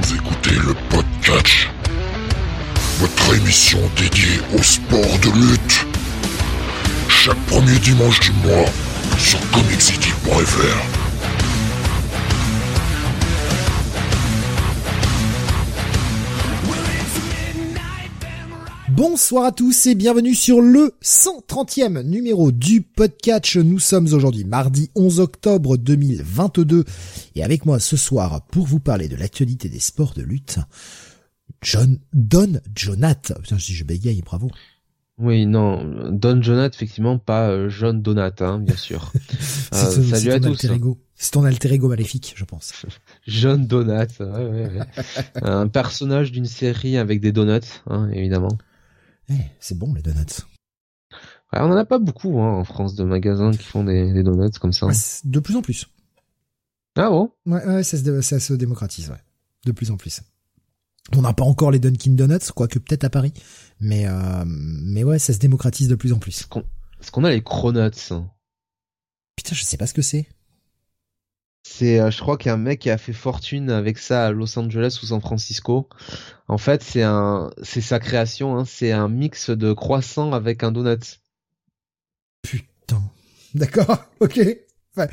Vous écoutez le podcast, votre émission dédiée au sport de lutte. Chaque premier dimanche du mois sur comiccity.fr. Bonsoir à tous et bienvenue sur le 130e numéro du podcast. Nous sommes aujourd'hui mardi 11 octobre 2022 et avec moi ce soir pour vous parler de l'actualité des sports de lutte, John Don Jonath. Putain, si je bégaye, bravo. Oui, non, Don Jonat, effectivement, pas euh, John Donat, hein, bien sûr. C'est Euh, ton- salut à tous. alter ego. C'est ton alter ego maléfique, je pense. John Donat, ouais, ouais, ouais. un personnage d'une série avec des donuts, hein, évidemment. Eh, c'est bon les donuts. Ouais, on en a pas beaucoup hein, en France de magasins qui font des, des donuts comme ça. Ouais, c'est de plus en plus. Ah bon? Ouais, ouais, ça se, ça se démocratise, ouais. De plus en plus. On n'a pas encore les Dunkin' Donuts, quoique peut-être à Paris. Mais, euh, mais ouais, ça se démocratise de plus en plus. Est-ce qu'on a les cronuts hein? Putain, je sais pas ce que c'est. C'est, euh, je crois qu'il y a un mec qui a fait fortune avec ça à Los Angeles ou San Francisco. En fait, c'est un, c'est sa création. Hein, c'est un mix de croissant avec un donut. Putain. D'accord, ok. Ouais.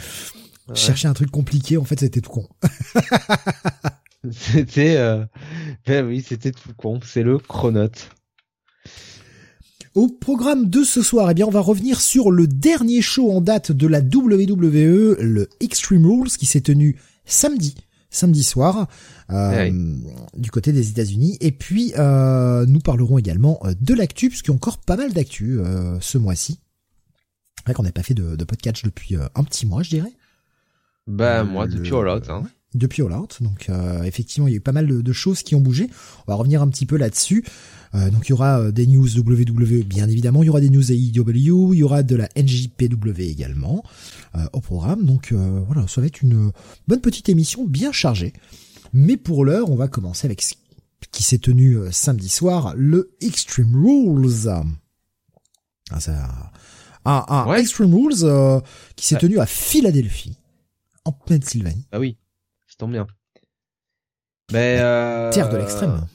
Cherchais un truc compliqué, en fait, c'était tout con. C'était, euh... ben oui, c'était tout con. C'est le cronut. Au programme de ce soir, eh bien, on va revenir sur le dernier show en date de la WWE, le Extreme Rules, qui s'est tenu samedi, samedi soir, euh, du côté des États-Unis. Et puis, euh, nous parlerons également euh, de l'actu, puisqu'il y a encore pas mal d'actu euh, ce mois-ci. C'est vrai qu'on n'a pas fait de, de podcast depuis un petit mois, je dirais. Bah, Euh, moi, depuis All Out, hein. depuis All Out. Donc euh, effectivement, il y a eu pas mal de, de choses qui ont bougé. On va revenir un petit peu là-dessus. Euh, donc il y aura euh, des news WWE bien évidemment, il y aura des news AEW, il y aura de la NJPW également euh, au programme. Donc euh, voilà, ça va être une bonne petite émission bien chargée. Mais pour l'heure, on va commencer avec ce qui s'est tenu samedi soir, le Extreme Rules. Ah, ça... Ah, ah, Ouais. Extreme Rules euh, qui s'est Ouais. tenu à Philadelphie, en Pennsylvanie. Bah oui, ça tombe bien. Mais, euh... Terre de l'extrême.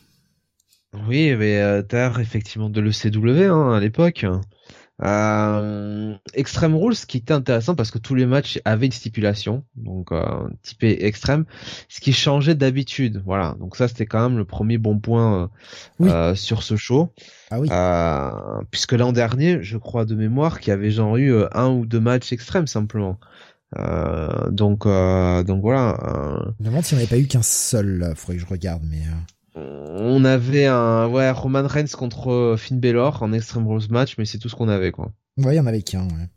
Oui, mais euh, terre effectivement de l'ECW hein, à l'époque. Euh, Extreme Rules, ce qui était intéressant parce que tous les matchs avaient une stipulation, donc euh, typé extrême, ce qui changeait d'habitude. Voilà, donc ça c'était quand même le premier bon point euh, Oui. euh, sur ce show. Ah oui. Euh, puisque l'an dernier, je crois de mémoire, qu'il y avait genre eu euh, un ou deux matchs extrêmes simplement. Euh, donc euh, donc voilà. Je me demande s'il n'y en avait pas eu qu'un seul, là. faudrait que je regarde, mais... euh, on avait un ouais Roman Reigns contre euh, Finn Balor en Extreme Rules match, mais c'est tout ce qu'on avait quoi. Ouais, il y en avait qu'un, ouais.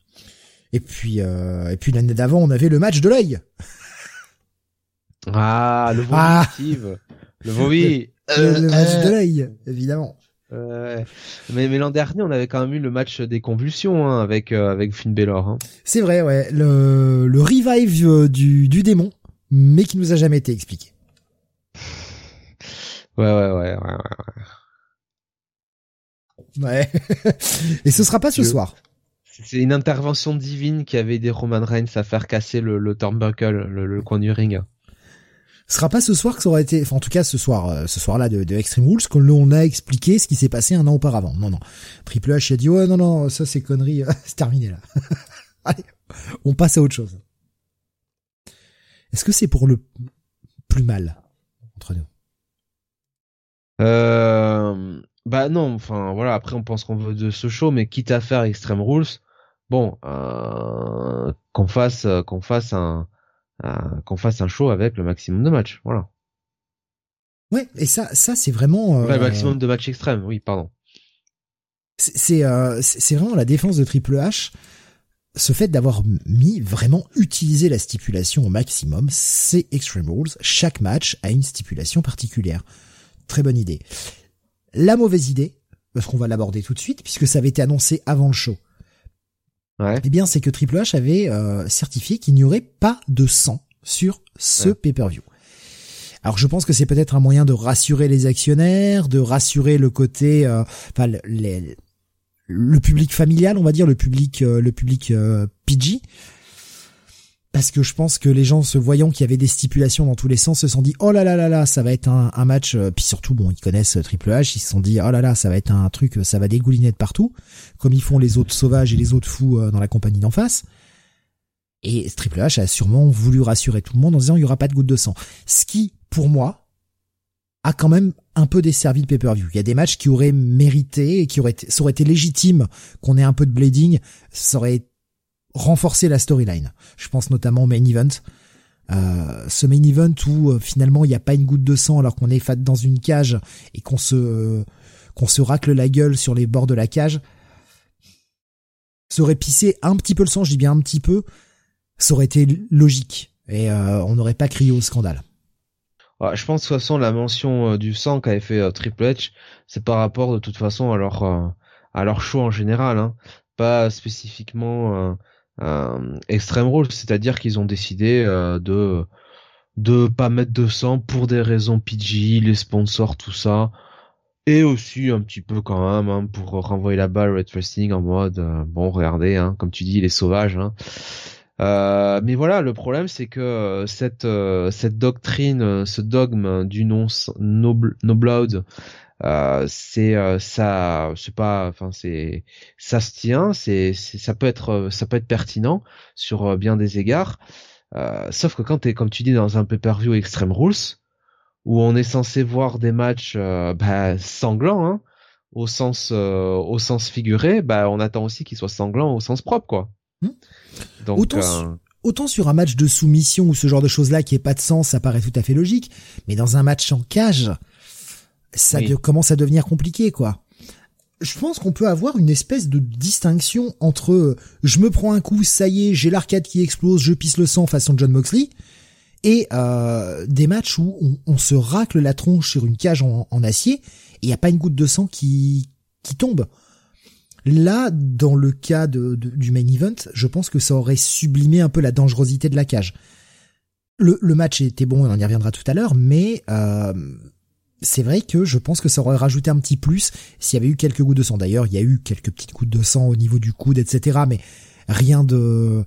Et puis, euh, et puis l'année d'avant, on avait le match de l'œil. Ah le Vovi Ah. Le Vovi. Le, Euh, le match euh, de l'œil, évidemment. mais mais l'an dernier, on avait quand même eu le match des convulsions hein, avec euh, avec Finn Balor. Hein. C'est vrai, ouais. Le, le revive euh, du, du démon, mais qui nous a jamais été expliqué. Ouais ouais ouais ouais. ouais. Ouais. Et ce sera pas ce soir. C'est une intervention divine qui avait aidé Roman Reigns à faire casser le, le turnbuckle, le, le coin du ring. Ce sera pas ce soir que ça aurait été, enfin, en tout cas, ce soir, euh, ce soir-là de, de Extreme Rules, que l'on a expliqué ce qui s'est passé un an auparavant. Non, non. Triple H a dit, ouais, non, non, ça c'est connerie, c'est terminé là. Allez, on passe à autre chose. Est-ce que c'est pour le plus mal entre nous? Euh, bah non, enfin voilà, après on pense qu'on veut de ce show, mais quitte à faire Extreme Rules, bon, euh, qu'on fasse euh, qu'on fasse un, un- qu'on fasse un show avec le maximum de matchs, voilà. Ouais, et ça, ça c'est vraiment. euh, Ouais, le maximum de matchs extrêmes, oui, pardon. euh, c'est c'est vraiment la défense de Triple H. Ce fait d'avoir mis vraiment utilisé la stipulation au maximum, c'est Extreme Rules. Chaque match a une stipulation particulière. Très bonne idée. La mauvaise idée, parce qu'on va l'aborder tout de suite, puisque ça avait été annoncé avant le show. Ouais. Eh bien, c'est que Triple H avait euh, certifié qu'il n'y aurait pas de sang sur ce Ouais. pay-per-view. Alors, je pense que c'est peut-être un moyen de rassurer les actionnaires, de rassurer le côté, euh, enfin, les- le public familial, on va dire, le public, euh, le public euh, PG. Parce que je pense que les gens se voyant qu'il y avait des stipulations dans tous les sens se sont dit oh là là là là ça va être un, match euh, puis surtout bon ils connaissent Triple H ils se sont dit oh là là ça va être un truc ça va dégouliner de partout comme ils font les autres sauvages et les autres fous dans la compagnie d'en face et Triple H a sûrement voulu rassurer tout le monde en disant il y aura pas de goutte de sang ce qui pour moi a quand même un peu desservi le pay-per-view. Il y a des matchs qui auraient mérité et qui auraient ça aurait été légitime qu'on ait un peu de bleeding, ça aurait renforcé la storyline. Je pense notamment au main event. Euh, ce main event où euh, finalement il n'y a pas une goutte de sang alors qu'on est fat dans une cage et qu'on se qu'on se racle la gueule sur les bords de la cage, ça aurait pissé un petit peu le sang, je dis bien un petit peu, ça aurait été logique et euh, on n'aurait pas crié au scandale. Je pense de toute façon la mention euh, du sang qu'avait fait euh, Triple H, c'est par rapport de toute façon à leur euh, à leur choix en général, hein. pas spécifiquement Extreme Rules, c'est-à-dire qu'ils ont décidé de de pas mettre de sang pour des raisons PG, les sponsors, tout ça, et aussi un petit peu quand même hein, pour renvoyer la balle Red Wrestling en mode bon regardez, hein, comme tu dis, les sauvages. Hein. Euh, mais voilà, le problème c'est que euh, cette euh, cette doctrine, ce dogme du non no, c'est ça, c'est pas, enfin c'est ça se tient, c'est ça peut être ça peut être pertinent sur bien des égards. sauf que quand t'es comme tu dis dans un pay-per-view Extreme Rules où on est censé voir des matchs bah, sanglants, hein, au sens au sens figuré, bah on attend aussi qu'ils soient sanglants au sens propre quoi. Autant, euh, autant sur un match de soumission ou ce genre de choses-là qui est pas de sens, ça paraît tout à fait logique, mais dans un match en cage, ça commence à devenir compliqué, quoi. Je pense qu'on peut avoir une espèce de distinction entre euh, je me prends un coup, ça y est, j'ai l'arcade qui explose, je pisse le sang façon John Moxley, et euh, des matchs où on, se racle la tronche sur une cage en, acier et il n'y a pas une goutte de sang qui, qui tombe. Là, dans le cas de, du main event, je pense que ça aurait sublimé un peu la dangerosité de la cage. Le, match était bon, on y reviendra tout à l'heure, mais euh, c'est vrai que je pense que ça aurait rajouté un petit plus s'il y avait eu quelques gouttes de sang. D'ailleurs, il y a eu quelques petites gouttes de sang au niveau du coude, etc. Mais rien de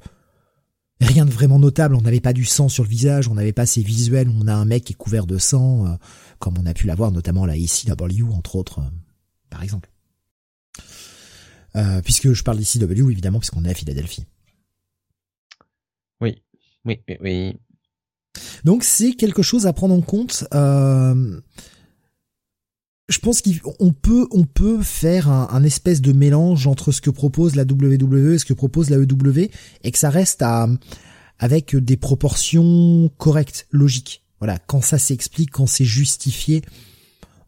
rien de vraiment notable. On n'avait pas du sang sur le visage, on n'avait pas ces visuels où on a un mec qui est couvert de sang, euh, comme on a pu l'avoir notamment la ECW, entre autres, euh, par exemple. Euh, puisque je parle d'ICW évidemment puisqu'on est à Philadelphie. Oui, oui, oui, oui. Donc c'est quelque chose à prendre en compte. Euh, je pense qu'on peut on peut faire un, espèce de mélange entre ce que propose la WWE et ce que propose la EW et que ça reste à avec des proportions correctes, logiques. Voilà, quand ça s'explique, quand c'est justifié,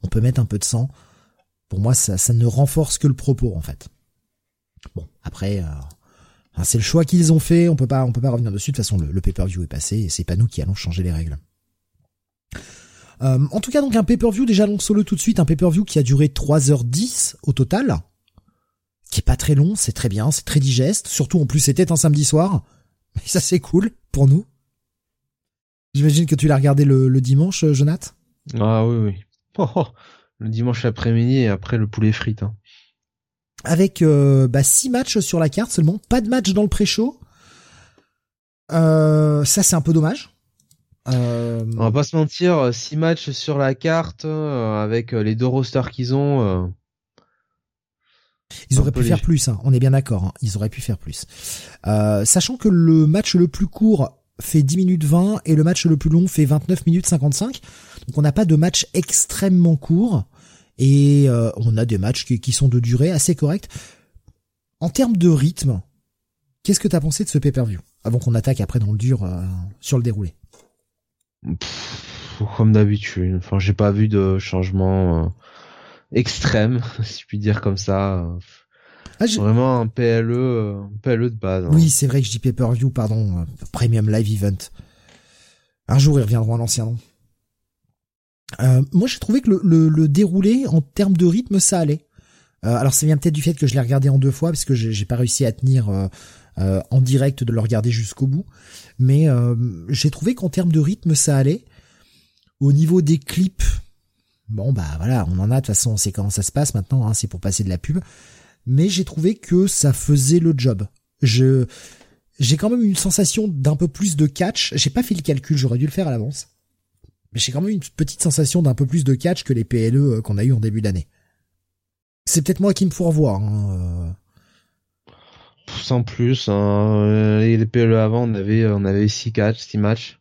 on peut mettre un peu de sang. Pour moi, ça, ça ne renforce que le propos en fait. Bon, après, euh, c'est le choix qu'ils ont fait. On peut pas, on peut pas revenir dessus. De toute façon, le, pay-per-view est passé et c'est pas nous qui allons changer les règles. Euh, en tout cas, donc un pay-per-view déjà long solo tout de suite, un pay-per-view qui a duré 3h10 au total, qui est pas très long, c'est très bien, c'est très digeste. Surtout en plus, c'était un samedi soir, mais ça c'est cool pour nous. J'imagine que tu l'as regardé le, dimanche, euh, Jonathan. Ah oui, oui. Oh, oh, le dimanche après-midi et après le poulet frites. Hein avec euh, bah, six matchs sur la carte seulement, pas de match dans le pré-show. Euh, ça c'est un peu dommage. Euh... On va pas se mentir, six matchs sur la carte euh, avec les deux rosters qu'ils ont. Ils auraient pu faire plus, hein, on est bien d'accord, hein, ils auraient pu faire plus. sachant que le match le plus court fait 10 minutes 20 et le match le plus long fait 29 minutes 55. Donc on n'a pas de match extrêmement court et euh, on a des matchs qui, sont de durée assez correcte. En termes de rythme, qu'est-ce que t'as pensé de ce pay-per-view avant qu'on attaque après dans le dur euh, sur le déroulé? Comme d'habitude, enfin j'ai pas vu de changement euh, extrême, si je puis dire comme ça. Ah, Vraiment un PLE, un PLE de base. Hein. Oui, c'est vrai que je dis pay-per-view, pardon, Premium Live Event. Un jour ils reviendront à l'ancien nom. Euh, moi, j'ai trouvé que le, le, déroulé en termes de rythme, ça allait. Euh, alors, ça vient peut-être du fait que je l'ai regardé en deux fois, parce que j'ai pas réussi à tenir euh, en direct de le regarder jusqu'au bout. Mais j'ai trouvé qu'en termes de rythme, ça allait. Au niveau des clips, bon bah voilà, on en a de toute façon, on sait comment ça se passe maintenant, hein, c'est pour passer de la pub. Mais j'ai trouvé que ça faisait le job. Je j'ai quand même une sensation d'un peu plus de catch. J'ai pas fait le calcul, j'aurais dû le faire à l'avance. Mais j'ai quand même une petite sensation d'un peu plus de catch que les PLE euh, qu'on a eu en début d'année. C'est peut-être moi qui me faut revoir. Hein. Euh. Sans plus, hein. les PLE avant, on avait on avait six catch, six matchs.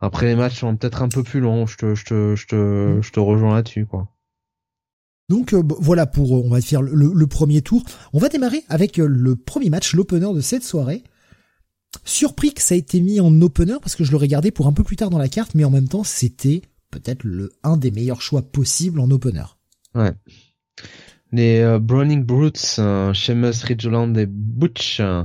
Après les matchs sont peut-être un peu plus longs. Je te je te je te mm. je te rejoins là-dessus quoi. Donc euh, voilà pour on va faire le, le, premier tour. On va démarrer avec le premier match, l'opener de cette soirée. Surpris que ça a été mis en opener parce que je l'aurais gardé pour un peu plus tard dans la carte, mais en même temps c'était peut-être le un des meilleurs choix possibles en opener. Ouais. Les euh, Browning Brutes, euh, Seamus Ridgeland et Butch, euh,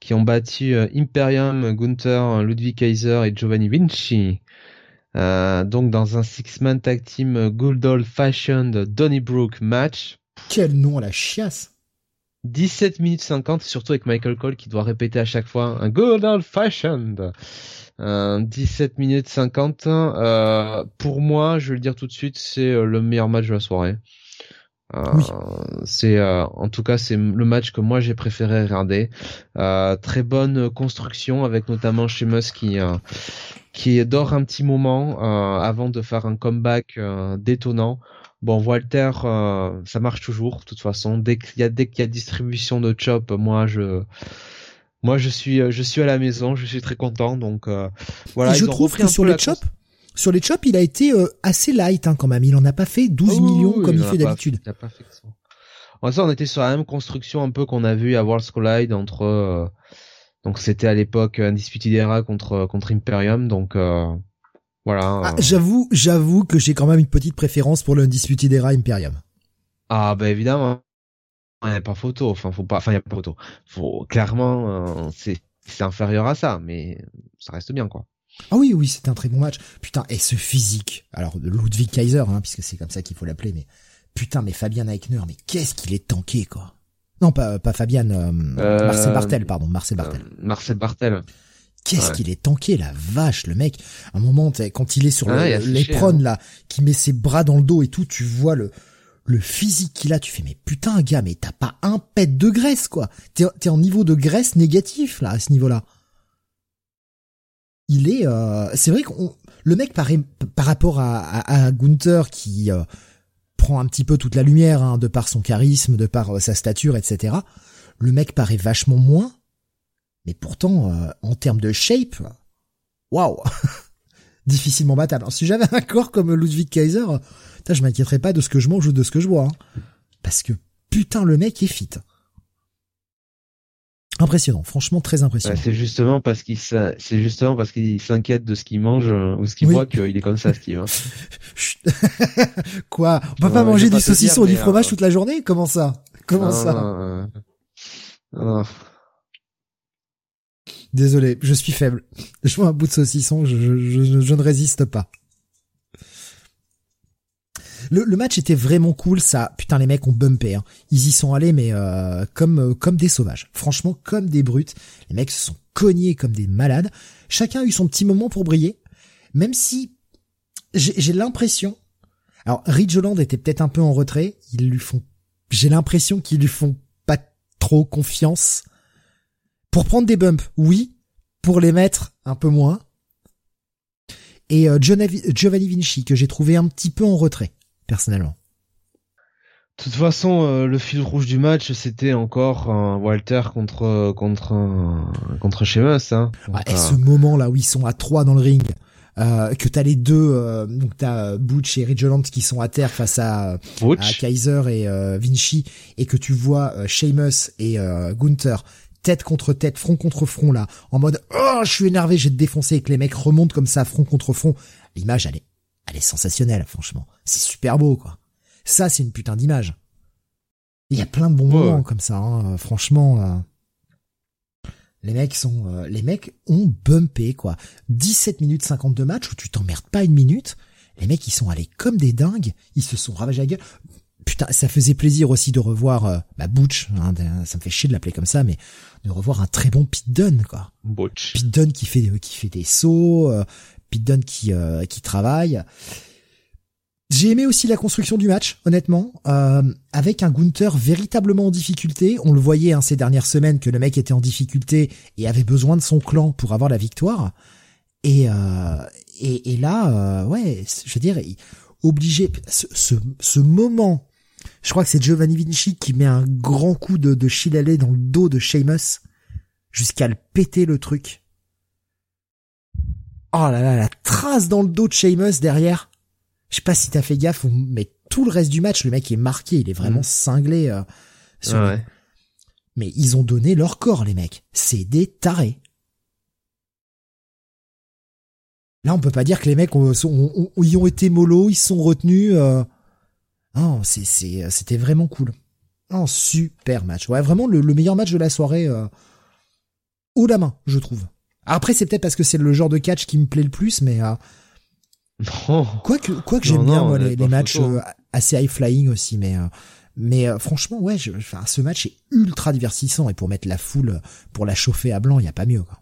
qui ont battu euh, Imperium, Gunther, Ludwig Kaiser et Giovanni Vinci. donc dans un six-man tag team Good Old Fashioned Donnybrook match. Quel nom à la chiasse 17 minutes 50, surtout avec Michael Cole qui doit répéter à chaque fois un good old fashioned. Euh, 17 minutes 50. Euh, pour moi, je vais le dire tout de suite, c'est euh, le meilleur match de la soirée. Euh, C'est euh, en tout cas c'est le match que moi j'ai préféré regarder. Euh, très bonne construction avec notamment Sheamus qui qui dort un petit moment avant de faire un comeback détonnant. Bon, Walter, euh, ça marche toujours. De toute façon, dès qu'il y a dès qu'il y a distribution de chop, moi je moi je suis je suis à la maison, je suis très content. Donc euh, voilà. je trouve que sur les chop, sur les chop, il a été euh, assez light hein, quand même. Il en a pas fait 12 millions comme il, fait d'habitude. Il fait. En ça, on était sur la même construction un peu qu'on a vu à World's Collide entre donc c'était à l'époque Undisputed Era contre contre Imperium. Donc voilà. Ah, j'avoue, j'avoue que j'ai quand même une petite préférence pour l'Undisputed Era Imperium. Ah bah évidemment. Il n'y a pas photo, enfin faut pas, enfin il y a pas photo. Faut clairement, euh, c'est c'est inférieur à ça, mais ça reste bien quoi. Ah oui oui, c'était un très bon match. Putain, et ce physique. Alors de Ludwig Kaiser, hein, puisque c'est comme ça qu'il faut l'appeler, mais putain, mais Fabian Eichner, mais qu'est-ce qu'il est tanké quoi. Non, pas pas Fabian, euh, Marcel Bartel, pardon, Marcel Bartel. Euh, Marcel Bartel. Qu'est-ce qu'il est tanké, la vache, le mec. un moment, quand il est sur l'éperon, hein. là, qui met ses bras dans le dos et tout, tu vois le, le physique qu'il a, tu fais, mais putain, gars, mais t'as pas un pet de graisse, quoi. T'es, t'es en niveau de graisse négatif, là, à ce niveau-là. Il est, euh, c'est vrai qu'on, le mec paraît, par rapport à, à, Gunther, qui euh, prend un petit peu toute la lumière, hein, de par son charisme, de par euh, sa stature, etc. Le mec paraît vachement moins, mais pourtant, euh, en termes de shape, waouh, difficilement battable. si j'avais un corps comme Ludwig Kaiser, je m'inquiéterais pas de ce que je mange ou de ce que je bois, hein. parce que putain le mec est fit. Impressionnant, franchement très impressionnant. c'est justement parce qu'il c'est justement parce qu'il s'inquiète de ce qu'il mange euh, ou ce qu'il boit qu'il est comme ça, Steve. Hein. Quoi? On peut pas manger du saucisson ou du fromage euh, toute la journée? Comment ça? Comment ça? Désolé, je suis faible. Je vois un bout de saucisson, je, ne résiste pas. Le, match était vraiment cool, ça. Putain, les mecs ont bumpé. Hein. Ils y sont allés, mais euh, comme euh, comme des sauvages. Franchement, comme des brutes. Les mecs se sont cognés comme des malades. Chacun a eu son petit moment pour briller. Même si j'ai l'impression. Alors, Ridgeland était peut-être un peu en retrait. Ils lui font. J'ai l'impression qu'ils lui font pas trop confiance. Pour prendre des bumps, oui. Pour les mettre, un peu moins. Et euh, Giovanni Vinci, que j'ai trouvé un petit peu en retrait, personnellement. De toute façon, euh, le fil rouge du match, c'était encore un Walter contre contre contre Sheamus. Hein. et ce moment là où ils sont à trois dans le ring, euh, que t'as les deux, euh, donc t'as Butch et Ridgeland qui sont à terre face à, à Kaiser et Vinci, et que tu vois Sheamus et Gunther tête contre tête, front contre front là, en mode oh je suis énervé, j'ai te défoncé et que les mecs remontent comme ça front contre front. L'image elle est, elle est sensationnelle franchement. C'est super beau quoi. Ça c'est une putain d'image. Il y a plein de bons moments comme ça, hein. franchement. Euh, les mecs sont, euh, les mecs ont bumpé quoi. 17 minutes 52 match où tu t'emmerdes pas une minute. Les mecs ils sont allés comme des dingues, ils se sont ravagés la gueule putain, ça faisait plaisir aussi de revoir euh, bah, Butch, hein, ça me fait chier de l'appeler comme ça, mais de revoir un très bon Pete Dunne, quoi. Butch. Pete Dunne qui fait qui fait des sauts, euh, Pete qui euh, qui travaille. J'ai aimé aussi la construction du match, honnêtement, euh, avec un Gunther véritablement en difficulté. On le voyait hein, ces dernières semaines que le mec était en difficulté et avait besoin de son clan pour avoir la victoire. Et euh, et, là, euh, ouais, je veux dire, obligé. Ce, ce, ce, moment, je crois que c'est Giovanni Vinci qui met un grand coup de, de dans le dos de Sheamus jusqu'à le péter le truc. Oh là là, la trace dans le dos de Sheamus derrière. Je sais pas si t'as fait gaffe, mais tout le reste du match, le mec est marqué, il est vraiment mm. cinglé. Euh, mais ils ont donné leur corps, les mecs. C'est des tarés. Là, on peut pas dire que les mecs ont, y ont été mollo, ils sont retenus. Euh... Non, c'est, c'était vraiment cool. Un super match. Ouais, vraiment le, meilleur match de la soirée euh, haut la main, je trouve. Après, c'est peut-être parce que c'est le genre de catch qui me plaît le plus, mais euh, quoi que quoi que j'aime bien moi les, matchs euh, assez high flying aussi, mais euh, mais euh, franchement, ouais, je, enfin, ce match est ultra divertissant et pour mettre la foule, pour la chauffer à blanc, il y a pas mieux. Quoi.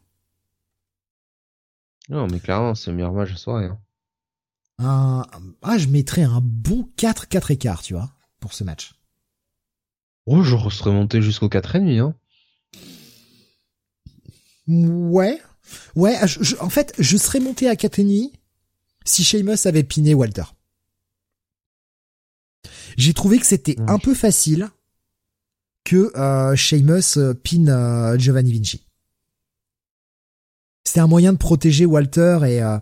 Non, mais clairement, c'est le meilleur match de soirée. Hein. ah, je mettrais un bon 4 4 écart, tu vois, pour ce match. Oh, je serais monté jusqu'au 4 et demi, hein. Ouais. Ouais, en fait, je serais monté à 4 et demi si Sheamus avait piné Walter. J'ai trouvé que c'était un peu facile que euh, Sheamus euh, pine euh, Giovanni Vinci. C'était un moyen de protéger Walter et euh,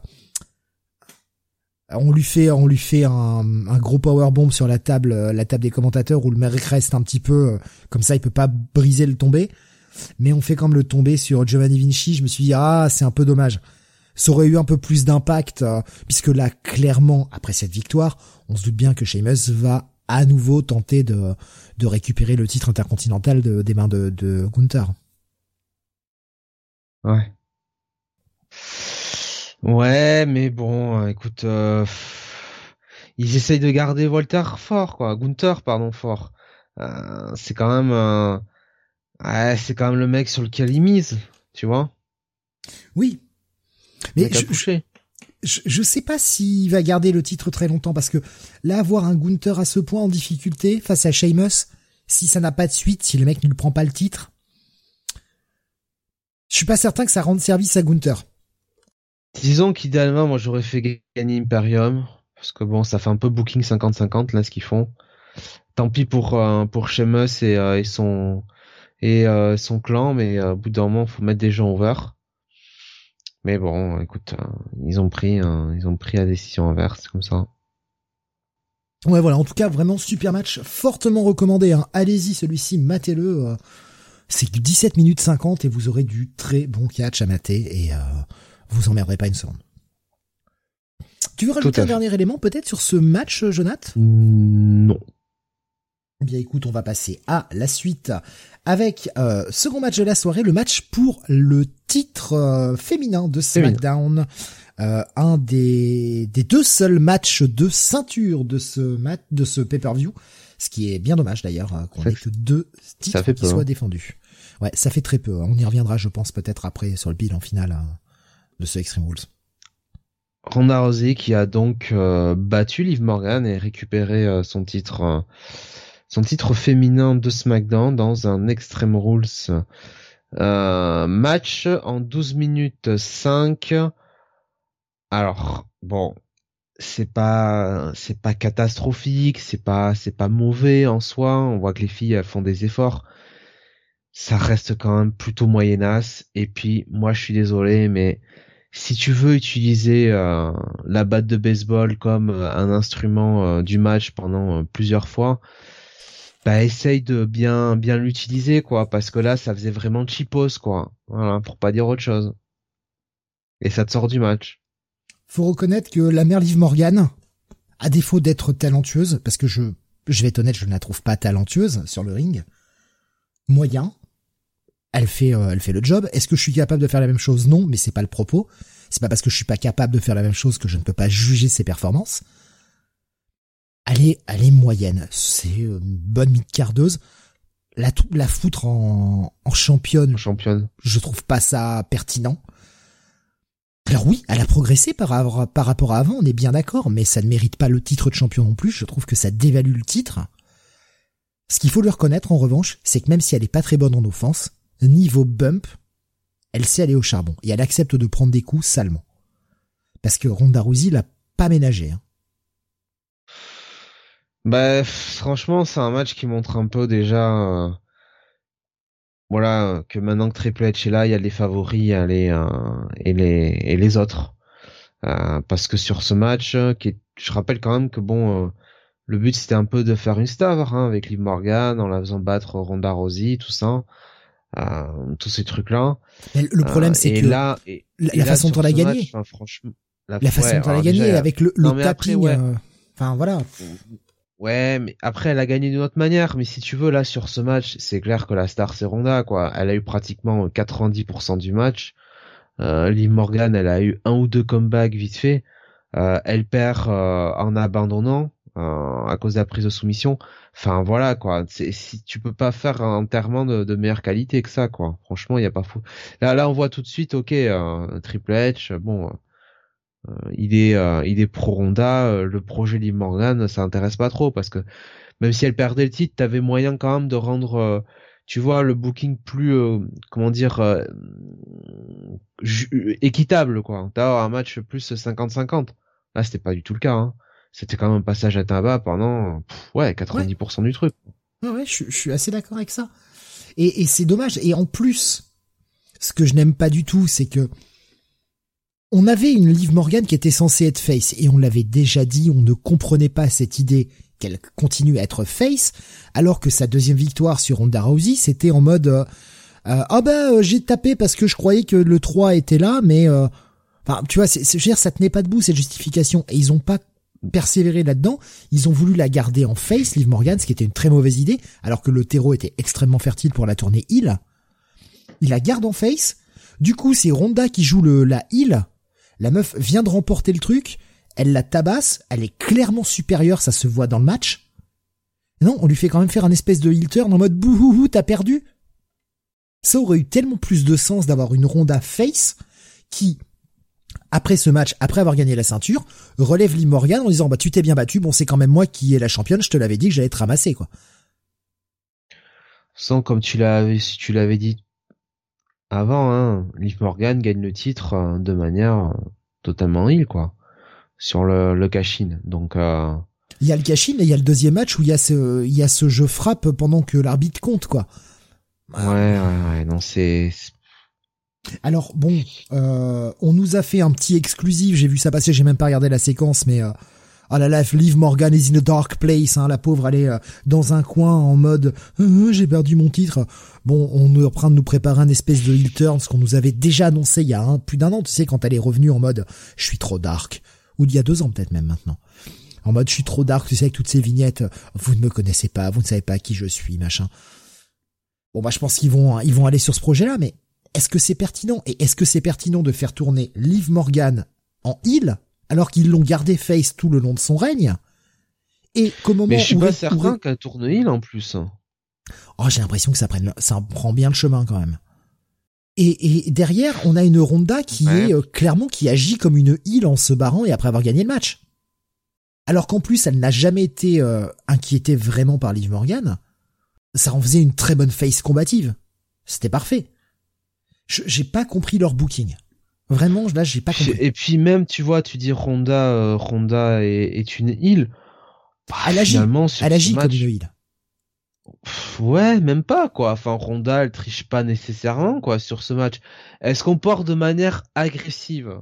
on lui fait on lui fait un, gros power bomb sur la table la table des commentateurs où le mec reste un petit peu comme ça il peut pas briser le tomber mais on fait comme le tomber sur Giovanni Vinci je me suis dit ah c'est un peu dommage ça aurait eu un peu plus d'impact, euh, puisque là, clairement, après cette victoire, on se doute bien que Sheamus va à nouveau tenter de, de récupérer le titre intercontinental de, des mains de, de Gunther. Ouais. Ouais, mais bon, euh, écoute, euh, ils essayent de garder Walter fort, quoi. Gunther, pardon, fort. c'est quand même, ouais, c'est quand même le mec sur lequel il mise, tu vois. Oui, mais je, je, je, sais pas s'il va garder le titre très longtemps parce que là, avoir un Gunther à ce point en difficulté face à Sheamus, si ça n'a pas de suite, si le mec ne lui prend pas le titre, je suis pas certain que ça rende service à Gunther. Disons qu'idéalement, moi j'aurais fait gagner Imperium parce que bon, ça fait un peu booking 50-50 là ce qu'ils font. Tant pis pour euh, pour Sheamus et, euh, et son et euh, son clan, mais au bout d'un moment, faut mettre des gens over. Mais bon, écoute, euh, ils ont pris, ils ont pris la décision inverse, comme ça. Ouais, voilà. En tout cas, vraiment super match, fortement recommandé. Hein. Allez-y, celui-ci, matez-le. Euh. C'est 17 minutes 50 et vous aurez du très bon catch à mater et euh, vous emmerderez pas une seconde. Tu veux rajouter un dernier élément peut-être sur ce match, Jonath Non. Eh bien écoute, on va passer à la suite avec euh, second match de la soirée, le match pour le titre euh, féminin de SmackDown. Euh, un des, des deux seuls matchs de ceinture de ce match, de ce pay-per-view. Ce qui est bien dommage d'ailleurs euh, qu'on ait que deux titres qui soient hein. défendus. Ouais, ça fait très peu. On y reviendra, je pense, peut-être après sur le bilan final hein, de ce Extreme Rules. Ronda Rousey qui a donc battu Liv Morgan et récupéré son titre son titre féminin de SmackDown dans un Extreme Rules euh, match en 12 minutes 5. Alors, bon, c'est pas c'est pas catastrophique, c'est pas c'est pas mauvais en soi, on voit que les filles font des efforts. Ça reste quand même plutôt moyenasse et puis moi je suis désolé mais si tu veux utiliser euh, la batte de baseball comme euh, un instrument du match pendant plusieurs fois, bah essaye de bien bien l'utiliser quoi parce que là ça faisait vraiment cheapos quoi. Voilà pour pas dire autre chose. Et ça te sort du match. Faut reconnaître que la mère Liv Morgan à défaut d'être talentueuse parce que je je vais être honnête je ne la trouve pas talentueuse sur le ring moyen elle fait euh, elle fait le job. Est-ce que je suis capable de faire la même chose? Non mais c'est pas le propos. C'est pas parce que je suis pas capable de faire la même chose que je ne peux pas juger ses performances elle est, elle est moyenne. C'est une bonne mid-cardeuse. La, la foutre en, en championne. Championne. Je trouve pas ça pertinent. Alors oui, elle a progressé par, par rapport à avant, on est bien d'accord, mais ça ne mérite pas le titre de champion non plus. Je trouve que ça dévalue le titre. Ce qu'il faut lui reconnaître en revanche, c'est que même si elle est pas très bonne en offense, niveau bump, elle sait aller au charbon et elle accepte de prendre des coups salement. Parce que Ronda Rousey l'a pas ménagé. Hein. Bah franchement, c'est un match qui montre un peu déjà euh, voilà que maintenant que Triple H est là, il y a les favoris il y a les, euh, et les et les autres. Euh, parce que sur ce match, qui je rappelle quand même que bon, le but c'était un peu de faire une star hein, avec Liv Morgan en la faisant battre Ronda Rousey, tout ça, tous ces trucs là. Le problème c'est que là, la, façon dont elle a gagné, franchement, la, façon dont elle a gagné avec le, le tapis, enfin voilà. Ouais, mais après elle a gagné d'une autre manière. Mais si tu veux là sur ce match, c'est clair que la star c'est Ronda quoi. Elle a eu pratiquement 90% du match. Euh, Liv Morgan, elle a eu un ou deux comebacks vite fait. Euh, elle perd euh, en abandonnant euh, à cause de la prise de soumission. Enfin voilà quoi. Si tu peux pas faire un enterrement de, de meilleure qualité que ça quoi. Franchement, il y a pas fou. Là là on voit tout de suite, ok, Triple H, bon il est euh, il est pro Ronda, euh, le projet Liv Morgan, ça intéresse pas trop parce que même si elle perdait le titre, t'avais moyen quand même de rendre tu vois le booking plus comment dire équitable quoi. D'avoir un match plus 50-50 là c'était pas du tout le cas hein. c'était quand même un passage à tabac pendant ouais 90% du truc. Ouais, ouais je, je suis assez d'accord avec ça. Et, et c'est dommage. Et en plus ce que je n'aime pas du tout c'est que on avait une Liv Morgan qui était censée être face et on l'avait déjà dit, on ne comprenait pas cette idée qu'elle continue à être face, alors que sa deuxième victoire sur Ronda Rousey, c'était en mode euh, euh, ah ben j'ai tapé parce que je croyais que le 3 était là, mais enfin tu vois, c'est, dire, ça tenait pas debout cette justification et ils ont pas persévéré là-dedans. Ils ont voulu la garder en face, Liv Morgan, ce qui était une très mauvaise idée, alors que le terreau était extrêmement fertile pour la tournée heal. Il la garde en face. Du coup, c'est Ronda qui joue le la heal la meuf vient de remporter le truc, elle la tabasse, elle est clairement supérieure, ça se voit dans le match. Non, on lui fait quand même faire un espèce de heel turn en mode bouhouhou, t'as perdu. Ça aurait eu tellement plus de sens d'avoir une Ronda face qui, après ce match, après avoir gagné la ceinture, relève Lee Morgan en disant bah tu t'es bien battu, bon c'est quand même moi qui est la championne, je te l'avais dit que j'allais te ramasser quoi. Sans comme tu l'avais tu l'avais dit avant, hein, Liv Morgan gagne le titre euh, de manière euh, totalement il quoi, sur le, le cash-in. Donc euh... il y a le cash-in et il y a le deuxième match où il y a ce il y a ce jeu frappe pendant que l'arbitre compte quoi. Ouais, ouais, ouais, non c'est alors bon, euh, on nous a fait un petit exclusif, j'ai vu ça passer, j'ai même pas regardé la séquence, mais ah la là, Liv Morgan is in a dark place, hein, la pauvre elle est euh, dans un coin en mode euh, j'ai perdu mon titre. Bon, on est en train de nous préparer un espèce de heel turn, ce qu'on nous avait déjà annoncé il y a plus d'un an, tu sais, quand elle est revenue en mode je suis trop dark, ou il y a deux ans peut-être même maintenant. En mode je suis trop dark, tu sais, avec toutes ces vignettes, vous ne me connaissez pas, vous ne savez pas qui je suis, machin. Bon bah je pense qu'ils vont ils vont aller sur ce projet-là, mais est-ce que c'est pertinent? Et est-ce que c'est pertinent de faire tourner Liv Morgan en heel alors qu'ils l'ont gardé face tout le long de son règne. Et qu'au moment Mais je suis pas certain qu'elle tourne il en plus. Oh, j'ai l'impression que ça prenne, ça prend bien le chemin quand même. Et, et derrière, on a une Ronda qui est euh, clairement qui agit comme une île en se barrant et après avoir gagné le match. Alors qu'en plus, elle n'a jamais été euh, inquiétée vraiment par Liv Morgan. Ça en faisait une très bonne face combative. C'était parfait. J'ai pas compris leur booking. Vraiment, là, j'ai pas compris. Et puis même, tu vois, tu dis Ronda, euh, Ronda est, une île. Bah, elle agit, elle agit comme une île. Ouais, même pas quoi. Enfin, Ronda, elle triche pas nécessairement quoi sur ce match. Elle se comporte de manière agressive.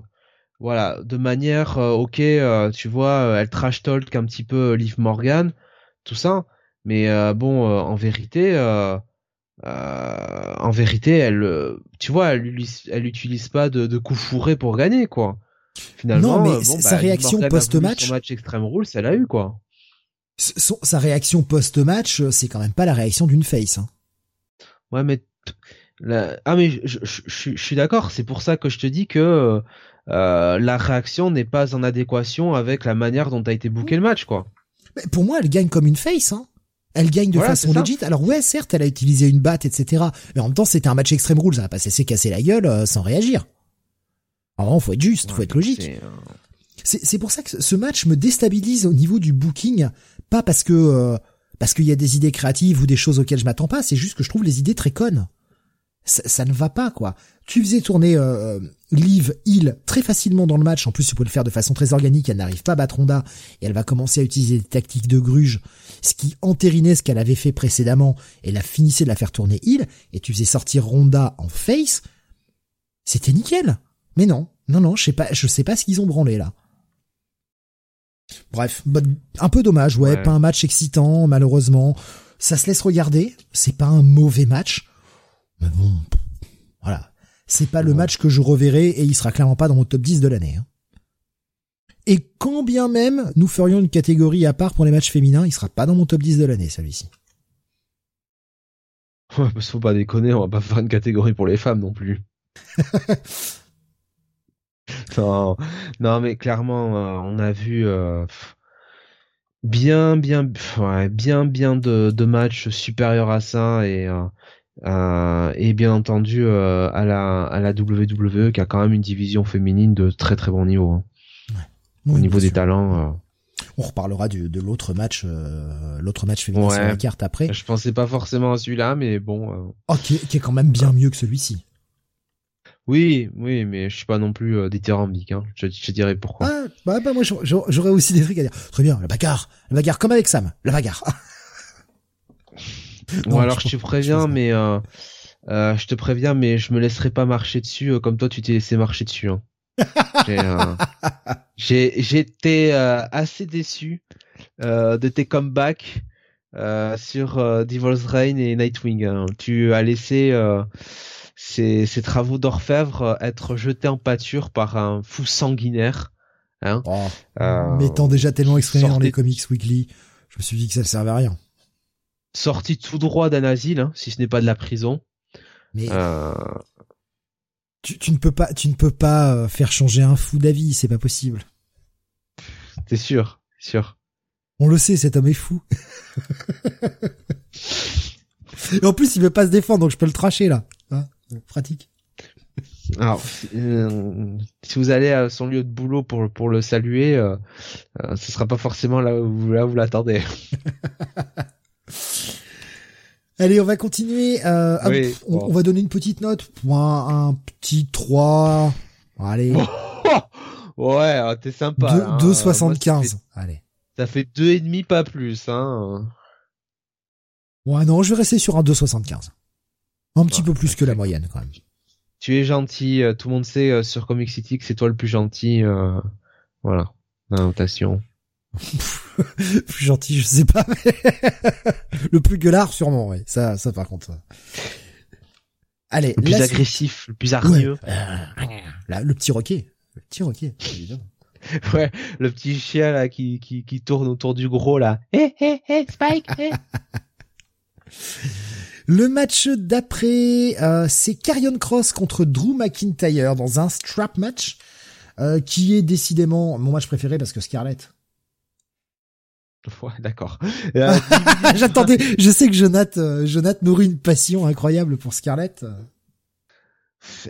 Voilà, de manière, euh, ok, euh, tu vois, elle trash talk un petit peu Liv Morgan, tout ça. Mais bon, en vérité, euh, en vérité, elle, euh, tu vois, elle, elle utilise pas de, de coups fourrés pour gagner, quoi. Finalement, non, mais euh, sa bah, réaction post-match, son match Extreme Rules, elle a eu, quoi. sa réaction post-match, c'est quand même pas la réaction d'une face. Hein. Ouais, mais ah mais je, je, je, suis d'accord. C'est pour ça que je te dis que euh, la réaction n'est pas en adéquation avec la manière dont a été booké le match, quoi. Mais pour moi, elle gagne comme une face. Hein. Elle gagne de façon legit. Alors ouais, certes, elle a utilisé une batte, etc. Mais en même temps, c'était un match Extreme Rules. Elle a pas cessé casser la gueule euh, sans réagir. Alors, faut être juste, faut être logique. C'est, euh, C'est pour ça que ce match me déstabilise au niveau du booking, pas parce que euh, parce qu'il y a des idées créatives ou des choses auxquelles je m'attends pas, c'est juste que je trouve les idées très connes. Ça, ça ne va pas quoi. Tu faisais tourner euh, Liv Hill très facilement dans le match, en plus tu pouvais le faire de façon très organique, elle n'arrive pas à battre Ronda et elle va commencer à utiliser des tactiques de gruge, ce qui entérinait ce qu'elle avait fait précédemment et la finissait de la faire tourner Hill et tu faisais sortir Ronda en face. C'était nickel. Mais non, non non, je sais pas, je sais pas ce qu'ils ont branlé là. Bref, un peu dommage, ouais, Ouais. pas un match excitant, malheureusement. Ça se laisse regarder, c'est pas un mauvais match. Mais bon, pff, voilà. C'est pas le match que je reverrai et il sera clairement pas dans mon top 10 de l'année. hein. Et quand bien même nous ferions une catégorie à part pour les matchs féminins, il sera pas dans mon top 10 de l'année, celui-ci. Ouais, parce faut pas déconner, on va pas faire une catégorie pour les femmes non plus. non, non, mais clairement, euh, on a vu euh, bien, bien, ouais, bien, bien de, de matchs supérieurs à ça et euh, euh, et bien entendu euh, à la à la WWE qui a quand même une division féminine de très très bon niveau hein. au Oui, niveau des sûr. talents. euh. On reparlera du- de l'autre match, l'autre match féminin Ouais. sur la carte après. Je pensais pas forcément à celui-là, mais bon. Oh, qui est, qui est quand même bien mieux que celui-ci. Oui, oui, mais je suis pas non plus dithyrambique. Hein. Je, je dirais pourquoi. Ah, bah, bah moi j'aurais aussi des trucs à dire. Très bien, la bagarre, la bagarre comme avec Sam, la bagarre. Bon, Non, alors je je te préviens, mais euh, euh, je te préviens, mais je me laisserai pas marcher dessus euh, comme toi tu t'es laissé marcher dessus. Hein. Euh, j'étais euh, assez déçu euh, de tes comebacks euh, sur euh, Devil's Reign et Nightwing. hein. Tu as laissé euh, ces, ces travaux d'orfèvre être jetés en pâture par un fou sanguinaire. Hein. Oh, Euh, m'étant déjà tellement exprimé dans les comics weekly, je me suis dit que ça ne servait à rien. Sorti tout droit d'un asile, hein, si ce n'est pas de la prison. Mais Euh, tu, tu ne peux pas, tu ne peux pas euh, faire changer un fou d'avis, c'est pas possible. T'es sûr, sûr. On le sait, cet homme est fou. Et en plus, il veut pas se défendre, donc je peux le tracher là. Hein Pratique. Alors, si, euh, si vous allez à son lieu de boulot pour pour le saluer, euh, euh, ce sera pas forcément là où là où vous l'attendez. Allez, on va continuer. Euh, Oui, on, bon. on va donner une petite note. Un, un petit 3. Allez, ouais, euh, t'es sympa. deux- hein. 2,75. Moi, ça fait- Allez. Ça fait deux et demi, pas plus. Hein. Ouais, non, je vais rester sur un 2,75. Un petit Ah, peu plus que la moyenne, quand même. Tu es gentil. euh, Tout le monde sait euh, sur Comic City que c'est toi le plus gentil. euh, voilà, la notation. plus gentil, je sais pas. mais le plus gueulard, sûrement, ouais. Ça, ça, par contre. Allez, Le plus la agressif, le plus Ouais. hargneux. Euh, là, le petit roquet. Le petit roquet, évidemment. Ouais, le petit chien là qui qui qui tourne autour du gros là. Hé hé hé Spike. hé. Le match d'après, euh, c'est Carrion Cross contre Drew McIntyre dans un strap match, euh, qui est décidément mon match préféré parce que Scarlett. Ouais, d'accord. Euh, J'attendais, je sais que Jonath, euh, Jonath nourrit une passion incroyable pour Scarlett.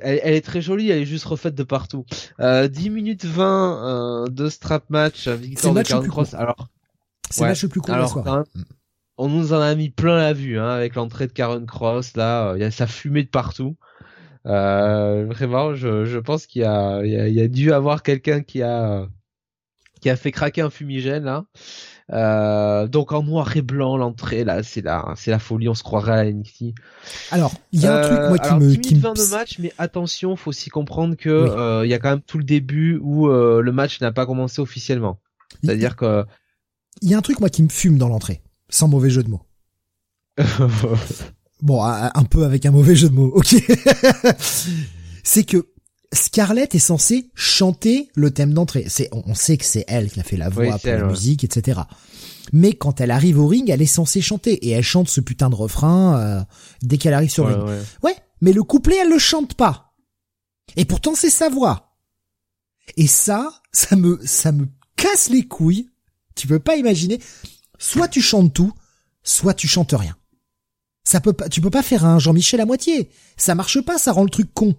Elle, elle est très jolie, elle est juste refaite de partout. Euh, 10 minutes 20 euh, de strap match, victoire de Karen Cross. Alors, C'est le match le plus court alors même, on nous en a mis plein la vue hein, avec l'entrée de Karen Cross. Là, il y a ça fumée de partout. Euh, vraiment, je, je pense qu'il y y a, il y a dû avoir quelqu'un qui a qui a fait craquer un fumigène là. Euh, donc en noir et blanc l'entrée là, c'est la c'est la folie, on se croirait à la NXT. Alors, il y a un truc moi qui alors, me, 10 qui me, 20 de match, mais attention, faut aussi comprendre que Oui. euh, il y a quand même tout le début où euh, le match n'a pas commencé officiellement. C'est-à-dire que il y a un truc moi qui me fume dans l'entrée, sans mauvais jeu de mots. Bon, un peu avec un mauvais jeu de mots, ok. c'est que Scarlett est censée chanter le thème d'entrée. C'est, on, on sait que c'est elle qui a fait la voix Oui, pour la ouais. musique, etc. Mais quand elle arrive au ring, elle est censée chanter et elle chante ce putain de refrain euh, dès qu'elle arrive sur le Ouais, ring. ouais. Ouais, mais le couplet, elle le chante pas. Et pourtant, c'est sa voix. Et ça, ça me, ça me casse les couilles. Tu peux pas imaginer. Soit tu chantes tout, soit tu chantes rien. Ça peut pas, tu peux pas faire un Jean-Michel à moitié. Ça marche pas, ça rend le truc con.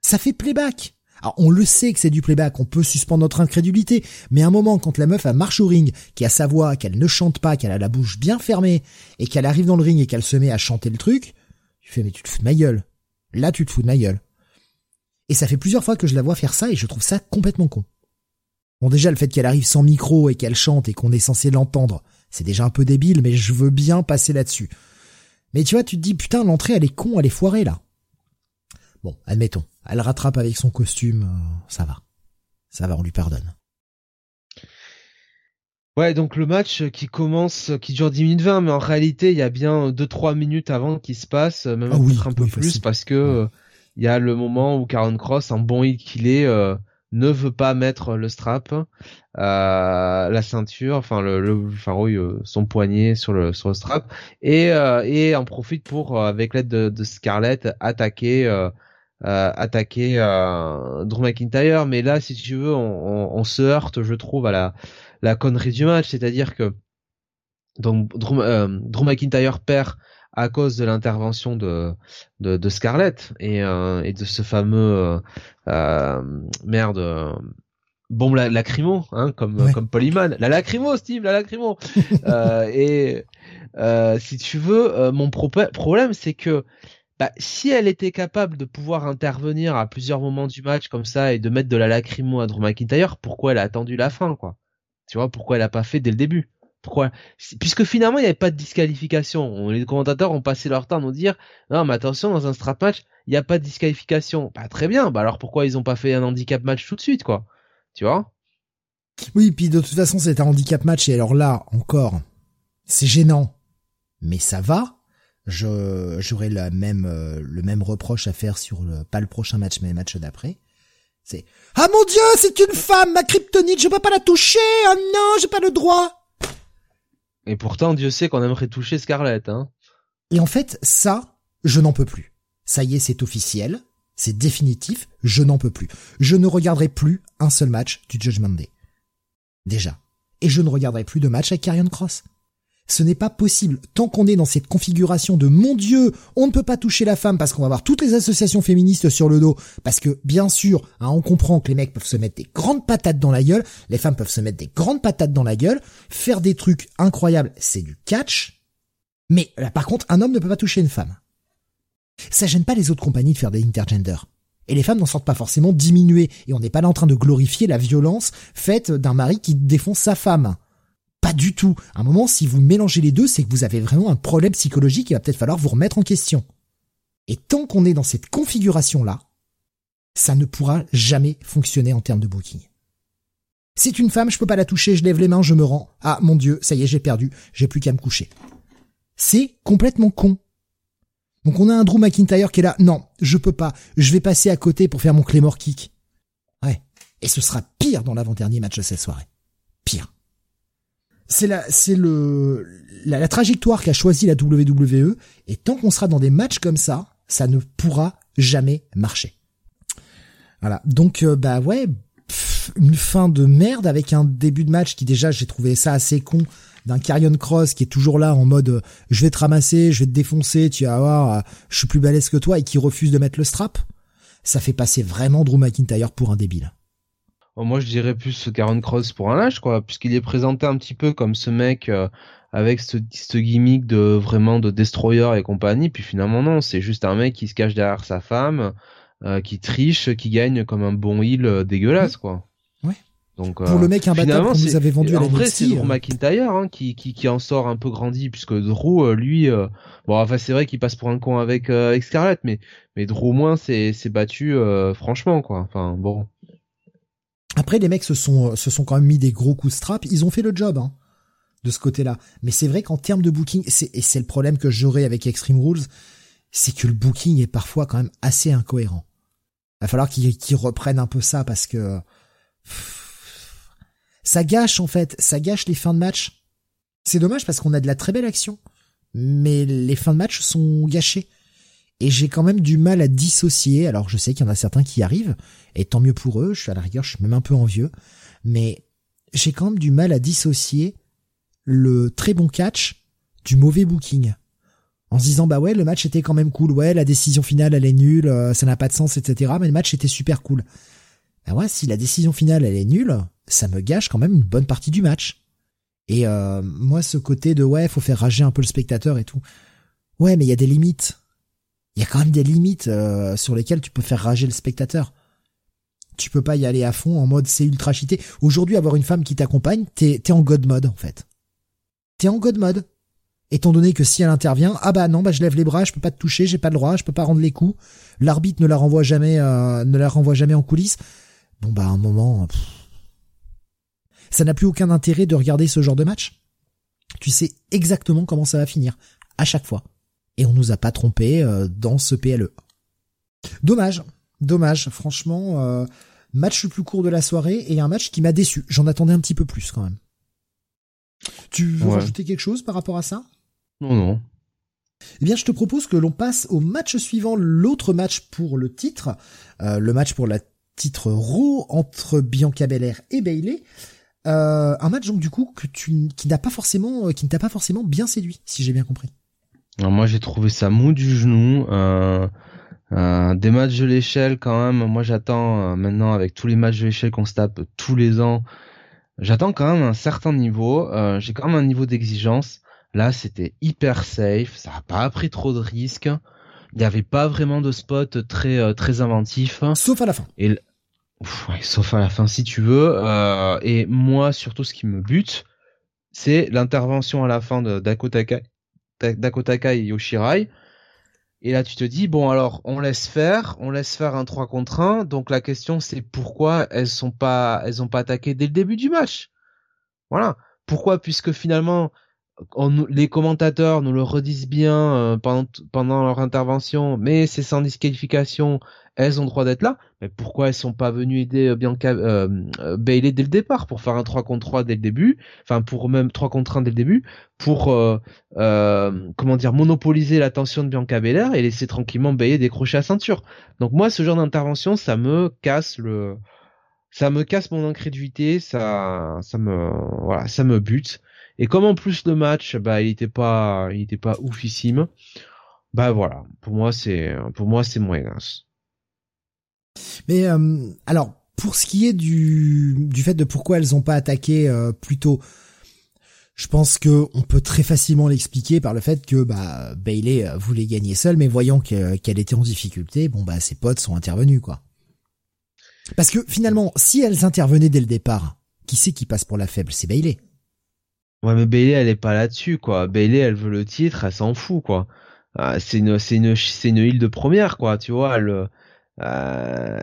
Ça fait playback. Alors on le sait que c'est du playback, on peut suspendre notre incrédulité, mais à un moment quand la meuf a marche au ring, qui a sa voix, qu'elle ne chante pas, qu'elle a la bouche bien fermée, et qu'elle arrive dans le ring et qu'elle se met à chanter le truc, tu fais mais tu te fous de ma gueule. Là tu te fous de ma gueule. Et ça fait plusieurs fois que je la vois faire ça et je trouve ça complètement con. Bon déjà le fait qu'elle arrive sans micro et qu'elle chante et qu'on est censé l'entendre, c'est déjà un peu débile, mais je veux bien passer là-dessus. Mais tu vois, tu te dis putain l'entrée elle est con, elle est foirée là. Bon, admettons, elle rattrape avec son costume, euh, ça va. Ça va, on lui pardonne. Ouais, donc le match qui commence, qui dure 10 minutes 20, mais en réalité, il y a bien 2-3 minutes avant qui se passe, même Ah oui, peut-être un peu oui, plus, facile. parce que euh, il y a le moment où Karen Cross, un bon hit qu'il est, euh, ne veut pas mettre le strap, euh, la ceinture, enfin le, le enfin oui, son poignet sur le sur le strap, et et en profite pour, avec l'aide de, de Scarlett, attaquer. Euh, attaquer euh, Drew McIntyre, mais là, si tu veux, on, on, on se heurte, je trouve, à la, la connerie du match, c'est-à-dire que donc Drew, euh, Drew McIntyre perd à cause de l'intervention de, de, de Scarlett et, euh, et de ce fameux euh, euh, merde bombe la, lacrymo, hein, comme Ouais. comme Polyman, la lacrymo, Steve, la lacrymo. euh, et euh, si tu veux, euh, mon pro- problème, c'est que bah, si elle était capable de pouvoir intervenir à plusieurs moments du match comme ça et de mettre de la lacrymo à Drew McIntyre, pourquoi elle a attendu la fin, quoi? Tu vois, pourquoi elle a pas fait dès le début? Puisque finalement, il n'y avait pas de disqualification. On- Les commentateurs ont passé leur temps à nous dire non, mais attention, dans un strap match, il n'y a pas de disqualification. Bah très bien. Bah alors pourquoi ils ont pas fait un handicap match tout de suite, quoi? Tu vois? Oui, puis de toute façon c'est un handicap match et alors là encore, c'est gênant, mais ça va. Je j'aurais la même euh, le même reproche à faire sur le, pas le prochain match mais le match d'après. C'est ah mon dieu c'est une femme ma kryptonite je peux pas la toucher oh non j'ai pas le droit. Et pourtant, Dieu sait qu'on aimerait toucher Scarlett, hein. Et en fait ça je n'en peux plus. Ça y est c'est officiel, c'est définitif, je n'en peux plus. Je ne regarderai plus un seul match du Judgment Day. Déjà. Et je ne regarderai plus de match avec Karrion Cross. Ce n'est pas possible. Tant qu'on est dans cette configuration de mon Dieu, on ne peut pas toucher la femme parce qu'on va avoir toutes les associations féministes sur le dos. Parce que, bien sûr, hein, on comprend que les mecs peuvent se mettre des grandes patates dans la gueule, les femmes peuvent se mettre des grandes patates dans la gueule, faire des trucs incroyables, c'est du catch. Mais là, par contre, un homme ne peut pas toucher une femme. Ça gêne pas les autres compagnies de faire des intergenders. Et les femmes n'en sortent pas forcément diminuées. Et on n'est pas là en train de glorifier la violence faite d'un mari qui défonce sa femme. Pas du tout. À un moment, si vous mélangez les deux, c'est que vous avez vraiment un problème psychologique et il va peut-être falloir vous remettre en question. Et tant qu'on est dans cette configuration-là, ça ne pourra jamais fonctionner en termes de booking. C'est une femme, je peux pas la toucher, je lève les mains, je me rends. Ah, mon dieu, ça y est, j'ai perdu, j'ai plus qu'à me coucher. C'est complètement con. Donc on a un Drew McIntyre qui est là, non, je peux pas, je vais passer à côté pour faire mon Claymore kick. Ouais. Et ce sera pire dans l'avant-dernier match de cette soirée. Pire. C'est la, c'est le, la, trajectoire qu'a choisi la WWE, et tant qu'on sera dans des matchs comme ça, ça ne pourra jamais marcher. Voilà. Donc, euh, bah ouais, pff, une fin de merde avec un début de match qui déjà, j'ai trouvé ça assez con, d'un Carrion Cross qui est toujours là en mode, euh, je vais te ramasser, je vais te défoncer, tu vas voir, euh, je suis plus balèze que toi, et qui refuse de mettre le strap. Ça fait passer vraiment Drew McIntyre pour un débile. Oh, Moi, je dirais plus Karen Cross pour un lâche, quoi, puisqu'il est présenté un petit peu comme ce mec euh, avec ce, ce gimmick de vraiment de destroyer et compagnie. Puis finalement, non, c'est juste un mec qui se cache derrière sa femme, euh, qui triche, qui gagne comme un bon heel euh, dégueulasse, quoi. Ouais. Donc, Pour le mec imbattable qu'on nous c'est- avait vendu à en la vrai, c'est Drew euh. McIntyre hein, qui, qui, qui en sort un peu grandi, puisque Drew, euh, lui, euh, bon, enfin, c'est vrai qu'il passe pour un con avec, euh, avec Scarlett, mais, mais Drew, au moins, s'est s'est battu euh, franchement, quoi. Enfin, bon. Après, les mecs se sont, se sont quand même mis des gros coups de strap. Ils ont fait le job, hein, de ce côté-là. Mais c'est vrai qu'en termes de booking, et c'est le problème que j'aurai avec Extreme Rules, c'est que le booking est parfois quand même assez incohérent. Va falloir qu'ils, reprennent un peu ça parce que ça gâche en fait, ça gâche les fins de match. C'est dommage parce qu'on a de la très belle action, mais les fins de match sont gâchées. Et j'ai quand même du mal à dissocier. Alors je sais qu'il y en a certains qui arrivent, et tant mieux pour eux. Je suis à la rigueur, je suis même un peu envieux, mais j'ai quand même du mal à dissocier le très bon catch du mauvais booking. en se disant bah ouais le match était quand même cool, ouais la décision finale elle est nulle, euh, ça n'a pas de sens etc. Mais le match était super cool. Bah ouais si la décision finale elle est nulle, ça me gâche quand même une bonne partie du match. Et euh, moi ce côté de ouais faut faire rager un peu le spectateur et tout. Ouais mais il y a des limites. Il y a quand même des limites euh, sur lesquelles tu peux faire rager le spectateur. Tu peux pas y aller à fond en mode c'est ultra cheaté. Aujourd'hui avoir une femme qui t'accompagne, t'es en god mode en fait. T'es en god mode étant donné que si elle intervient, ah bah non, bah je lève les bras, je peux pas te toucher, j'ai pas le droit, je peux pas rendre les coups. L'arbitre ne la renvoie jamais, euh, ne la renvoie jamais en coulisses. Bon bah à un moment, ça n'a plus aucun intérêt de regarder ce genre de match. Tu sais exactement comment ça va finir à chaque fois. Et on nous a pas trompé euh, dans ce PLE. Dommage, dommage, franchement, euh, match le plus court de la soirée et un match qui m'a déçu. J'en attendais un petit peu plus quand même. Tu veux rajouter quelque chose par rapport à ça? Non, non. Eh bien, je te propose que l'on passe au match suivant, l'autre match pour le titre, euh, le match pour la titre Raw entre Bianca Belair et Bailey. Euh, un match donc du coup que tu qui n'a pas forcément euh, qui ne t'a pas forcément bien séduit, si j'ai bien compris. Alors moi j'ai trouvé ça mou du genou. Euh, euh, des matchs de l'échelle quand même. Moi j'attends maintenant avec tous les matchs de l'échelle qu'on se tape tous les ans. J'attends quand même un certain niveau. j'ai quand même un niveau d'exigence. Là, c'était hyper safe, ça a pas pris trop de risques. Il n'y avait pas vraiment de spot très euh, très inventif. Sauf à la fin. Et sauf à la fin si tu veux. Euh, et moi, surtout, ce qui me bute, c'est l'intervention à la fin de Dakota Kai, Dakota Kai et Yoshirai. Et là, tu te dis, bon, alors, on laisse faire, on laisse faire un 3 contre 1. Donc, la question, c'est pourquoi elles sont pas, elles ont pas attaqué dès le début du match. Voilà. Pourquoi? Puisque finalement, les commentateurs nous le redisent bien euh, pendant pendant leur intervention, mais c'est sans disqualification, elles ont droit d'être là. Mais pourquoi elles sont pas venues aider euh, Bianca euh, euh, Bailey dès le départ pour faire un 3 contre 3 dès le début, enfin pour même 3 contre 1 dès le début, pour comment dire monopoliser l'attention de Bianca Belair et laisser tranquillement Bailey décrocher la ceinture. Donc moi ce genre d'intervention, ça me casse le ça me casse mon incrédulité, ça ça me voilà, ça me bute. Et comme en plus le match, bah il était pas, il était pas oufissime. Bah voilà, pour moi c'est, pour moi c'est moyen. Mais euh, alors pour ce qui est du du fait de pourquoi elles ont pas attaqué euh, plus tôt, je pense que on peut très facilement l'expliquer par le fait que bah Bailey euh, voulait gagner seule, mais voyant qu'elle était en difficulté, bon bah ses potes sont intervenus quoi. Parce que finalement, si elles intervenaient dès le départ, qui c'est qui passe pour la faible? C'est Bailey. Ouais, mais Bailey, elle est pas là-dessus, quoi. Bailey, elle veut le titre, elle s'en fout, quoi. Euh, c'est une, c'est une, c'est une île de première, quoi. Tu vois, elle, euh,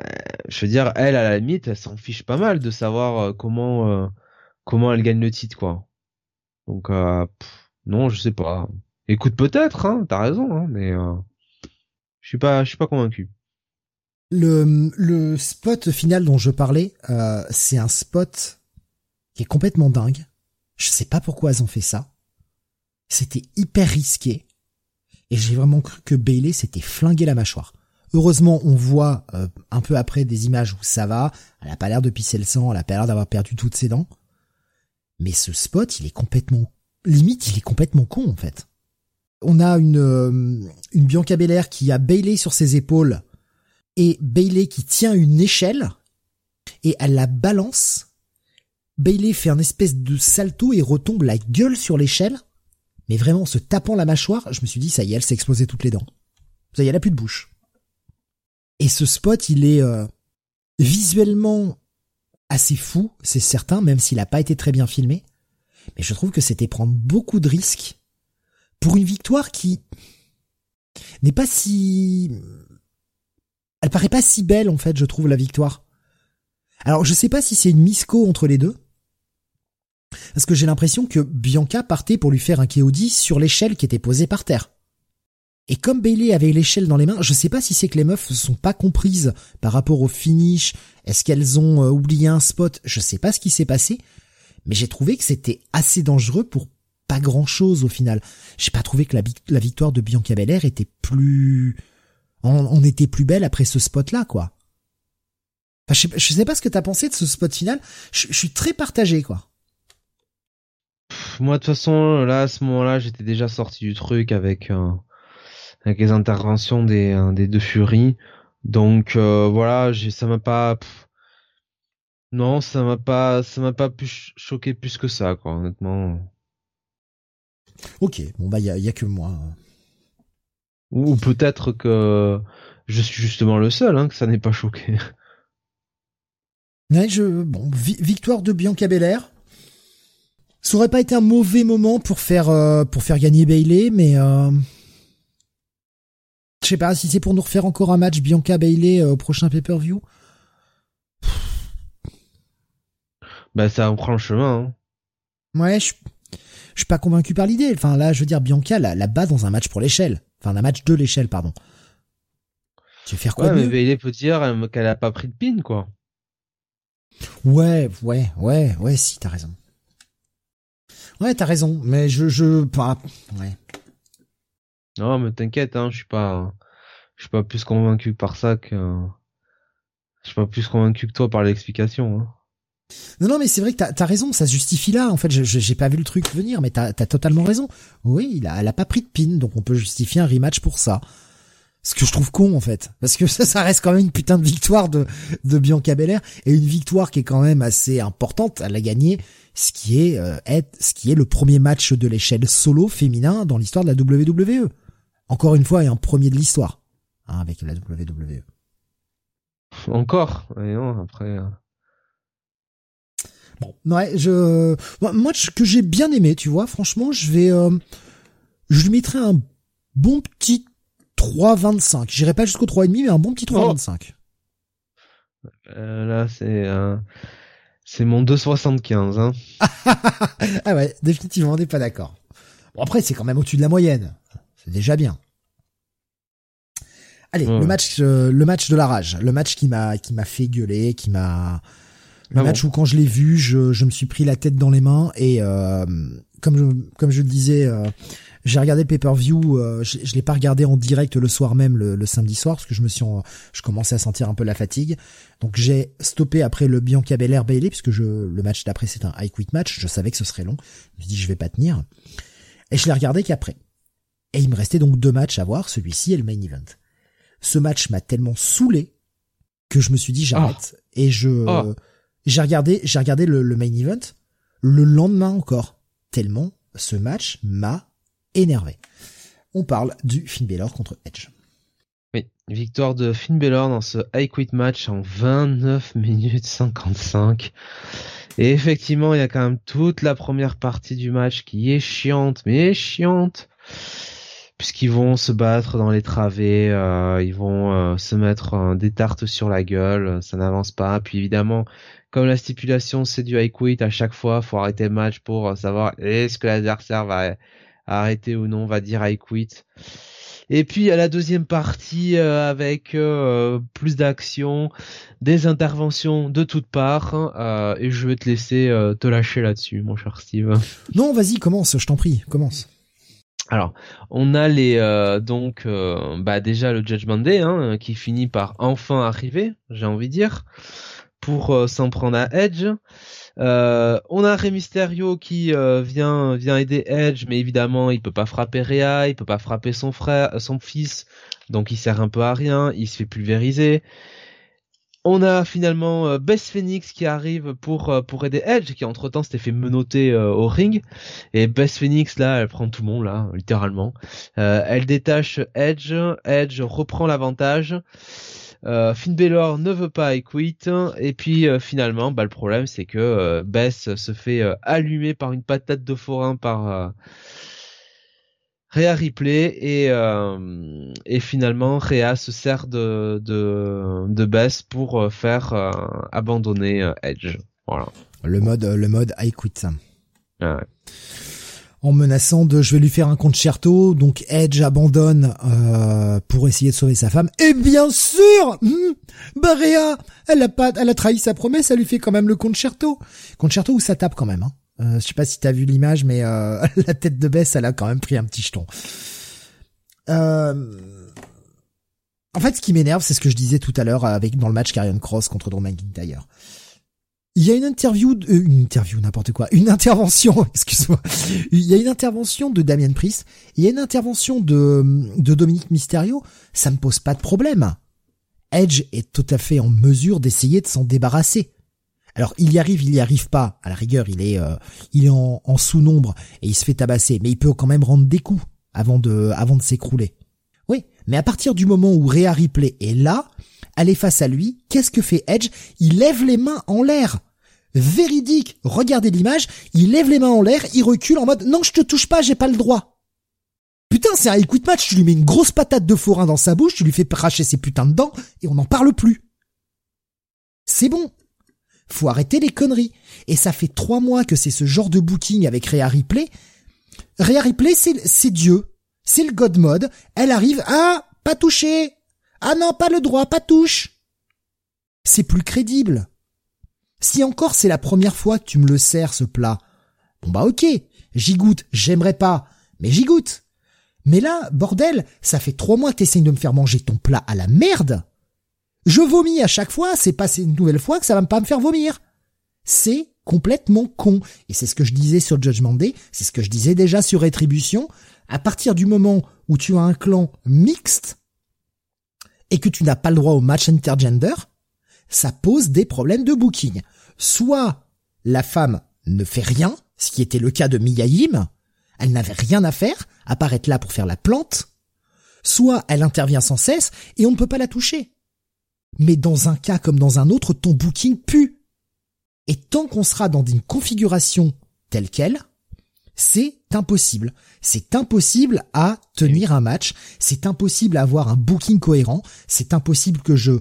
je veux dire, elle, à la limite, elle s'en fiche pas mal de savoir euh, comment, comment elle gagne le titre, quoi. Donc, non, je sais pas. Écoute, peut-être, hein, t'as raison, hein, mais je suis pas, je suis pas convaincu. Le, le spot final dont je parlais, c'est un spot qui est complètement dingue je sais pas pourquoi elles ont fait ça. C'était hyper risqué. Et j'ai vraiment cru que Bailey s'était flingué la mâchoire. Heureusement, on voit euh, un peu après des images où ça va. Elle a pas l'air de pisser le sang, elle a pas l'air d'avoir perdu toutes ses dents. Mais ce spot, il est complètement, limite, il est complètement con en fait. On a une euh, une Bianca Belair qui a Bailey sur ses épaules et Bailey qui tient une échelle et elle la balance Bailey fait un espèce de salto et retombe la gueule sur l'échelle. Mais vraiment, en se tapant la mâchoire, je me suis dit, ça y est, elle s'est explosé toutes les dents. Ça y est, elle a plus de bouche. Et ce spot, il est euh, visuellement assez fou, c'est certain, même s'il n'a pas été très bien filmé. Mais je trouve que c'était prendre beaucoup de risques pour une victoire qui n'est pas si... Elle paraît pas si belle, en fait, je trouve, la victoire. Alors, je sais pas si c'est une misco entre les deux, parce que j'ai l'impression que Bianca partait pour lui faire un KOD sur l'échelle qui était posée par terre. Et comme Bailey avait l'échelle dans les mains, je sais pas si c'est que les meufs sont pas comprises par rapport au finish, est-ce qu'elles ont euh, oublié un spot, je sais pas ce qui s'est passé, mais j'ai trouvé que c'était assez dangereux pour pas grand chose au final. J'ai pas trouvé que la, victoire de Bianca Belair était plus, on, était plus belle après ce spot là, quoi. je, sais, pas ce que t'as pensé de ce spot final, je suis très partagé, quoi. Moi de toute façon là à ce moment-là j'étais déjà sorti du truc avec avec les interventions des, des deux Furies. Donc voilà, ça m'a pas. Non, ça m'a pas, ça m'a pas pu choquer plus que ça, quoi, honnêtement. Ok, bon bah il y a, y a, que moi. Ou, peut-être que je suis justement le seul, hein, que ça n'est pas choqué. Ouais, je, bon, victoire de Bianca Belair. Ça aurait pas été un mauvais moment pour faire euh, pour faire gagner Bailey, mais euh, je sais pas si c'est pour nous refaire encore un match Bianca Bailey euh, au prochain pay-per-view. Bah ça en prend le chemin. Hein. Ouais, je, je suis pas convaincu par l'idée. Enfin là, je veux dire Bianca la, la bat dans un match pour l'échelle, enfin un match de l'échelle, pardon. Tu veux faire quoi Ouais, mais Bailey peut dire qu'elle a pas pris de pin quoi. Ouais, ouais, ouais, ouais, si t'as raison. Ouais, t'as raison, mais je, je, pas, ouais. Non, mais t'inquiète, hein, je suis pas, je suis pas plus convaincu par ça que, je suis pas plus convaincu que toi par l'explication. Hein. Non, non, mais c'est vrai que t'as as raison, ça se justifie là. En fait, j'ai pas vu le truc venir, mais t'as as totalement raison. Oui, il a, elle a pas pris de pin, donc on peut justifier un rematch pour ça. Ce que je trouve con en fait, parce que ça, ça reste quand même une putain de victoire de, de Bianca Belair et une victoire qui est quand même assez importante. Elle a gagné ce qui est euh, être, ce qui est le premier match de l'échelle solo féminin dans l'histoire de la WWE. Encore une fois, et un premier de l'histoire hein, avec la WWE. Encore, non, après. Euh. Bon, ouais, je, match que j'ai bien aimé, tu vois. Franchement, je vais, euh, je lui mettrai un bon petit 3,25. J'irai pas jusqu'au 3,5, mais un bon petit 3,25. Euh, là, c'est un c'est mon 2,75. Hein. ah ouais, définitivement, on n'est pas d'accord. Bon, après, c'est quand même au-dessus de la moyenne. C'est déjà bien. Allez, le match, euh, le match de la rage, le match qui m'a, qui m'a fait gueuler, qui m'a, le ah match où quand je l'ai vu, je, je me suis pris la tête dans les mains et euh, comme je, comme je le disais, euh, j'ai regardé le pay-per-view, euh, je, je l'ai pas regardé en direct le soir même, le, samedi soir, parce que je me suis, je commençais à sentir un peu la fatigue. Donc j'ai stoppé après le Bianca Belair Bailey, puisque je, le match d'après c'est un high quit match. Je savais que ce serait long. Je me suis dit je vais pas tenir. Et je l'ai regardé qu'après. Et il me restait donc deux matchs à voir, celui-ci et le main event. Ce match m'a tellement saoulé que je me suis dit j'arrête. Ah. Et je, ah. j'ai regardé, j'ai regardé le, le main event le lendemain encore. Tellement ce match m'a énervé. On parle du Finn Balor contre Edge. Oui, victoire de Finn Balor dans ce high quit match en 29 minutes 55. Et effectivement, il y a quand même toute la première partie du match qui est chiante, mais chiante, puisqu'ils vont se battre dans les travées, euh, ils vont euh, se mettre euh, des tartes sur la gueule, ça n'avance pas. Puis évidemment, comme la stipulation c'est du high quit, à chaque fois, faut arrêter le match pour savoir est-ce que l'adversaire va arrêter ou non, on va dire I quit. Et puis à la deuxième partie avec plus d'action, des interventions de toutes parts, et je vais te laisser te lâcher là-dessus, mon cher Steve. Non, vas-y, commence, je t'en prie, commence. Alors, on a les donc bah déjà le Judgment Day hein, qui finit par enfin arriver, j'ai envie de dire, pour s'en prendre à Edge. Euh, on a Rey Mysterio qui euh, vient vient aider Edge, mais évidemment il peut pas frapper Rhea, il peut pas frapper son frère, son fils, donc il sert un peu à rien, il se fait pulvériser. On a finalement euh, Bess Phoenix qui arrive pour pour aider Edge, qui entre temps s'était fait menotter au ring. Et Bess Phoenix là, elle prend tout le monde là, littéralement. elle détache Edge, Edge reprend l'avantage. Euh, Finn ne veut pas I quit et puis euh, finalement bah, le problème c'est que euh, Bess se fait euh, allumer par une patate de forain par Rhea Ripley et, et finalement Rhea se sert de, de, de Bess pour faire abandonner Edge. Voilà. Le mode le mode I quit. Ah ouais en menaçant de je vais lui faire un concerto, donc Edge abandonne euh, pour essayer de sauver sa femme. Et bien sûr, hmm, Barea, elle a pas, elle a trahi sa promesse, elle lui fait quand même le concerto. Concerto où ça tape quand même. Hein. Euh, je sais pas si t'as vu l'image, mais euh, la tête de Bess, elle a quand même pris un petit jeton. Euh... En fait, ce qui m'énerve, c'est ce que je disais tout à l'heure avec dans le match Carrion Cross contre Drew McIntyre. il y a une interview, euh, une interview, n'importe quoi, une intervention, excuse-moi. Il y a une intervention de Damien Priest, il y a une intervention de, de Dominique Mysterio, ça me pose pas de problème. Edge est tout à fait en mesure d'essayer de s'en débarrasser. Alors il y arrive, il y arrive pas. À la rigueur, il est, euh, il est en, sous-nombre et il se fait tabasser, mais il peut quand même rendre des coups avant de, avant de s'écrouler. Oui, mais à partir du moment où Rhea Ripley est là, elle est face à lui, qu'est-ce que fait Edge? Il lève les mains en l'air. Véridique, regardez l'image, il lève les mains en l'air, il recule en mode non je te touche pas, j'ai pas le droit. Putain, c'est un de match, tu lui mets une grosse patate de forain dans sa bouche, tu lui fais cracher ses putains de dents, et on n'en parle plus. C'est bon. Faut arrêter les conneries. Et ça fait trois mois que c'est ce genre de booking avec Rhea Ripley. Rhea Ripley, c'est Dieu. C'est le God mode. Elle arrive, ah, pas touché. Ah non, pas le droit, pas touche. C'est plus crédible. Si encore c'est la première fois que tu me le sers, ce plat, bon bah ok, j'y goûte, j'aimerais pas, mais j'y goûte. Mais là, bordel, ça fait trois mois que t'essayes de me faire manger ton plat à la merde. Je vomis à chaque fois, c'est pas une nouvelle fois que ça va pas me faire vomir. C'est complètement con. Et c'est ce que je disais sur Judgment Day, c'est ce que je disais déjà sur Rétribution. À partir du moment où tu as un clan mixte et que tu n'as pas le droit au match intergender, ça pose des problèmes de booking. Soit la femme ne fait rien, ce qui était le cas de Mia elle n'avait rien à faire, à part là pour faire la plante, soit elle intervient sans cesse et on ne peut pas la toucher. Mais dans un cas comme dans un autre, ton booking pue. Et tant qu'on sera dans une configuration telle qu'elle, c'est impossible. C'est impossible à tenir un match, c'est impossible à avoir un booking cohérent, c'est impossible que je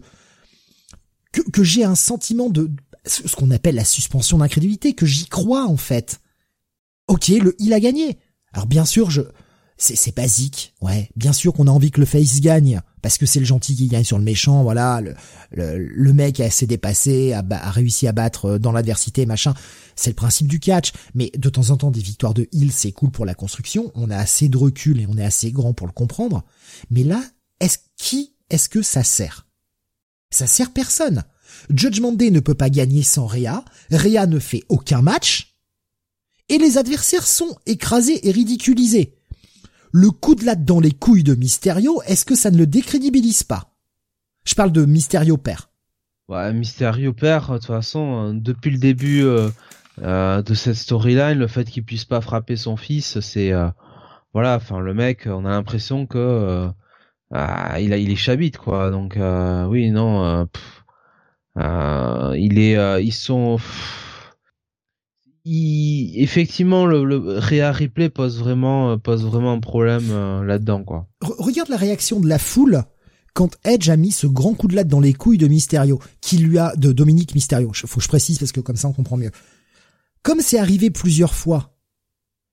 que, que j'ai un sentiment de ce qu'on appelle la suspension d'incrédulité, que j'y crois en fait. Ok, le il a gagné. Alors bien sûr, je c'est basique, ouais. Bien sûr qu'on a envie que le face gagne parce que c'est le gentil qui gagne sur le méchant, voilà. Le, le, mec a assez dépassé, a, a réussi à battre euh, dans l'adversité, machin. C'est le principe du catch. Mais de temps en temps, des victoires de heal, c'est cool pour la construction. On a assez de recul et on est assez grand pour le comprendre. Mais là, est-ce qui est-ce que ça sert? Ça sert personne. Judgment Day ne peut pas gagner sans Rhea. Rhea ne fait aucun match et les adversaires sont écrasés et ridiculisés. Le coup de latte dans les couilles de Mysterio, est-ce que ça ne le décrédibilise pas? Je parle de Mysterio père. Ouais, Mysterio père, de toute façon, euh, depuis le début euh, euh, de cette storyline, le fait qu'il puisse pas frapper son fils, c'est voilà, enfin le mec, on a l'impression que ah, il est chabite quoi. Donc oui, non, il est, ils sont effectivement le, le Ripley pose vraiment euh, pose vraiment un problème euh, là-dedans quoi. regarde la réaction de la foule quand Edge a mis ce grand coup de latte dans les couilles de Mysterio, qui lui a de Dominique Mysterio. Faut que je précise parce que comme ça on comprend mieux. Comme c'est arrivé plusieurs fois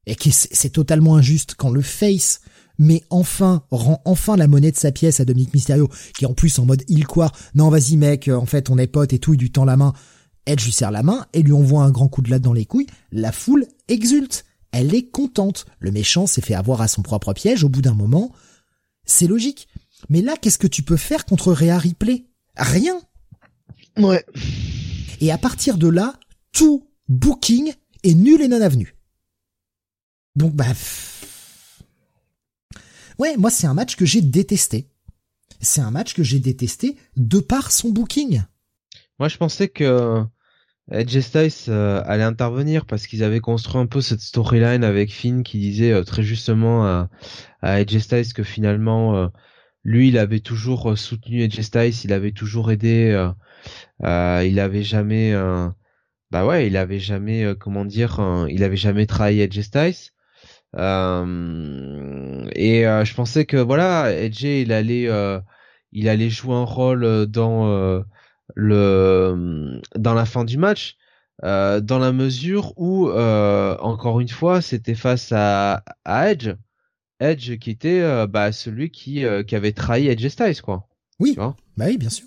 et que c'est totalement injuste quand le face met enfin rend enfin la monnaie de sa pièce à Dominique Mysterio, qui est en plus en mode il quoi? Non vas-y mec, en fait on est potes et tout, il du temps la main. Edge lui serre la main et lui envoie un grand coup de latte dans les couilles. La foule exulte. Elle est contente. Le méchant s'est fait avoir à son propre piège au bout d'un moment. C'est logique. Mais là, qu'est-ce que tu peux faire contre Rhea Ripley? Rien. Ouais. Et à partir de là, tout booking est nul et non avenu. Donc bah Ouais, moi c'est un match que j'ai détesté. C'est un match que j'ai détesté de par son booking. Moi je pensais que Edge Styles euh, allait intervenir parce qu'ils avaient construit un peu cette storyline avec Finn qui disait euh, très justement à, à Edge Styles que finalement euh, lui il avait toujours soutenu Edge Styles, il avait toujours aidé, il avait jamais bah ouais, il avait jamais comment dire, il avait jamais trahi Edge Styles. et je pensais que voilà, Edge il allait il allait jouer un rôle dans le dans la fin du match, euh, dans la mesure où euh, encore une fois c'était face à, à, Edge, Edge qui était euh, bah, celui qui qui avait trahi Edge Styles quoi. Oui. bah oui, bien sûr.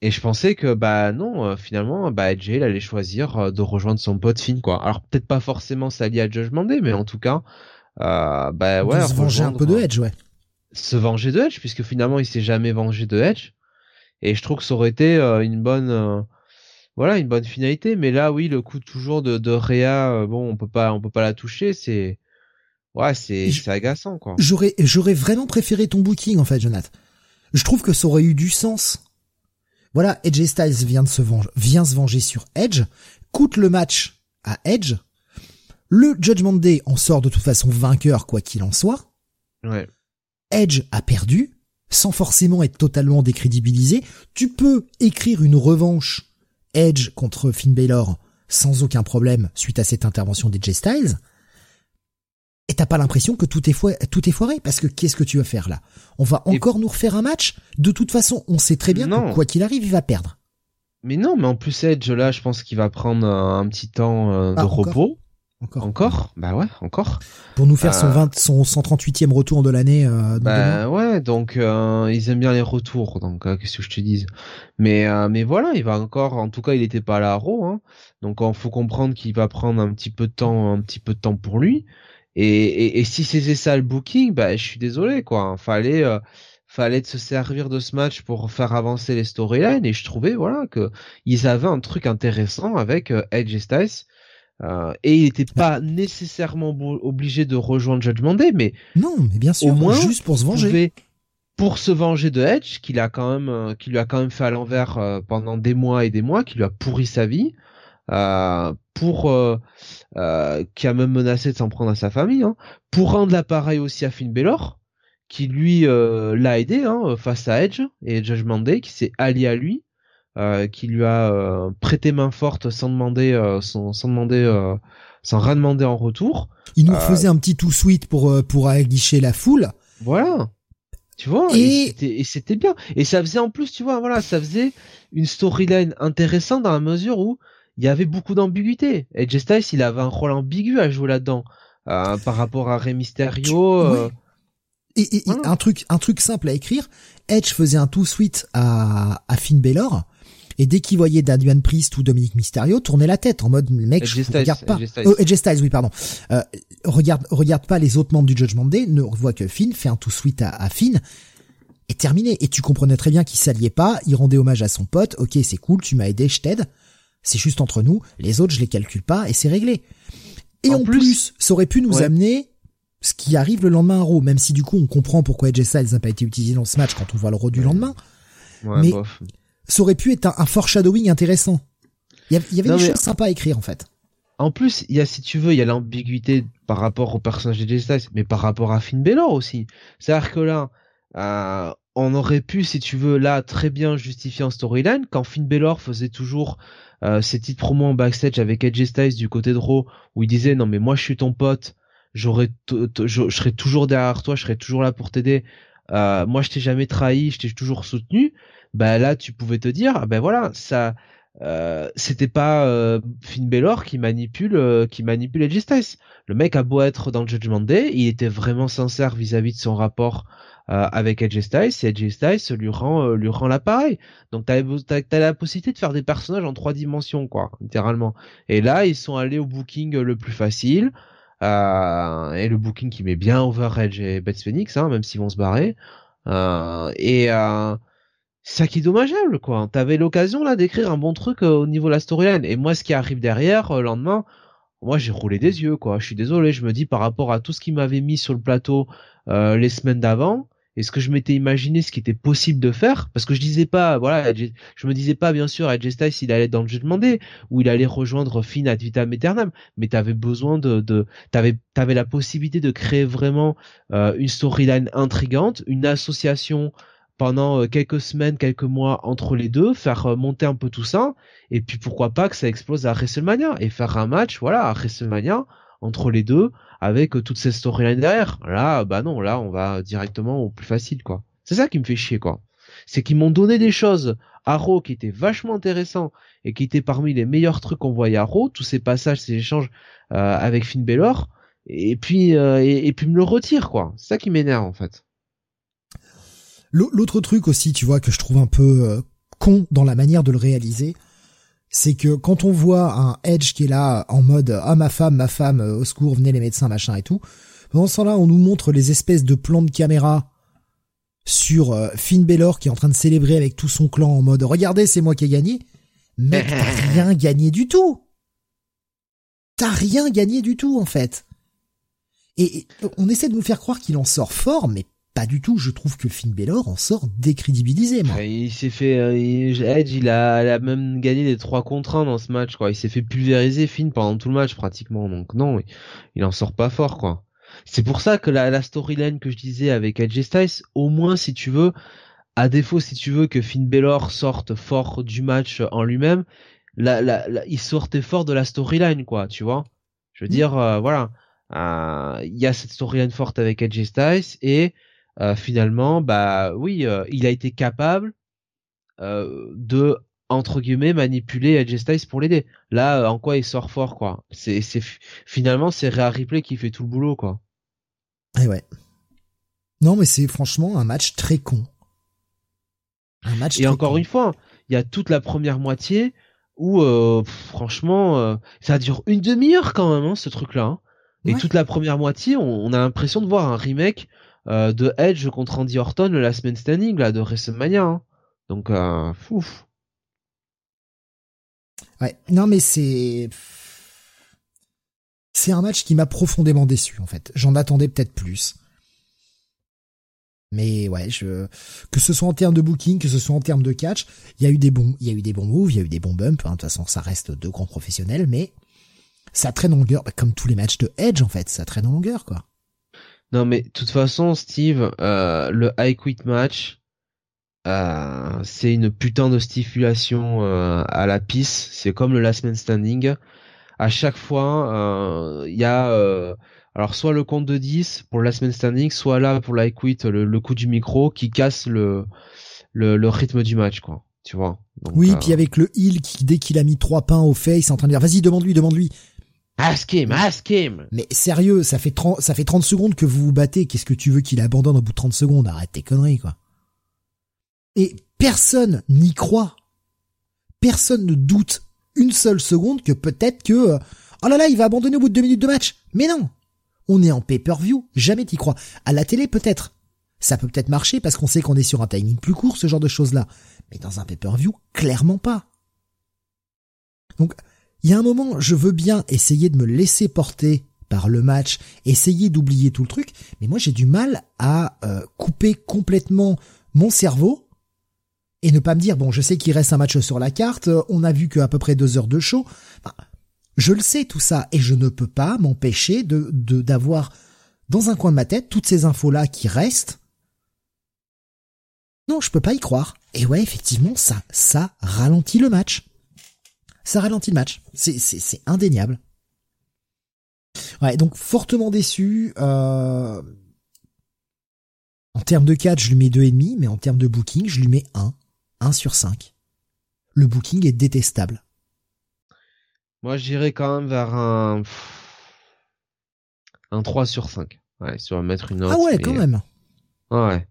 Et je pensais que bah non, finalement, bah Edge il allait choisir de rejoindre son pote Finn quoi. Alors peut-être pas forcément s'allier à Judgment Day, mais en tout cas, bah ouais. se venger un peu de Edge, ouais. Se venger de Edge, puisque finalement il s'est jamais vengé de Edge. Et je trouve que ça aurait été euh, une bonne, euh, voilà une bonne finalité. Mais là, oui, le coup toujours de, de Rhea, euh, bon, on peut pas, on peut pas la toucher. C'est ouais, c'est c'est agaçant quoi. J'aurais j'aurais vraiment préféré ton booking en fait, Jonathan. Je trouve que ça aurait eu du sens. Voilà, Edge Styles vient de se venger, vient se venger sur Edge, coûte le match à Edge. Le Judgment Day en sort de toute façon vainqueur quoi qu'il en soit. Ouais. Edge a perdu sans forcément être totalement décrédibilisé. Tu peux écrire une revanche Edge contre Finn Balor sans aucun problème suite à cette intervention d'Edge Styles. Et t'as pas l'impression que tout est, foiré, tout est foiré parce que qu'est-ce que tu vas faire là? On va encore nous refaire un match? De toute façon, on sait très bien que quoi qu'il arrive, il va perdre. Mais non, mais en plus Edge là, je pense qu'il va prendre un, petit temps euh, de ah, repos. Encore. Encore Bah ouais, encore. Pour nous faire son 20, euh, son 138e retour de l'année. Euh, bah ouais, donc euh, ils aiment bien les retours, donc euh, qu'est-ce que je te dise? Mais mais voilà, il va encore, en tout cas, il était pas à Raw, hein, donc il faut comprendre qu'il va prendre un petit peu de temps, un petit peu de temps pour lui. Et, et, et si c'était ça le booking, bah je suis désolé quoi. Fallait fallait se servir de ce match pour faire avancer les storylines et je trouvais voilà que ils avaient un truc intéressant avec Edge et Styles euh, et il n'était pas nécessairement obligé de rejoindre Judgment Day, mais non, mais bien sûr, au moins juste pour se venger. Pour se venger de Edge, qu'il a quand même, euh, qui lui a quand même fait à l'envers euh, pendant des mois et des mois, qui lui a pourri sa vie, pour, qui a même menacé de s'en prendre à sa famille, hein, pour rendre l'appareil aussi à Finn Balor, qui lui l'a aidé hein, face à Edge et Judgment Day, qui s'est allié à lui euh, qui lui a euh, prêté main forte sans demander, euh, sans, sans, demander, sans rien demander en retour. Il nous faisait un petit tout suite pour pour aguicher la foule. Voilà. Tu vois, et, et c'était bien. Et ça faisait en plus, tu vois, voilà, ça faisait une storyline intéressante dans la mesure où il y avait beaucoup d'ambiguïté. Et Styles, il avait un rôle ambigu à jouer là-dedans par rapport à Rey Mysterio. Et, et, un truc, un truc simple à écrire. Edge faisait un tout suite à, à Finn Balor et dès qu'il voyait Damian Priest ou Dominique Mysterio, tournait la tête en mode mec, je regarde pas. Oh, Styles, oui, pardon. Euh, regarde, regarde pas les autres membres du Judgment Day, ne voit que Finn, fait un tout suite à, à Finn et terminé. Et tu comprenais très bien qu'il s'alliait pas, il rendait hommage à son pote. Ok, c'est cool, tu m'as aidé, je t'aide. C'est juste entre nous. Les autres, je les calcule pas et c'est réglé. Et en, plus, ça aurait pu nous amener ce qui arrive le lendemain à Raw, même si du coup on comprend pourquoi Edge Styles n'a pas été utilisé dans ce match quand on voit le Raw du lendemain. mais ça aurait pu être un, foreshadowing intéressant. Il y, avait des choses sympas à écrire en fait. En plus, il y a, si tu veux, il y a l'ambiguïté par rapport au personnage de Styles, mais par rapport à Finn Balor aussi. C'est-à-dire que là, euh, on aurait pu, si tu veux, là, très bien justifier en storyline, quand Finn Balor faisait toujours euh, ses petites promos en backstage avec Edge Styles du côté de Raw, où il disait, non mais moi je suis ton pote, j'aurais, je serai toujours derrière toi, je serai toujours là pour t'aider, euh, moi je t'ai jamais trahi, je t'ai toujours soutenu, bah là tu pouvais te dire, ben voilà, ça, euh, c'était pas euh, Finn Balor qui manipule, euh, qui manipule Edge Styles. Le mec a beau être dans le Judgment Day, il était vraiment sincère vis-à-vis de son rapport euh, avec Edge Styles, et Edge Styles lui rend, lui rend l'appareil. Donc t'as, as, la possibilité de faire des personnages en trois dimensions, quoi, littéralement. Et là, ils sont allés au booking le plus facile. Euh, et le booking qui met bien over Edge et Beth Phoenix, hein, même s'ils vont se barrer. Euh, et euh, c'est ça qui est dommageable, quoi. T'avais l'occasion là d'écrire un bon truc euh, au niveau de la storyline. Et moi, ce qui arrive derrière, euh, le lendemain, moi j'ai roulé des yeux, quoi. Je suis désolé, je me dis par rapport à tout ce qui m'avait mis sur le plateau euh, les semaines d'avant, et ce que je m'étais imaginé, ce qui était possible de faire, parce que je disais pas, voilà, je me disais pas bien sûr à Styles il allait dans le jeu demandé ou il allait rejoindre Finn ad vitam mais t'avais besoin de, de t'avais t'avais la possibilité de créer vraiment une storyline intrigante, une association pendant euh, quelques semaines, quelques mois entre les deux, faire euh, monter un peu tout ça, et puis pourquoi pas que ça explose à WrestleMania et faire un match, voilà, à WrestleMania entre les deux avec euh, toutes ces storylines derrière. Là, bah non, là on va directement au plus facile quoi. C'est ça qui me fait chier quoi. C'est qu'ils m'ont donné des choses à Raw qui étaient vachement intéressants et qui étaient parmi les meilleurs trucs qu'on voyait à Raw, tous ces passages, ces échanges avec Finn Balor, et puis et, et, puis me le retire quoi. C'est ça qui m'énerve en fait. L'autre truc aussi, tu vois, que je trouve un peu euh, con dans la manière de le réaliser, c'est que quand on voit un Edge qui est là en mode ah ma femme, ma femme, euh, au secours, venez les médecins, machin et tout. Pendant ce temps-là, on nous montre les espèces de plans de caméra sur euh, Finn Balor qui est en train de célébrer avec tout son clan en mode regardez, c'est moi qui ai gagné. Mec, t'as rien gagné du tout. T'as rien gagné du tout, en fait. Et, on essaie de nous faire croire qu'il en sort fort, mais pas du tout. Je trouve que Finn Balor en sort décrédibilisé, moi. Il s'est fait, euh, Edge, il a, même gagné des 3 contre 1 dans ce match, quoi. Il s'est fait pulvériser Finn pendant tout le match, pratiquement. Donc non, il en sort pas fort, quoi. C'est pour ça que la, la storyline que je disais avec Edge Styles, au moins si tu veux, à défaut si tu veux que Finn Balor sorte fort du match en lui-même, la, la, il sortait fort de la storyline, quoi, tu vois. Je veux mm. dire, euh, voilà, euh, il y a cette storyline forte avec Edge Styles et finalement, bah oui, il a été capable de entre guillemets manipuler Edge Styles pour l'aider. Là, en quoi il sort fort, quoi. C'est, finalement c'est Rhea Ripley qui fait tout le boulot, quoi. Et ouais. Non, mais c'est franchement un match très con. Un match. Et encore une fois, il y a toute la première moitié où, euh, franchement, euh, ça dure une demi-heure quand même, hein, ce truc-là. Hein. Et toute la première moitié, on, a l'impression de voir un remake euh, de Edge contre Andy Orton, le Last Man Standing, là, de WrestleMania. Hein. Donc, euh, ouf. Ouais, non mais c'est c'est un match qui m'a profondément déçu en fait. J'en attendais peut-être plus. Mais ouais, je que ce soit en termes de booking, que ce soit en termes de catch, il y a eu des bons, il y a eu des bons moves, il y a eu des bons bumps. Hein. De toute façon, ça reste deux grands professionnels, mais ça traîne en longueur, bah, comme tous les matchs de Edge en fait, ça traîne en longueur quoi. Non mais de toute façon, Steve, euh, le high quit match, euh, c'est une putain de stipulation euh, à la pisse. C'est comme le last man standing. À chaque fois, il y a alors soit le compte de 10 pour la semaine standing, soit là pour la quit le, coup du micro qui casse le, le, rythme du match quoi. Tu vois? oui, euh, puis avec le heal qui dès qu'il a mis trois pains au face, c'est en train de dire vas-y demande-lui, demande-lui. Ask him, ask him. Mais sérieux, ça fait 30 ça fait 30 secondes que vous vous battez, qu'est-ce que tu veux qu'il abandonne au bout de 30 secondes? Arrête tes conneries quoi. Et personne n'y croit. Personne ne doute une seule seconde que peut-être que euh, oh là là, il va abandonner au bout de deux minutes de match. Mais non. On est en pay-per-view, jamais t'y crois. À la télé, peut-être. Ça peut peut-être marcher parce qu'on sait qu'on est sur un timing plus court, ce genre de choses-là. Mais dans un pay-per-view, clairement pas. Donc, il y a un moment, je veux bien essayer de me laisser porter par le match, essayer d'oublier tout le truc, mais moi j'ai du mal à euh, couper complètement mon cerveau et ne pas me dire bon je sais qu'il reste un match sur la carte, on a vu qu'à peu près deux heures de show. Je le sais tout ça et je ne peux pas m'empêcher de d'avoir dans un coin de ma tête toutes ces infos là qui restent. Non, je peux pas y croire. Et ouais, effectivement, ça ça ralentit le match. Ça ralentit le match. C'est indéniable. Ouais, donc fortement déçu. Euh... En termes de catch, je lui mets deux et demi, mais en termes de booking, je lui mets un, un sur 5. Le booking est détestable. Moi, j'irais quand même vers un un 3 sur 5. Ouais, si on va mettre une note. Ah ouais, quand même. Ouais.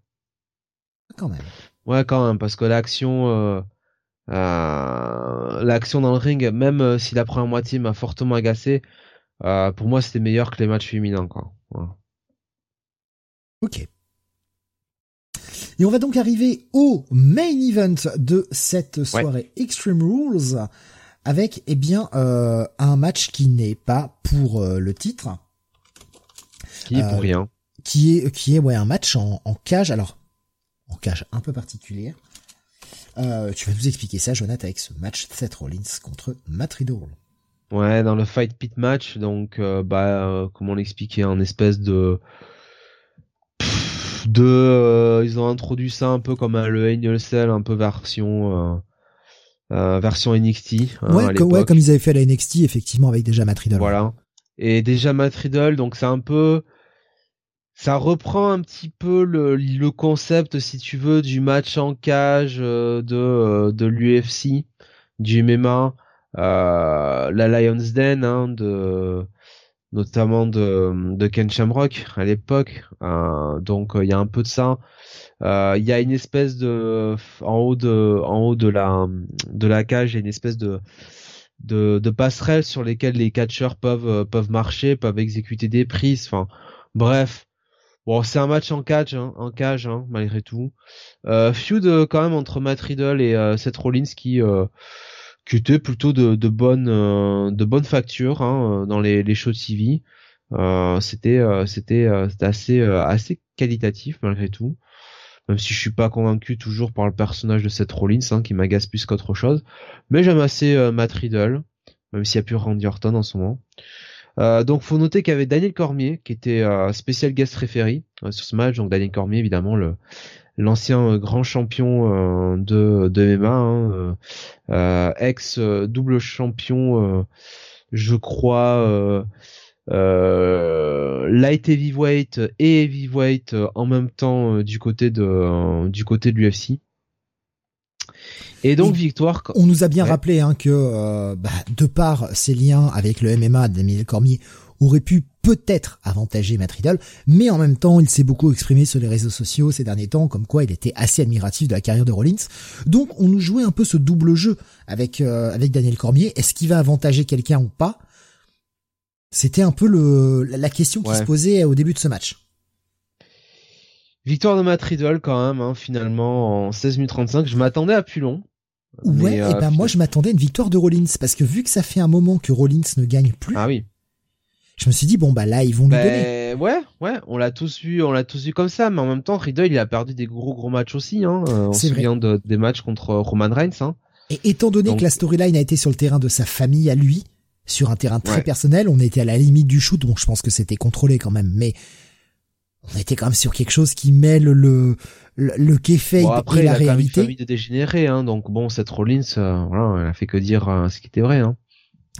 Quand même. Ouais, quand même, parce que l'action, euh, l'action dans le ring, même euh, si la première moitié m'a fortement agacé, euh, pour moi, c'était meilleur que les matchs féminins, quoi. Ok. Et on va donc arriver au main event de cette soirée Extreme Rules avec eh bien euh, un match qui n'est pas pour euh, le titre, qui est pour euh, rien, qui est qui est ouais un match en, en cage. Alors en cage un peu particulier. tu vas nous expliquer ça, Jonathan, avec ce match Seth Rollins contre Matt Riddle. Ouais, dans le Fight Pit match, donc bah comment l'expliquer, un espèce de de ils ont introduit ça un peu comme un, le Angel Cell, un peu version euh, version NXT. Hein, ouais, comme ils avaient fait à la NXT, effectivement, avec déjà Matt Riddle. Voilà. Et déjà Matt Riddle, donc c'est un peu, ça reprend un petit peu le, le concept, si tu veux, du match en cage euh, de euh, de l'UFC, du MMA, euh, la Lions Den, hein, de notamment de de Ken Shamrock à l'époque. donc il y a un peu de ça. Euh, il y a une espèce de en haut de en haut de la de la cage, il y a une espèce de de, de passerelles sur lesquelles les catcheurs peuvent euh, peuvent marcher, peuvent exécuter des prises. Enfin, bref. Bon, c'est un match en cage, hein, en cage hein, malgré tout. Euh, feud euh, quand même entre Matt Riddle et Seth Rollins qui qui était plutôt de, de bonne de bonne facture hein, dans les, les shows TV. c'était c'était assez assez qualitatif malgré tout même si je suis pas convaincu toujours par le personnage de Seth Rollins hein, qui m'agace plus qu'autre chose mais j'aime assez euh, Matt Riddle même s'il y a plus Randy Orton en ce moment euh, donc faut noter qu'il y avait Daniel Cormier qui était euh, spécial guest référé euh, sur ce match donc Daniel Cormier évidemment le l'ancien grand champion de, de MMA hein, ex double champion je crois euh, light heavyweight et heavyweight euh, en même temps euh, du côté de euh, du côté de l'UFC. Et donc victoire. On nous a bien rappelé hein, que bah, de par ses liens avec le MMA d'Emile Cormier aurait pu peut-être avantager Matt Riddle, mais en même temps, il s'est beaucoup exprimé sur les réseaux sociaux ces derniers temps, comme quoi il était assez admiratif de la carrière de Rollins. Donc, on nous jouait un peu ce double jeu avec avec Daniel Cormier. Est-ce qu'il va avantager quelqu'un ou pas? C'était un peu le, la question qui se posait au début de ce match. Victoire de Matt Riddle quand même, hein, finalement, en 16 minutes 35. Je m'attendais à plus long. Ouais, et euh, ben moi je m'attendais à une victoire de Rollins, parce que vu que ça fait un moment que Rollins ne gagne plus. Ah oui. Je me suis dit bon bah là ils vont lui ben, donner. Ouais, ouais, on l'a tous vu, on l'a tous vu comme ça, mais en même temps Riddle il a perdu des gros gros matchs aussi. Hein. Euh, on se souvient de, des matchs contre Roman Reigns. Hein. Et étant donné que la storyline a été sur le terrain de sa famille à lui, sur un terrain très personnel. On était à la limite du shoot. Bon, je pense que c'était contrôlé quand même, mais on était quand même sur quelque chose qui mêle le le, le et la réalité. Il a quand même une famille de dégénérés, hein. Donc bon, cette Rollins, euh, voilà, elle a fait que dire euh, ce qui était vrai, hein.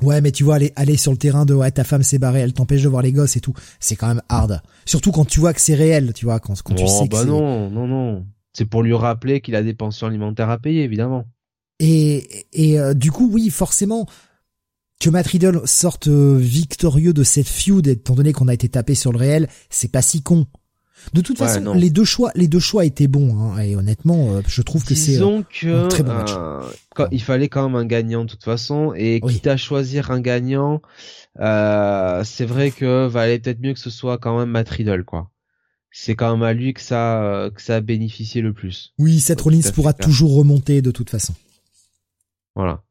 Ouais, mais tu vois, aller, aller sur le terrain de ouais, ta femme s'est barrée, elle t'empêche de voir les gosses et tout, c'est quand même hard. Surtout quand tu vois que c'est réel, tu vois, quand, quand tu sais bah que non, non, non. C'est pour lui rappeler qu'il a des pensions alimentaires à payer, évidemment. Et, et euh, du coup, oui, forcément, que Matt Riddle sorte euh, victorieux de cette feud, étant donné qu'on a été tapé sur le réel, c'est pas si con. De toute façon, les deux choix, les deux choix étaient bons, hein, et honnêtement, euh, je trouve que c'est euh, un très bon match. il fallait quand même un gagnant de toute façon, et quitte à choisir un gagnant, c'est vrai que valait peut-être mieux que ce soit quand même Matt Riddle, quoi. C'est quand même à lui que ça, que ça a bénéficié le plus. Oui, Seth Rollins pourra toujours remonter de toute façon. Voilà.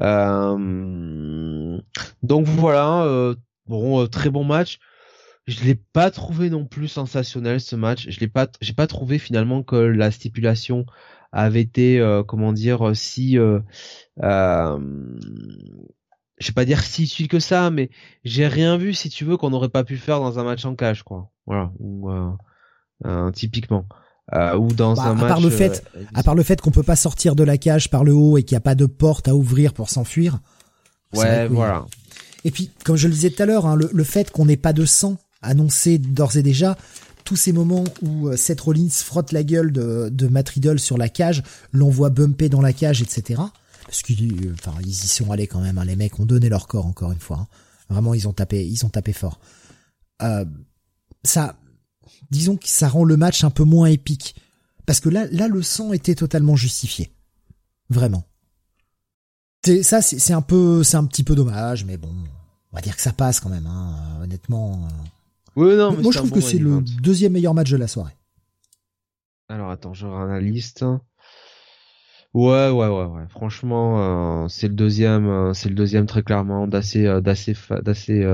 Euh, donc voilà, euh, bon, euh, très bon match. Je l'ai pas trouvé non plus sensationnel ce match. Je l'ai pas, j'ai pas trouvé finalement que la stipulation avait été, comment dire, si, euh, je vais pas dire si utile que ça, mais j'ai rien vu, si tu veux, qu'on n'aurait pas pu faire dans un match en cage, quoi. Voilà, ou typiquement. Euh, ou dans bah, un à part le fait, euh, à part le fait qu'on peut pas sortir de la cage par le haut et qu'il n'y a pas de porte à ouvrir pour s'enfuir. Ouais, voilà. Et puis, comme je le disais tout à l'heure, hein, le, fait qu'on n'ait pas de sang annoncé d'ores et déjà, tous ces moments où euh, Seth Rollins frotte la gueule de, de Matt sur la cage, l'envoie bumper dans la cage, etc. Parce qu'ils, enfin, ils y sont allés quand même. Hein, les mecs ont donné leur corps encore une fois. Hein. Vraiment, ils ont tapé, ils ont tapé fort. Euh, ça, disons que ça rend le match un peu moins épique. Parce que là, là, le sang était totalement justifié. Vraiment. Ça, c'est un peu, c'est un petit peu dommage, mais bon, on va dire que ça passe quand même, hein, honnêtement. Oui, non, Moi, je trouve que c'est le deuxième meilleur match de la soirée. Alors, attends, je la liste. Ouais, ouais, ouais, ouais. Franchement, euh, c'est le deuxième, euh, c'est le deuxième très clairement, d'assez, euh, d'assez, d'assez,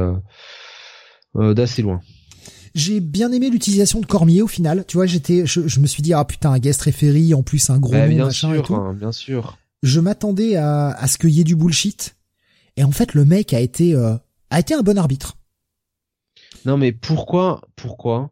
d'assez loin. J'ai bien aimé l'utilisation de Cormier au final. Tu vois, j'étais, je, me suis dit ah putain un guest référé en plus un gros bah, nom bien machin sûr, et tout. Hein, bien sûr. Je m'attendais à, à ce qu'il y ait du bullshit. Et en fait, le mec a été a été un bon arbitre. Non mais pourquoi pourquoi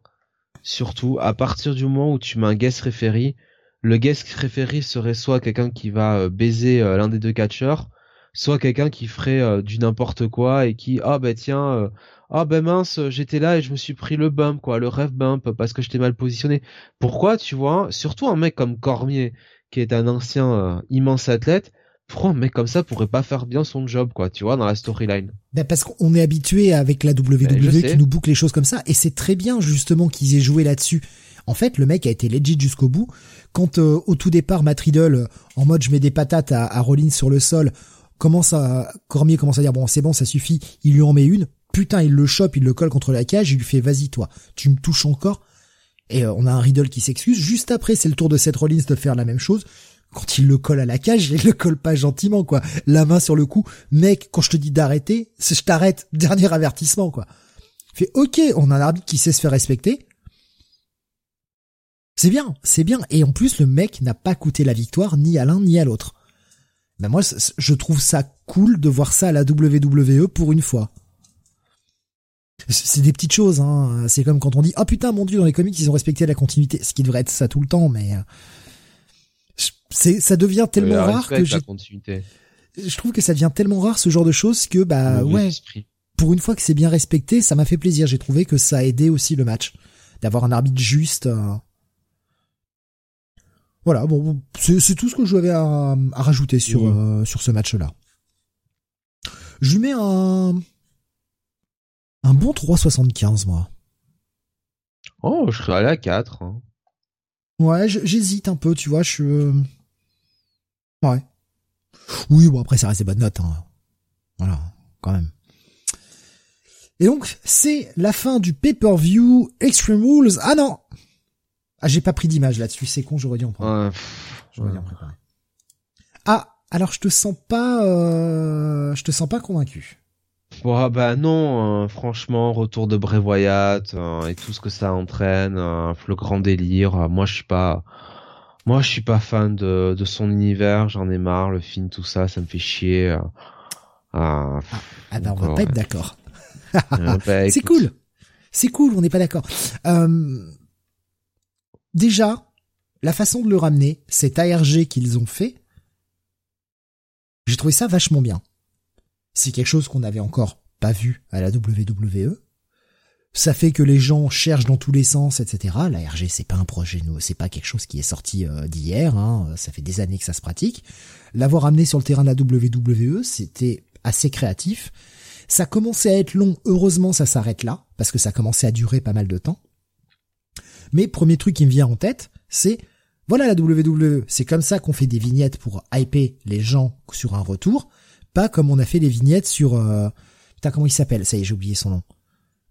surtout à partir du moment où tu mets un guest référé, le guest référé serait soit quelqu'un qui va euh, baiser euh, l'un des deux catcheurs, soit quelqu'un qui ferait du n'importe quoi et qui ah bah tiens ah ben mince, j'étais là et je me suis pris le bump, quoi, le rêve bump, parce que j'étais mal positionné. Pourquoi, tu vois, surtout un mec comme Cormier, qui est un ancien euh, immense athlète, pourquoi un mec comme ça pourrait pas faire bien son job, quoi, tu vois, dans la storyline? Ben parce qu'on est habitué avec la WWE ben, qui nous boucle les choses comme ça, et c'est très bien justement qu'ils aient joué là-dessus. En fait, le mec a été legit jusqu'au bout. Quand euh, au tout départ, Matt Riddle, en mode je mets des patates à, à Rollins sur le sol, commence à Cormier commence à dire bon c'est bon ça suffit, il lui en met une putain, il le chope, il le colle contre la cage, il lui fait vas-y toi, tu me touches encore. Et euh, on a un Riddle qui s'excuse. Juste après, c'est le tour de Seth Rollins de faire la même chose. Quand il le colle à la cage, il le colle pas gentiment, quoi. La main sur le cou. Mec, quand je te dis d'arrêter, je t'arrête. Dernier avertissement, quoi. Fait, ok, on a un arbitre qui sait se faire respecter. C'est bien, c'est bien. Et en plus, le mec n'a pas coûté la victoire ni à l'un ni à l'autre. Ben moi, je trouve ça cool de voir ça à la WWE pour une fois. C'est des petites choses, hein. C'est comme quand on dit, oh putain, mon dieu, dans les comics, ils ont respecté la continuité. Ce qui devrait être ça tout le temps, mais euh, c'est, ça devient tellement rare que j'ai, je trouve que ça devient tellement rare ce genre de choses que, bah, ouais. Pour une fois que c'est bien respecté, ça m'a fait plaisir. J'ai trouvé que ça a aidé aussi le match. D'avoir un arbitre juste. Voilà, bon, c'est, tout ce que je à, à rajouter sur, euh, sur ce match-là. Je lui mets un, un bon 3,75, moi. Oh, je serais allé à 4. Hein. Ouais, j'hésite un peu, tu vois, je suis... ouais. Oui, bon, après, ça reste des bonnes notes. Hein. Voilà, quand même. Et donc, c'est la fin du pay-per-view Extreme Rules. Ah non Ah, j'ai pas pris d'image là-dessus, c'est con, j'aurais dû en prendre. j'aurais dû en préparer. Ah, alors je te sens pas... Euh... Je te sens pas convaincu. Ouais, bah non, euh, franchement, retour de Bray Wyatt euh, et tout ce que ça entraîne, le grand délire. moi, je suis pas, moi, je suis pas fan de, de son univers. J'en ai marre, le film, tout ça, ça me fait chier. ah, ah ben, on va pas être d'accord. Bah, c'est cool, c'est cool, on n'est pas d'accord. déjà, la façon de le ramener, cet ARG qu'ils ont fait, j'ai trouvé ça vachement bien. C'est quelque chose qu'on n'avait encore pas vu à la WWE. Ça fait que les gens cherchent dans tous les sens, etc. La RG, c'est pas un projet c'est pas quelque chose qui est sorti euh, d'hier. Hein. Ça fait des années que ça se pratique. L'avoir amené sur le terrain de la WWE, c'était assez créatif. Ça commençait à être long. Heureusement, ça s'arrête là parce que ça commençait à durer pas mal de temps. Mais premier truc qui me vient en tête, c'est voilà la WWE. C'est comme ça qu'on fait des vignettes pour hyper les gens sur un retour pas comme on a fait les vignettes sur euh... putain comment il s'appelle? Ça y est j'ai oublié son nom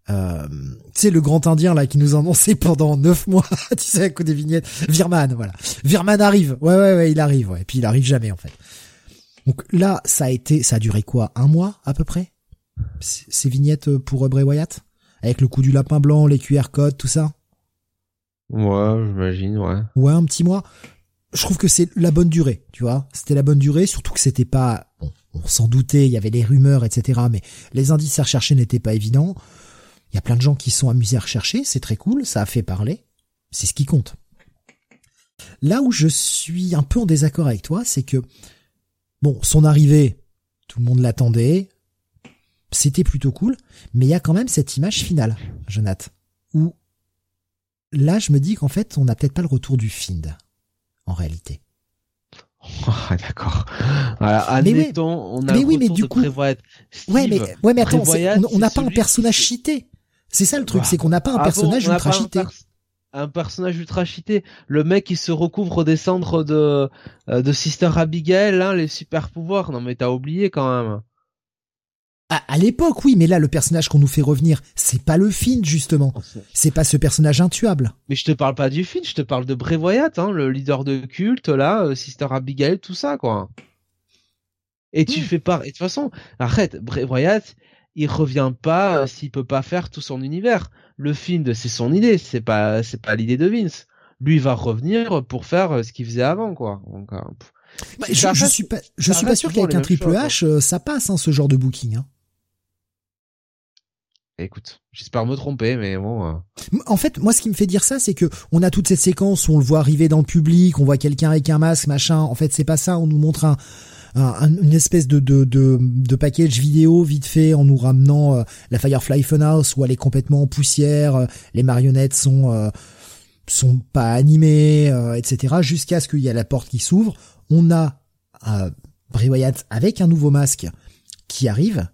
euh, tu sais le grand indien là qui nous a annoncé pendant neuf mois tu sais à coup des vignettes. Virman voilà. Virman arrive. Ouais ouais ouais il arrive ouais. Et puis il arrive jamais en fait. Donc là ça a été ça a duré quoi? Un mois à peu près? Ces vignettes pour Bray Wyatt? Avec le coup du lapin blanc les QR codes tout ça? Ouais j'imagine ouais. Ouais un petit mois. Je trouve que c'est la bonne durée tu vois. C'était la bonne durée surtout que c'était pas bon on s'en doutait, il y avait des rumeurs, etc. Mais les indices à rechercher n'étaient pas évidents. Il y a plein de gens qui sont amusés à rechercher, c'est très cool, ça a fait parler. C'est ce qui compte. Là où je suis un peu en désaccord avec toi, c'est que, bon, son arrivée, tout le monde l'attendait, c'était plutôt cool, mais il y a quand même cette image finale, Jonathan, où là je me dis qu'en fait on n'a peut-être pas le retour du Find, en réalité. Ah, d'accord. On a mais oui, mais du coup, ouais, mais ouais, mais attends, on n'a pas un personnage cheaté. C'est ça le truc, c'est qu'on n'a pas un ah personnage ultra cheaté. Un, personnage ultra cheaté. Le mec qui se recouvre des cendres de euh, de Sister Abigail, hein, les super pouvoirs. Non mais t'as oublié quand même. À, à l'époque, oui, mais là, le personnage qu'on nous fait revenir, c'est pas le Finn, justement. Oh, c'est pas ce personnage intuable. Mais je te parle pas du Finn, je te parle de Bray Wyatt, hein, le leader de culte, là, euh, Sister Abigail, tout ça, quoi. Et tu hmm. fais pas... Et de toute façon, arrête, Bray Wyatt, il revient pas euh, s'il peut pas faire tout son univers. Le Finn, c'est son idée, c'est pas, c'est pas l'idée de Vince. Lui, il va revenir pour faire euh, ce qu'il faisait avant, quoi. Donc, bah, je, je, suis pas, je suis pas sûr qu'avec un Triple H, ça passe, hein, ce genre de booking. Hein. Écoute, j'espère me tromper, mais bon. Euh. En fait, moi, ce qui me fait dire ça, c'est que on a toute cette séquence où on le voit arriver dans le public, on voit quelqu'un avec un masque, machin. En fait, c'est pas ça. On nous montre un, une espèce de, de, de, package vidéo vite fait en nous ramenant euh, la Firefly Funhouse où elle est complètement en poussière, euh, les marionnettes sont sont pas animées, etc. Jusqu'à ce qu'il y ait la porte qui s'ouvre. On a Bray Wyatt avec un nouveau masque qui arrive,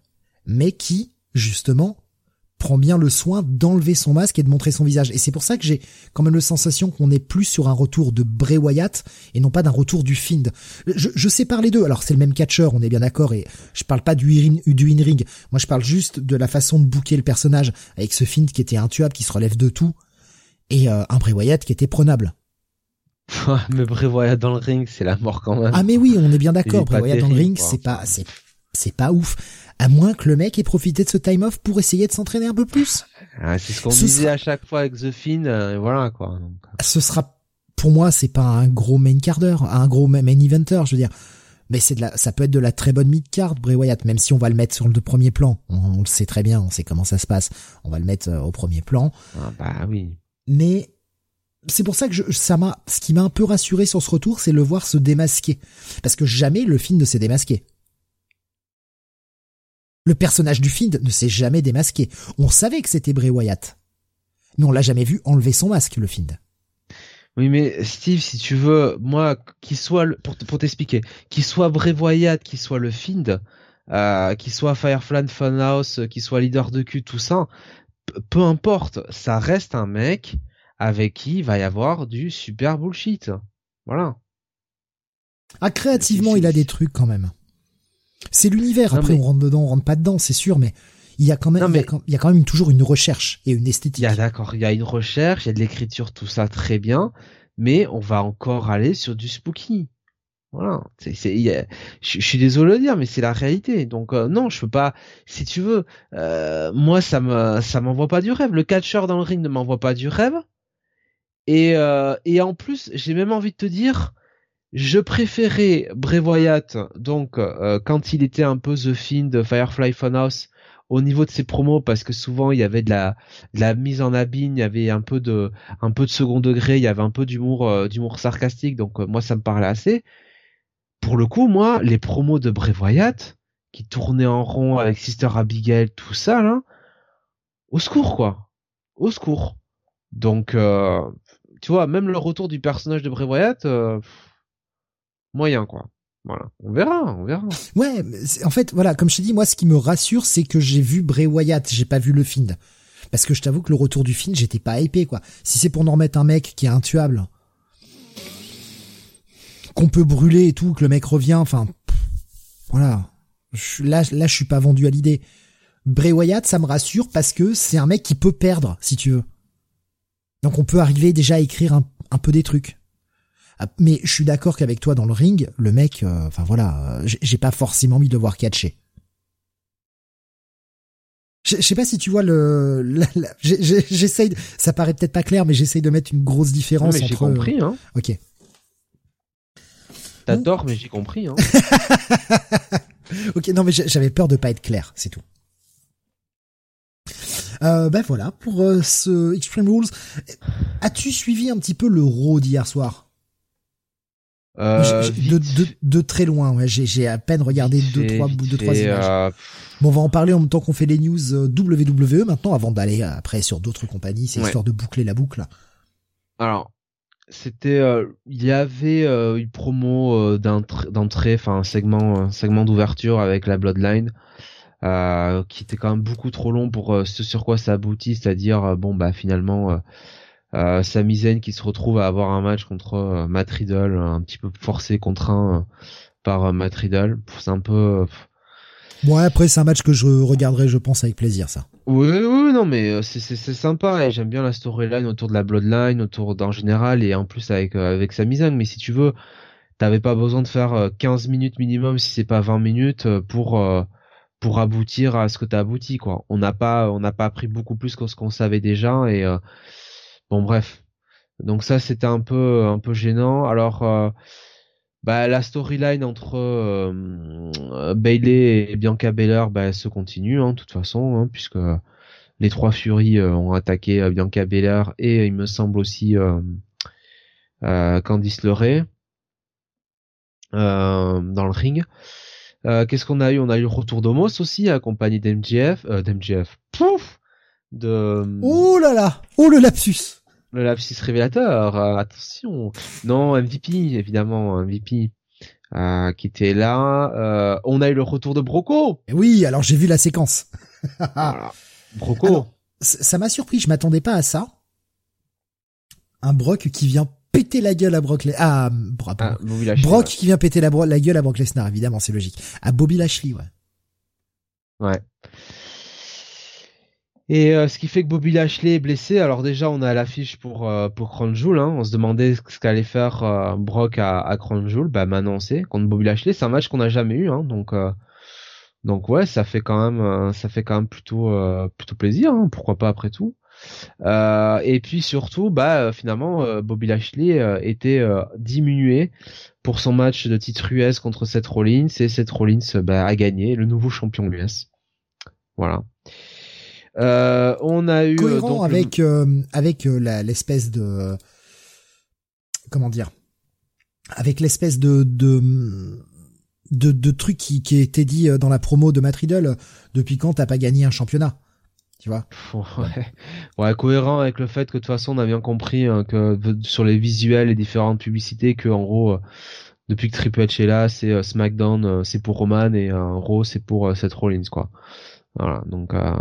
mais qui justement prend bien le soin d'enlever son masque et de montrer son visage. Et c'est pour ça que j'ai quand même la sensation qu'on est plus sur un retour de Bray Wyatt et non pas d'un retour du Find. Je, je sépare les deux. Alors c'est le même catcheur, on est bien d'accord, et je parle pas du, du in-ring. Moi je parle juste de la façon de bouquer le personnage avec ce Find qui était intuable, qui se relève de tout, et euh, un Bray Wyatt qui était prenable. mais Bray Wyatt dans le ring, c'est la mort quand même. Ah mais oui, on est bien d'accord. Bray Wyatt dans le ring, c'est pas, c'est, c'est pas ouf. À moins que le mec ait profité de ce time off pour essayer de s'entraîner un peu plus. Ah, c'est ce qu'on disait à chaque fois avec The Finn, euh, voilà quoi. Donc... Ce sera, pour moi, c'est pas un gros main carder, un gros main eventer, je veux dire. Mais c'est de la, ça peut être de la très bonne mid card, Bray Wyatt, même si on va le mettre sur le premier plan. On, le sait très bien, on sait comment ça se passe. On va le mettre euh, au premier plan. Ah bah oui. Mais c'est pour ça que je, ça m'a, ce qui m'a un peu rassuré sur ce retour, c'est le voir se démasquer, parce que jamais le film ne s'est démasqué. Le personnage du Find ne s'est jamais démasqué. On savait que c'était Bray Wyatt. Mais on l'a jamais vu enlever son masque, le Find. Oui, mais Steve, si tu veux, moi, qu'il soit, le, pour, pour t'expliquer, qu'il soit Bray Wyatt, qu'il soit le Find, euh, qu'il soit Firefly Funhouse, qu'il soit leader de cul, tout ça, peu importe, ça reste un mec avec qui il va y avoir du super bullshit. Voilà. Ah, créativement, il a des trucs quand même. C'est l'univers. Après, on rentre dedans, on rentre pas dedans, c'est sûr, mais il y a quand même, il, y a quand, même toujours une recherche et une esthétique. Il y a d'accord, il y a une recherche, il y a de l'écriture, tout ça très bien, mais on va encore aller sur du spooky. Voilà, c'est, c'est, je, suis désolé de dire, mais c'est la réalité. Donc euh, non, je peux pas. Si tu veux, euh, moi ça me, ça m'envoie pas du rêve. Le catcheur dans le ring ne m'envoie pas du rêve. Et euh, et en plus, j'ai même envie de te dire, je préférais Bray Wyatt, donc euh, quand il était un peu The Fiend, Firefly Funhouse, au niveau de ses promos, parce que souvent il y avait de la, la mise en abîme, il y avait un peu de, un peu de second degré, il y avait un peu d'humour, euh, d'humour sarcastique, donc euh, moi ça me parlait assez. Pour le coup, moi, les promos de Bray Wyatt, qui tournaient en rond avec Sister Abigail, tout ça là, au secours quoi, au secours. Donc, tu vois, même le retour du personnage de Bray Wyatt moyen quoi. Voilà, on verra, on verra. Ouais, en fait, voilà, comme je t'ai dit, moi, ce qui me rassure, c'est que j'ai vu Bray Wyatt, j'ai pas vu le film. Parce que je t'avoue que le retour du film, j'étais pas hypé, quoi. Si c'est pour nous remettre un mec qui est intuable, qu'on peut brûler et tout, que le mec revient, enfin, voilà. Je, là, là, je suis pas vendu à l'idée. Bray Wyatt, ça me rassure parce que c'est un mec qui peut perdre, si tu veux. Donc on peut arriver déjà à écrire un peu des trucs. Ah, mais je suis d'accord qu'avec toi dans le ring, le mec, euh, enfin voilà, euh, j'ai pas forcément envie de le voir catcher. Je sais pas si tu vois le, j'essaye, ça paraît peut-être pas clair, mais j'essaye de mettre une grosse différence mais J'ai compris, hein. Ok. T'as tort, mais j'ai compris, hein. ok, non, mais j'avais peur de pas être clair, c'est tout. Euh, ben voilà pour euh, ce Extreme Rules. As-tu suivi un petit peu le Raw d'hier soir? Euh, de, de, de, très loin, ouais. j'ai à peine regardé deux trois deux trois images. Euh, bon, on va en parler en même temps qu'on fait les news WWE maintenant, avant d'aller après sur d'autres compagnies. C'est histoire de boucler la boucle. Alors, c'était, il y avait une promo d'entrée, enfin un segment, un segment d'ouverture avec la Bloodline. qui était quand même beaucoup trop long pour ce sur quoi ça aboutit, c'est-à-dire bon bah finalement euh, Sami Zayn qui se retrouve à avoir un match contre euh, Matt Riddle, un petit peu forcé, contraint euh, par euh, Matt Riddle. C'est un peu. Bon, après, c'est un match que je regarderai, je pense, avec plaisir, ça. Oui, oui, non, mais c'est c'est sympa. Et j'aime bien la storyline autour de la Bloodline, autour d'en général, et en plus avec avec Sami Zayn. Mais si tu veux, t'avais pas besoin de faire 15 minutes minimum, si c'est pas 20 minutes, pour pour aboutir à ce que t'as abouti, quoi. On n'a pas on n'a pas appris beaucoup plus que ce qu'on savait déjà, et Bon bref. Donc ça c'était un peu un peu gênant. Alors euh, bah la storyline entre euh, Bailey et Bianca Belair bah, se continue hein, de toute façon hein, puisque les trois Furies euh, ont attaqué Bianca Belair et il me semble aussi Candice LeRae dans le ring. Qu'est-ce qu'on a eu? On a eu le retour d'Omos aussi accompagné d'MJF, d'MJF. Pouf. Oh là là Oh le lapsus le lapsus révélateur, euh, attention. Non, MVP, évidemment, MVP. Euh, qui était là. Euh, on a eu le retour de Broco. Oui, alors j'ai vu la séquence. Broco. ça m'a surpris, je m'attendais pas à ça. Un Brock qui vient péter la gueule à Brock. Ah, ah Brock qui vient péter la, la gueule à Brock Lesnar, évidemment, c'est logique. À Bobby Lashley, ouais. Ouais. Et euh, ce qui fait que Bobby Lashley est blessé. Alors déjà, on a l'affiche pour euh, pour. Hein. On se demandait ce qu'allait faire euh, Brock à, à Crown Jewel. Bah maintenant on contre Bobby Lashley. C'est un match qu'on n'a jamais eu. Hein. Donc donc ouais, ça fait quand même ça fait quand même plutôt plutôt plaisir. Hein. Pourquoi pas après tout. et puis surtout, bah finalement Bobby Lashley était diminué pour son match de titre US contre Seth Rollins et Seth Rollins bah, a gagné le nouveau champion US. Voilà. Euh, on a eu euh, cohérent avec euh, avec l'espèce de comment dire avec l'espèce de de de, de truc qui, qui était dit dans la promo de Matt Riddle depuis quand t'as pas gagné un championnat tu vois? Ouais. ouais cohérent avec le fait que de toute façon on a bien compris hein, que sur les visuels et différentes publicités que en gros depuis que Triple H est là c'est SmackDown c'est pour Roman et Raw c'est pour Seth Rollins quoi voilà, donc euh,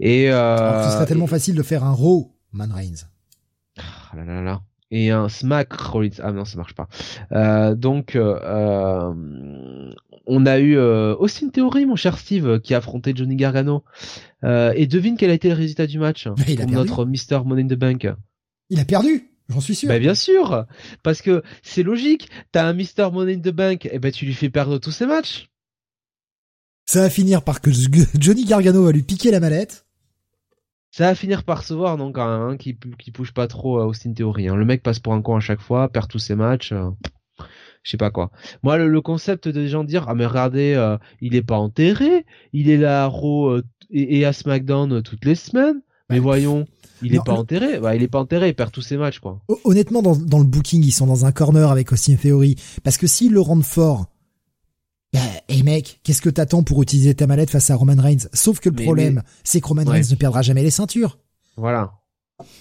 et euh, ce serait tellement facile de faire un Raw Man Reigns. Ah là là là. Et un Smack Rollins. Ah non, ça marche pas. Euh, donc euh, on a eu euh, Austin Theory, mon cher Steve, qui a affronté Johnny Gargano. Et devine quel a été le résultat du match il a notre Mister Money in the Bank. Il a perdu. J'en suis sûr. Bah bien sûr, parce que c'est logique. T'as un Mister Money in the Bank, et ben tu lui fais perdre tous ses matchs. Ça va finir par que Johnny Gargano va lui piquer la mallette. Ça va finir par se voir, non, quand même, hein, qui, qui pousse pas trop à Austin Theory. Hein. Le mec passe pour un con à chaque fois, perd tous ses matchs. Euh, je sais pas quoi. Moi, le, concept de gens dire, ah mais regardez, euh, il est pas enterré, il est là à Raw euh, et, à SmackDown toutes les semaines. Mais voyons, il est pas enterré. Bah, il est pas enterré, il perd tous ses matchs, quoi. Honnêtement, dans, dans le booking, ils sont dans un corner avec Austin Theory. Parce que s'ils le rendent fort, bah, hey mec, qu'est-ce que t'attends pour utiliser ta mallette face à Roman Reigns? Sauf que le problème, c'est que Roman Reigns ne perdra jamais les ceintures. Voilà.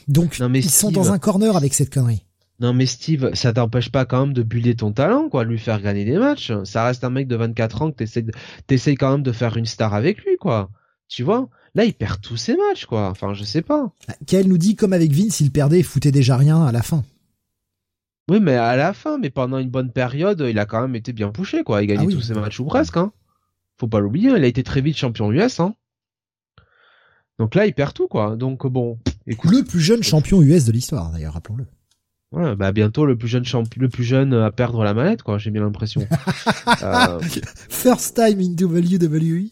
Donc, ils sont dans un corner avec cette connerie. Non mais Steve, ça t'empêche pas quand même de buller ton talent, quoi, de lui faire gagner des matchs. Ça reste un mec de 24 ans que t'essayes, t'essayes quand même de faire une star avec lui, quoi. Tu vois? Là, il perd tous ses matchs, quoi. Enfin, je sais pas. Qu'elle nous dit, comme avec Vince, il perdait, il foutait déjà rien à la fin. Oui, mais à la fin, mais pendant une bonne période, il a quand même été bien poussé, quoi. Il a gagné ah tous ses matchs ou presque, hein. Faut pas l'oublier, il a été très vite champion US, hein. Donc là, il perd tout, quoi. Donc bon, écoute. Le plus jeune champion US de l'histoire, d'ailleurs, rappelons-le. Ouais, bah bientôt le plus jeune champion, le plus jeune à perdre la manette, quoi. J'ai bien l'impression. euh... First time in WWE.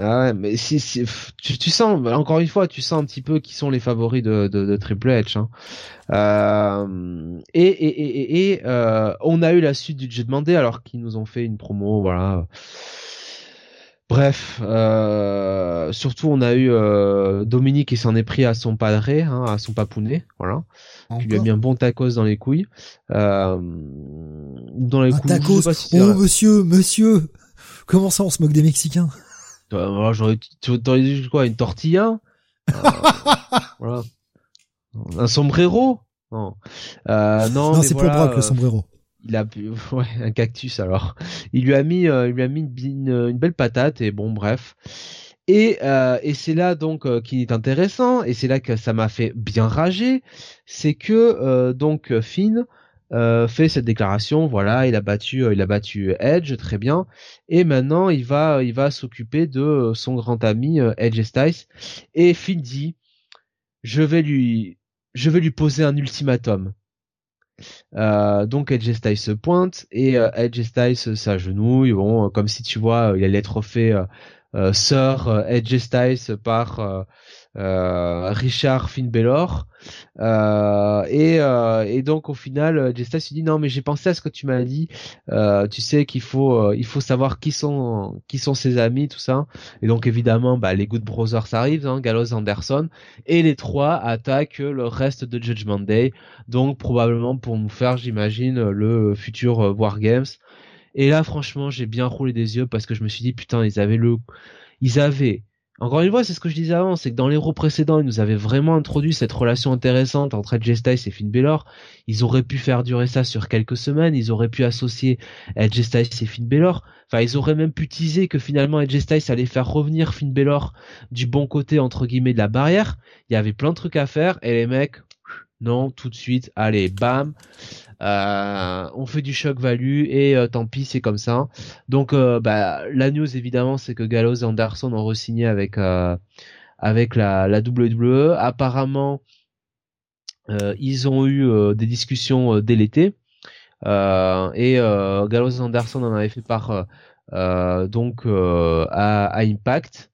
Ah ouais, mais si, si tu, tu, sens, encore une fois, tu sens un petit peu qui sont les favoris de, de, de Triple H. Hein. Euh, et et, et, et euh, on a eu la suite du Jet Mandé alors qu'ils nous ont fait une promo, voilà. Bref, euh, surtout on a eu euh, Dominique qui s'en est pris à son padré, hein, à son papounet, voilà. Qui lui a mis un bon tacos dans les couilles. Euh, dans les couilles. Tacos. oh monsieur, monsieur, comment ça on se moque des Mexicains? J'aurais dit quoi Une tortilla? Euh, Voilà. Un sombrero? Non. Euh, non, non c'est pour Brock le euh, sombrero. Il a ouais, un cactus alors. Il lui a mis, euh, il lui a mis une, une, belle patate et bon bref. Et, euh, et c'est là donc euh, qui est intéressant et c'est là que ça m'a fait bien rager, c'est que donc Finn euh, fait cette déclaration, voilà, il a battu, euh, il a battu Edge, très bien, et maintenant il va, il va s'occuper de euh, son grand ami Edge Styles, et Finn dit, je vais lui, je vais lui poser un ultimatum. donc Edge Styles se pointe et Edge Styles s'agenouille, bon, comme si tu vois, il allait être fait Sir Edge Styles par Richard Finn euh, et, euh, et donc au final Jesta se dit non mais j'ai pensé à ce que tu m'as dit. Tu sais qu'il faut il faut savoir qui sont qui sont ses amis tout ça. Et donc évidemment bah, les Good Brothers arrivent hein, Gallows Anderson. Et les trois attaquent le reste de Judgment Day. Donc probablement pour nous faire j'imagine le futur War Games. Et là franchement j'ai bien roulé des yeux parce que je me suis dit putain ils avaient le ils avaient encore une fois, c'est ce que je disais avant, c'est que dans les héros précédents, ils nous avaient vraiment introduit cette relation intéressante entre Edge Styles et Finn Balor. Ils auraient pu faire durer ça sur quelques semaines, ils auraient pu associer Edge Styles et Finn Balor. Enfin, ils auraient même pu teaser que finalement Edge Styles allait faire revenir Finn Balor du bon côté entre guillemets de la barrière. Il y avait plein de trucs à faire et les mecs, non, tout de suite, allez, bam. Euh, on fait du choc value et euh, tant pis c'est comme ça. Donc euh, bah, la news évidemment c'est que Gallows et Anderson ont re-signé avec avec la, la WWE. Apparemment, ils ont eu des discussions dès l'été. et Gallows Anderson en avait fait part donc à, Impact.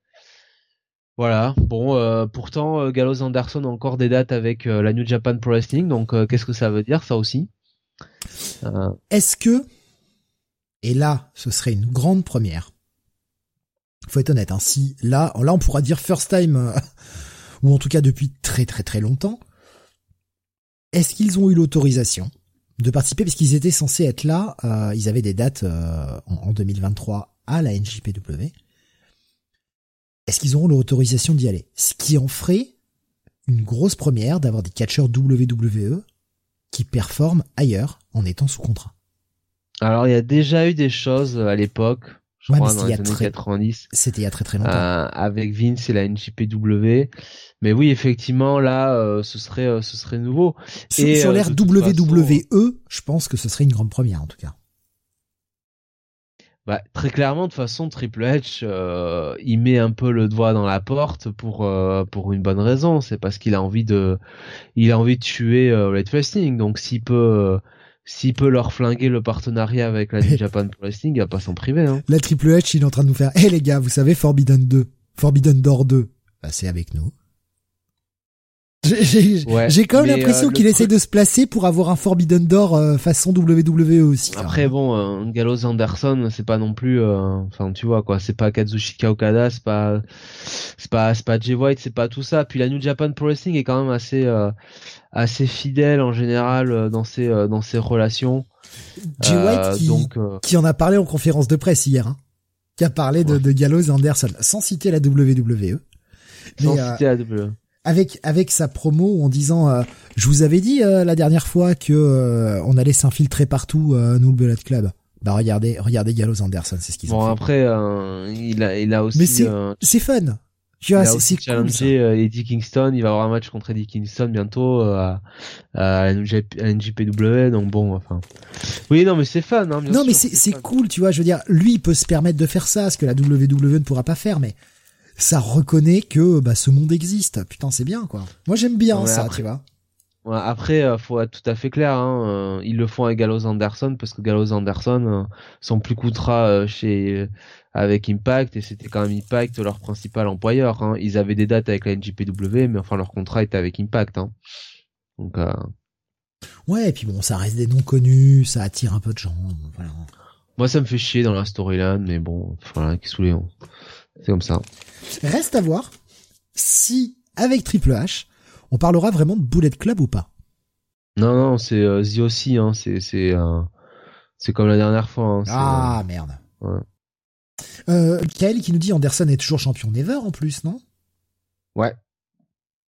Voilà. Bon, pourtant Gallows Anderson a encore des dates avec la New Japan Pro Wrestling. Donc, qu'est-ce que ça veut dire ça aussi? Est-ce que et là, ce serait une grande première. Faut être honnête, hein, si là, là, on pourra dire first time, euh, ou en tout cas depuis très très très longtemps. Est-ce qu'ils ont eu l'autorisation de participer? Parce qu'ils étaient censés être là euh, Ils avaient des dates euh, en, 2023 à la NJPW. Est-ce qu'ils auront l'autorisation d'y aller? Ce qui en ferait une grosse première d'avoir des catcheurs WWE qui performent ailleurs en étant sous contrat. Alors il y a déjà eu des choses euh, à l'époque, je crois dans les années 90. C'était il y a très très longtemps. Euh, avec Vince et la NJPW. Mais oui, effectivement, là, euh, ce serait ce serait nouveau. Sur, et, sur l'ère WWE, je pense que ce serait une grande première en tout cas. Bah, très clairement, de toute façon, Triple H, il met un peu le doigt dans la porte pour pour une bonne raison. C'est parce qu'il a envie de, il a envie de tuer Red Wrestling. Donc, s'il peut, s'il peut leur flinguer le partenariat avec la New Japan Pro Wrestling, il va pas s'en priver. Hein. La Triple H, il est en train de nous faire, hé les gars, vous savez Forbidden 2, Forbidden Door 2, bah, c'est avec nous. J'ai quand même l'impression euh, qu'il essaie de se placer pour avoir un Forbidden Door euh, façon WWE aussi. Après bon, euh, Gallows Anderson, c'est pas non plus, euh, enfin tu vois quoi, c'est pas Kazushika Okada, c'est pas, c'est pas, c'est pas Jay White, c'est pas tout ça. Puis la New Japan Pro Wrestling est quand même assez, assez fidèle en général dans ses, dans ses relations. Jay White qui, donc, qui en a parlé en conférence de presse hier, hein, qui a parlé de, de Gallows Anderson, sans citer la WWE. Sans citer la WWE avec avec sa promo en disant euh, je vous avais dit euh, la dernière fois que euh, on allait s'infiltrer partout nous le Bullet Club. Bah regardez regardez Gallows Anderson, c'est ce qu'ils ont bon, après il a il a aussi Mais c'est c'est fun. Tu vois, c'est challengé cool, Eddie Kingston, il va avoir un match contre Eddie Kingston bientôt à, à, NJPW, donc bon, enfin. Oui, non, mais c'est fun. Hein, non, mais c'est cool, tu vois. Je veux dire, lui, il peut se permettre de faire ça, ce que la WWE ne pourra pas faire, mais ça reconnaît que bah, ce monde existe. Putain, c'est bien quoi. Moi j'aime bien ça, tu vois. Ouais, après, euh, faut être tout à fait clair. Hein, euh, ils le font avec Gallows Anderson parce que Gallows Anderson euh, sont plus contrat chez avec Impact et c'était quand même Impact leur principal employeur. Hein. Ils avaient des dates avec la NJPW, mais enfin leur contrat était avec Impact. Hein. Donc. Ouais, et puis bon, ça reste des noms connus, ça attire un peu de gens. Voilà. Moi, ça me fait chier dans la storyline, mais bon, voilà, qui saoulé. C'est comme ça. Reste à voir si, avec Triple H, on parlera vraiment de Bullet Club ou pas. Non, non, c'est euh, The aussi, hein. C'est, c'est, euh, c'est comme la dernière fois. Hein. Ah, euh, merde. Ouais. Euh, Kael qui nous dit Anderson est toujours champion never en plus, non? Ouais.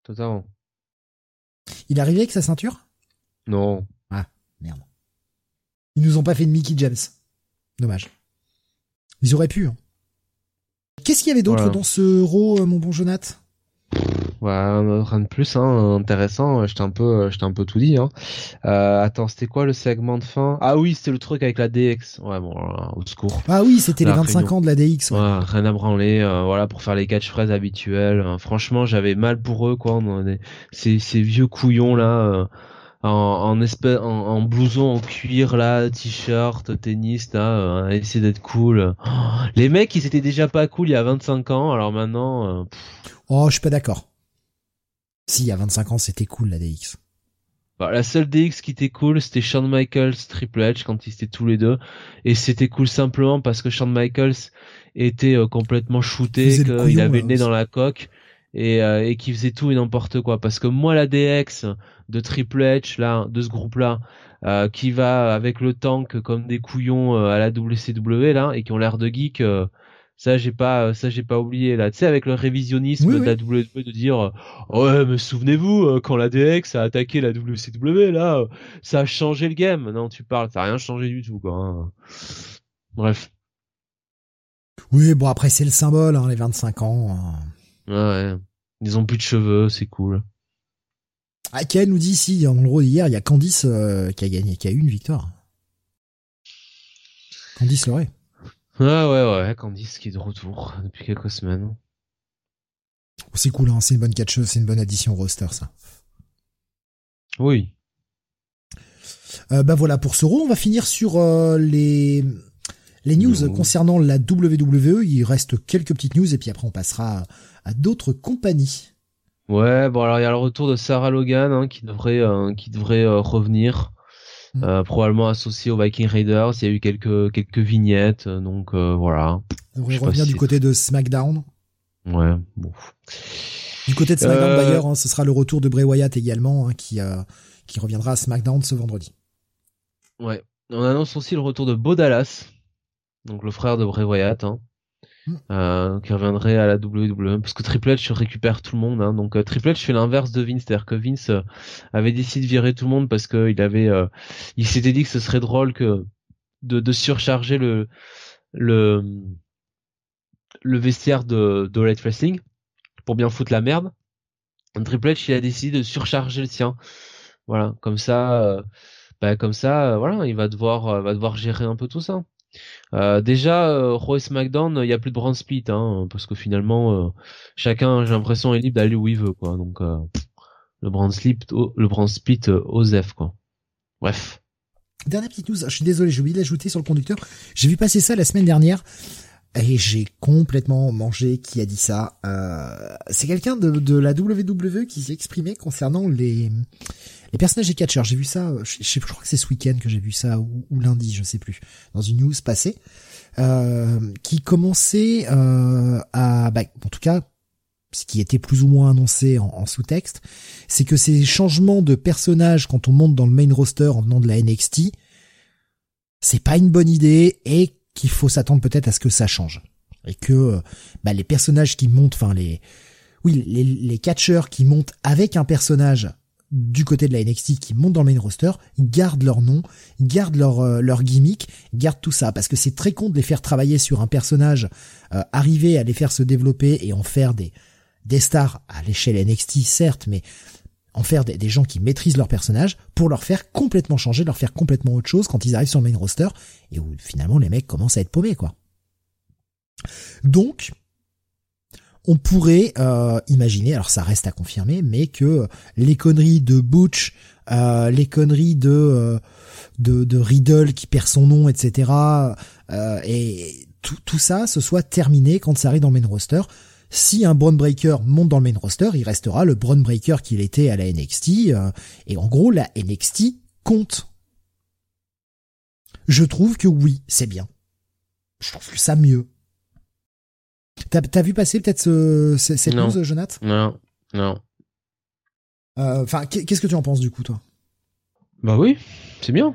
Totalement. Il est arrivé avec sa ceinture? Non. Ah, merde. Ils nous ont pas fait de Mickey James. Dommage. Ils auraient pu. Hein. Qu'est-ce qu'il y avait d'autre dans ce Raw, euh, mon bon Jonath? Ouais, rien de plus hein, intéressant. Je t'ai un peu, je un peu tout dit. Hein. Euh, attends, c'était quoi le segment de fin? Ah oui, c'était le truc avec la DX. Ouais, bon, au secours. Ah oui, c'était les 25 ans de la DX. Ouais. ouais rien à branler. Euh, voilà, pour faire les catchphrases habituels. franchement, j'avais mal pour eux, quoi. Ces, ces vieux couillons là en, en, espèce, en, blouson en cuir là, t-shirt, tennis là, euh, essayer d'être cool. Oh, les mecs ils étaient déjà pas cool il y a 25 ans, alors maintenant. Euh, oh, je suis pas d'accord. Si, il y a 25 ans c'était cool la DX. Bah, la seule DX qui était cool, c'était Shawn Michaels, Triple H quand ils étaient tous les deux, et c'était cool simplement parce que Shawn Michaels était euh, complètement shooté, qu'il avait le nez dans la coque et, euh, et qui faisait tout et n'importe quoi. Parce que moi, la DX de Triple H, là, de ce groupe-là, euh, qui va avec le tank comme des couillons euh, à la WCW, là, et qui ont l'air de geek, ça j'ai pas ça j'ai pas oublié là tu sais avec le révisionnisme de la WWE de dire ouais mais souvenez-vous quand la DX a attaqué la WCW là ça a changé le game non tu parles ça a rien changé du tout quoi hein. bref oui bon après c'est le symbole hein, les 25 ans hein. Ouais, Ils ont plus de cheveux, c'est cool. Ah, Ken nous dit ici, en gros, hier, il y a Candice euh, qui a gagné, qui a eu une victoire. Candice l'aurait. Ouais, ouais, ouais, Candice qui est de retour depuis quelques semaines. C'est cool, hein, c'est une bonne catcheuse, c'est une bonne addition au roster, ça. Oui. Euh, bah voilà, pour ce rôle, on va finir sur euh, les les news concernant la WWE. Il reste quelques petites news et puis après on passera à, d'autres compagnies. Ouais, bon alors il y a le retour de Sarah Logan hein, qui devrait euh, qui devrait euh, revenir. Mm. probablement associé aux Viking Raiders, il y a eu quelques quelques vignettes, donc voilà. On devrait revenir du côté de SmackDown. Ouais, bon. Du côté de SmackDown d'ailleurs, hein, ce sera le retour de Bray Wyatt également, hein, qui qui reviendra à SmackDown ce vendredi. Ouais. On annonce aussi le retour de Bo Dallas, donc le frère de Bray Wyatt, hein, hmm. euh, qui reviendrait à la WWE, parce que Triple H récupère tout le monde. Hein, donc euh, Triple H fait l'inverse de Vince, c'est-à-dire que Vince euh, avait décidé de virer tout le monde parce qu'il avait, il s'était dit que ce serait drôle que de, de surcharger le le le vestiaire de de Wrestling pour bien foutre la merde. Triple H il a décidé de surcharger le sien. Voilà, comme ça bah, comme ça, euh, voilà, il va devoir, euh, va devoir gérer un peu tout ça. Euh, déjà, euh, Raw SmackDown, il y a plus de brand split, hein, parce que finalement, chacun, j'ai l'impression, est libre d'aller où il veut, quoi. Donc, le brand split, le brand split OZEF, quoi. Bref. Dernière petite news, je suis désolé, j'ai oublié de l'ajouter sur le conducteur. J'ai vu passer ça la semaine dernière et j'ai complètement mangé qui a dit ça. Euh, c'est quelqu'un de la WWE qui s'est exprimé concernant les les personnages des catcheurs, j'ai vu ça, je, crois que c'est ce week-end que j'ai vu ça, ou, lundi, je sais plus, dans une news passée, euh, qui commençait euh, à, bah, en tout cas, ce qui était plus ou moins annoncé en, sous-texte, c'est que ces changements de personnages quand on monte dans le main roster en venant de la NXT, c'est pas une bonne idée et qu'il faut s'attendre peut-être à ce que ça change. Et que bah, les personnages qui montent, enfin les oui les, les catcheurs qui montent avec un personnage du côté de la NXT qui montent dans le main roster gardent leur nom, gardent leur euh, leur gimmick, gardent tout ça parce que c'est très con de les faire travailler sur un personnage, euh, arriver à les faire se développer et en faire des des stars à l'échelle NXT certes, mais en faire des, des, gens qui maîtrisent leur personnage pour leur faire complètement changer, leur faire complètement autre chose quand ils arrivent sur le main roster et où finalement les mecs commencent à être paumés quoi. Donc on pourrait euh, imaginer, alors ça reste à confirmer, mais que les conneries de Butch, euh, les conneries de, euh, Riddle qui perd son nom, etc. et tout, tout ça, ce soit terminé quand ça arrive dans le main roster. Si un Braun Breaker monte dans le main roster, il restera le Braun Breaker qu'il était à la NXT. et en gros, la NXT compte. Je trouve que oui, c'est bien. Je trouve ça mieux. T'as vu passer peut-être ce, cette news, Jonathan Non, non. Euh, enfin, qu'est-ce que tu en penses du coup, toi? Bah oui, c'est bien.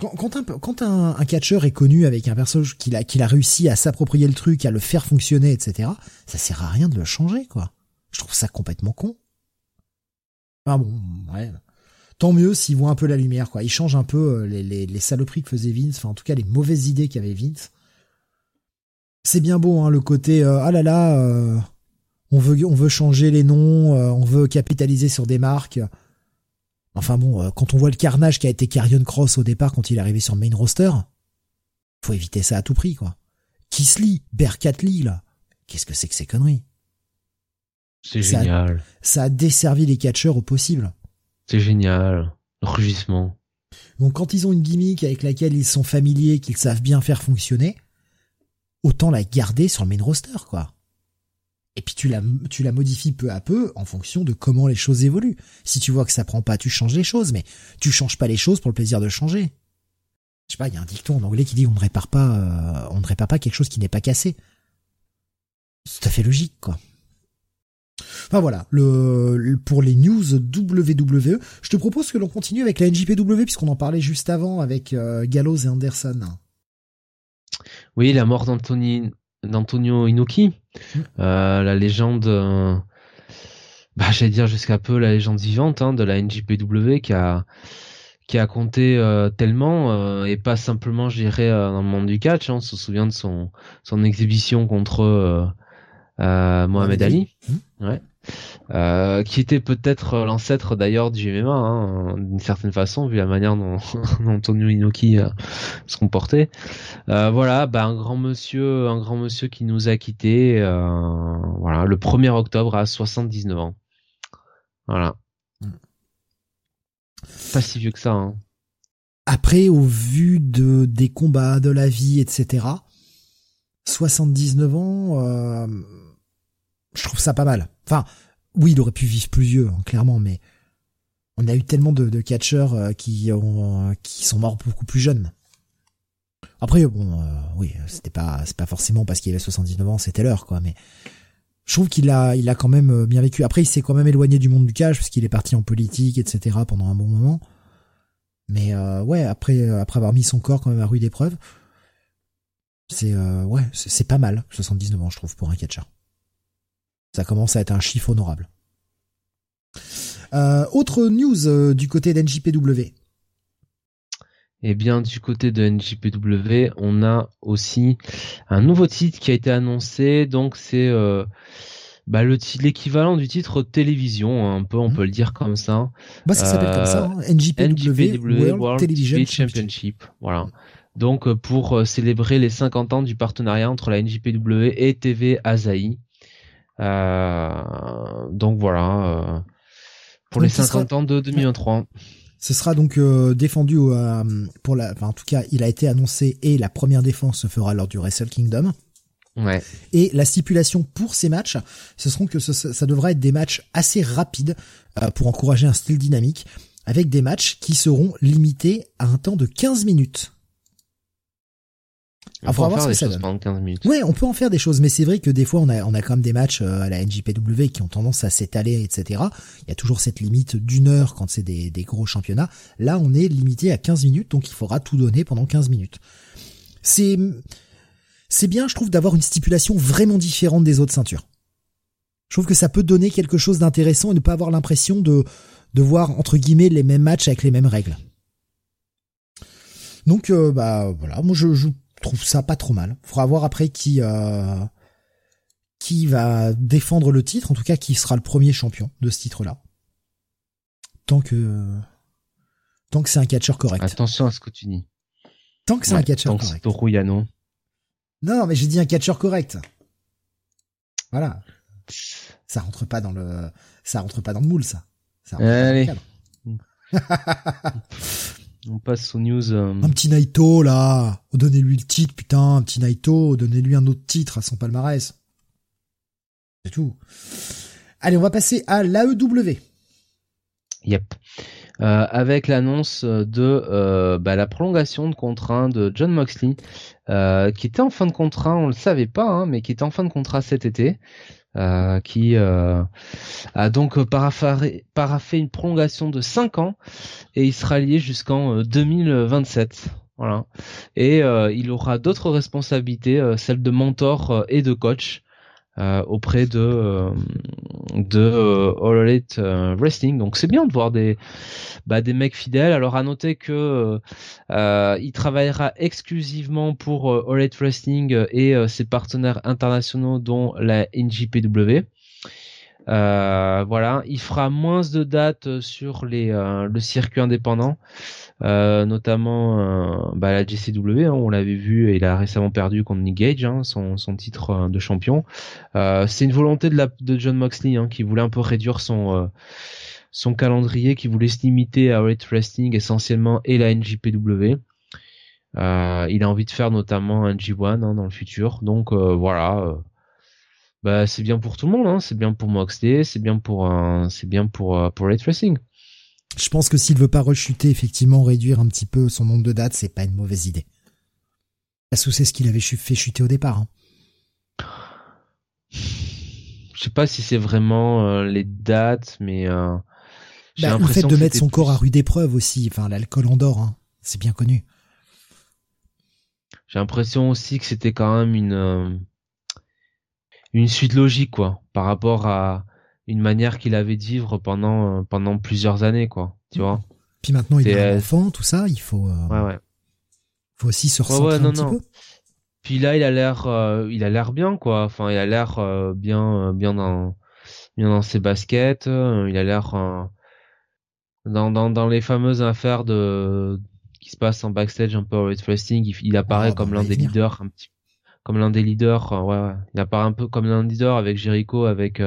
Quand, quand, un, quand un, un catcheur est connu avec un personnage qu'il a, qu'il a réussi à s'approprier le truc, à le faire fonctionner, etc., ça sert à rien de le changer, quoi. Je trouve ça complètement con. Ah bon, ouais. Tant mieux s'ils voient un peu la lumière, quoi. Ils changent un peu euh, les, les, les saloperies que faisait Vince, enfin en tout cas les mauvaises idées qu'avait Vince c'est bien beau hein, le côté euh, ah là là euh, on veut on veut changer les noms, euh, on veut capitaliser sur des marques. Enfin bon, quand on voit le carnage qui a été Carrion Cross au départ quand il est arrivé sur le main roster, faut éviter ça à tout prix quoi. Kisly, Berkatli là, qu'est-ce que c'est que ces conneries? C'est génial. ça a desservi les catcheurs au possible. C'est génial, rugissement. Donc quand ils ont une gimmick avec laquelle ils sont familiers, qu'ils savent bien faire fonctionner, autant la garder sur le main roster, quoi. Et puis tu la, tu la modifies peu à peu en fonction de comment les choses évoluent. Si tu vois que ça prend pas, tu changes les choses, mais tu changes pas les choses pour le plaisir de changer. Je sais pas, il y a un dicton en anglais qui dit on ne répare pas, euh, on ne répare pas quelque chose qui n'est pas cassé. C'est tout à fait logique, quoi. Enfin voilà, le, pour les news WWE, je te propose que l'on continue avec la NJPW puisqu'on en parlait juste avant avec euh, Gallows et Anderson. Oui, la mort d'Antonio Inoki, mm. euh, la légende, euh, bah, j'allais dire jusqu'à peu la légende vivante hein, de la NJPW qui a qui a compté euh, tellement et pas simplement, je dirais, dans le monde du catch. Hein, on se souvient de son son exhibition contre Mohamed Ali. Mm. Ouais. Euh, qui était peut-être l'ancêtre d'ailleurs du MMA, hein, d'une certaine façon, vu la manière dont, Antonio Inoki euh, se comportait. Euh, voilà, bah, un grand monsieur, un grand monsieur qui nous a quittés, voilà, le 1er octobre à 79 ans. Voilà. Pas si vieux que ça. Hein. Après, au vu de des combats, de la vie, etc., 79 ans, je trouve ça pas mal. Enfin, oui, il aurait pu vivre plus vieux, hein, clairement, mais on a eu tellement de, catcheurs euh, qui euh, qui sont morts beaucoup plus jeunes. Après, bon, euh, oui, c'était pas, c'est pas forcément parce qu'il avait 79 ans, c'était l'heure, quoi, mais je trouve qu'il a, quand même bien vécu. Après, il s'est quand même éloigné du monde du cash parce qu'il est parti en politique, etc. pendant un bon moment. Mais ouais, après, après avoir mis son corps quand même à rude épreuve, c'est ouais, c'est pas mal, 79 ans, je trouve, pour un catcheur. Ça commence à être un chiffre honorable. Euh, autre news euh, du côté d'NJPW. Eh bien, du côté de NJPW, on a aussi un nouveau titre qui a été annoncé. Donc, c'est euh, bah, le l'équivalent du titre télévision, hein, un peu, on mhm. peut le dire comme ça. Bah, ça s'appelle comme ça, hein. NJPW, World, Television Championship. Voilà. Donc, pour célébrer les 50 ans du partenariat entre la NJPW et TV Asahi. Euh, donc voilà, euh, pour les 50 ans de 2023. Ce sera donc euh, défendu pour la, enfin, en tout cas, il a été annoncé et la première défense se fera lors du Wrestle Kingdom. Ouais. Et la stipulation pour ces matchs, ce seront que ça devra être des matchs assez rapides pour encourager un style dynamique, avec des matchs qui seront limités à un temps de 15 minutes. On peut en faire des choses pendant 15 minutes. Ouais, on peut en faire des choses, mais c'est vrai que des fois on a on a quand même des matchs euh, à la NJPW qui ont tendance à s'étaler, etc. Il y a toujours cette limite d'une heure quand c'est des, des gros championnats. Là, on est limité à 15 minutes, donc il faudra tout donner pendant 15 minutes. C'est c'est bien, je trouve, d'avoir une stipulation vraiment différente des autres ceintures. Je trouve que ça peut donner quelque chose d'intéressant et ne pas avoir l'impression de de voir entre guillemets les mêmes matchs avec les mêmes règles. Donc euh, bah voilà, moi je, je trouve ça pas trop mal. Faudra voir après qui euh, qui va défendre le titre, en tout cas qui sera le premier champion de ce titre-là. Tant que tant que c'est un catcheur correct. Attention à ce que tu dis. Tant que c'est un catcheur correct. non. Non, mais j'ai dit un catcheur correct. Voilà. Ça rentre pas dans le ça rentre pas dans le moule ça. ça Allez. On passe aux news. Euh, un petit Naito là, donnez-lui le titre, putain, un petit Naito, donnez-lui un autre titre à son palmarès. C'est tout. Allez, on va passer à l'AEW. Yep. Euh, avec l'annonce de euh, bah, la prolongation de contrat de John Moxley, qui était en fin de contrat, on le savait pas, hein, mais qui était en fin de contrat cet été. Euh, qui euh, a donc paraffé, une prolongation de 5 ans et il sera lié jusqu'en 2027. Euh, voilà. Et il aura d'autres responsabilités, celles de mentor et de coach. Euh, auprès de euh, de euh, All Elite Wrestling. Donc c'est bien de voir des bah, des mecs fidèles. Alors à noter que il travaillera exclusivement pour All Elite Wrestling et ses partenaires internationaux dont la NJPW. Euh, voilà, il fera moins de dates sur les le circuit indépendant. Euh, notamment euh, bah, la JCW, hein, on l'avait vu il a récemment perdu contre Nick Gage, hein, son, son, titre euh, de champion. c'est une volonté de, John Moxley hein, qui voulait un peu réduire son son calendrier, qui voulait se limiter à Red Wrestling essentiellement et la NJPW. Il a envie de faire notamment un G1 hein, dans le futur. Donc voilà, bah, c'est bien pour tout le monde. C'est bien pour Moxley, c'est bien pour c'est bien pour pour Wrestling. Je pense que s'il veut pas rechuter, effectivement, réduire un petit peu son nombre de dates, c'est pas une mauvaise idée. Parce que c'est ce qu'il avait fait chuter au départ. Hein. Je sais pas si c'est vraiment euh, les dates, mais euh, bah, le fait de mettre son corps à rude épreuve aussi. Enfin, l'alcool endort, hein. c'est bien connu. J'ai l'impression aussi que c'était quand même une euh, une suite logique, quoi, par rapport à une manière qu'il avait de vivre pendant euh, pendant plusieurs années quoi tu vois. Puis maintenant il est un enfant tout ça il faut euh, ouais ouais. faut aussi se ressentir un petit peu. Puis là il a l'air euh, il a l'air bien quoi. Enfin il a l'air bien bien dans bien dans ses baskets. il a l'air dans, dans dans les fameuses affaires de qui se passent en backstage un peu au Red Wrestling, il, apparaît ah, comme bah, l'un des leaders un petit comme l'un des leaders. Ouais, ouais, il apparaît un peu comme l'un des leaders avec Jericho, avec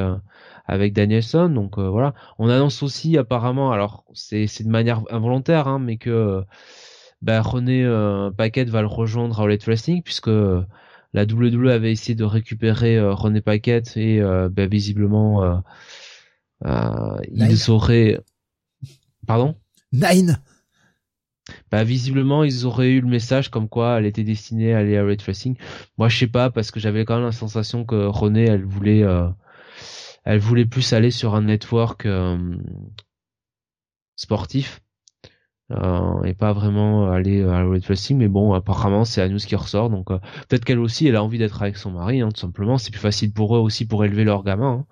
avec Danielson. Donc euh, voilà, on annonce aussi apparemment, alors c'est de manière involontaire, hein, mais que bah, René euh, Paquette va le rejoindre à All Wrestling puisque la WWE avait essayé de récupérer euh, René Paquette et bah, visiblement ils auraient pardon? Nine bah visiblement ils auraient eu le message comme quoi elle était destinée à aller à Red Wrestling. Moi je sais pas parce que j'avais quand même la sensation que René elle voulait elle voulait plus aller sur un network euh, sportif euh, et pas vraiment aller à Red Wrestling mais bon apparemment c'est la news qui ressort donc euh, peut-être qu'elle aussi elle a envie d'être avec son mari hein, tout simplement c'est plus facile pour eux aussi pour élever leur gamin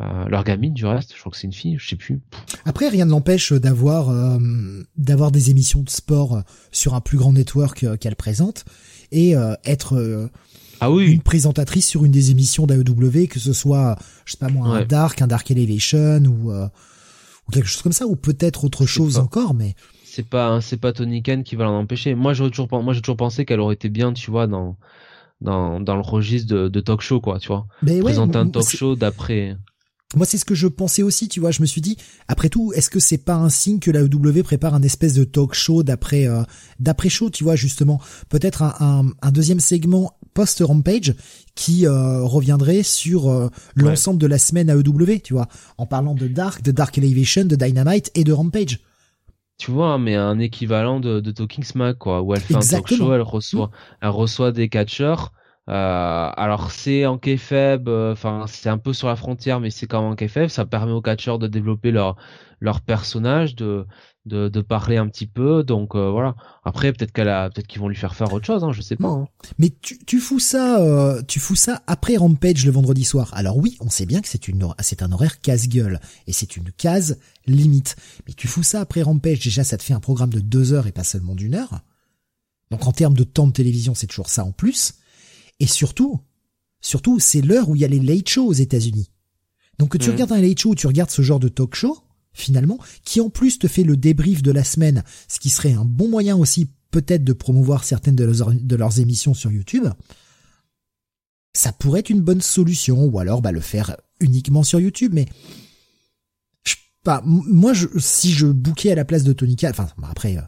hein. leur gamine du reste je crois que c'est une fille je sais plus après rien ne l'empêche d'avoir d'avoir des émissions de sport sur un plus grand network qu'elle présente et être ah oui. une présentatrice sur une des émissions d'AEW, que ce soit, je sais pas moi, un Dark, un Dark Elevation ou, euh, ou quelque chose comme ça, ou peut-être autre chose encore, mais c'est pas c'est pas Tony Khan qui va l'en empêcher. Moi j'ai toujours moi j'ai toujours pensé qu'elle aurait été bien, tu vois, dans dans dans le registre de, de talk show quoi, tu vois. Mais Présenter un talk show d'après moi, c'est ce que je pensais aussi, tu vois. Je me suis dit, après tout, est-ce que c'est pas un signe que la EW prépare un espèce de talk show d'après euh, d'après show, tu vois, justement, peut-être un, un, deuxième segment post Rampage qui euh, reviendrait sur euh, l'ensemble de la semaine à EW, tu vois, en parlant de Dark, de Dark Elevation, de Dynamite et de Rampage. Tu vois, mais un équivalent de, de Talking Smack, quoi, où elle fait un talk show, elle reçoit, elle reçoit des catcheurs euh, alors c'est en kayfabe, euh, enfin c'est un peu sur la frontière, mais c'est quand même en kayfabe. Ça permet aux catcheurs de développer leur leur personnage, de de, de parler un petit peu. Donc euh, voilà. Après peut-être qu'elle a, peut-être qu'ils vont lui faire faire autre chose, hein, je sais pas. Hein. Mais tu tu fous ça, tu fous ça après Rampage le vendredi soir. Alors oui, on sait bien que c'est une c'est un horaire casse-gueule et c'est une case limite. Mais tu fous ça après Rampage, déjà ça te fait un programme de deux heures et pas seulement d'une heure. Donc en termes de temps de télévision, c'est toujours ça en plus. Et surtout, surtout, c'est l'heure où il y a les late shows aux États-Unis. Donc que tu mhm. regardes un late show, tu regardes ce genre de talk show, finalement, qui en plus te fait le débrief de la semaine, ce qui serait un bon moyen aussi peut-être de promouvoir certaines de leurs, de leurs émissions sur YouTube, ça pourrait être une bonne solution, ou alors bah, le faire uniquement sur YouTube, mais je, pas, moi je, si je bouquais à la place de Tonica, enfin après, euh,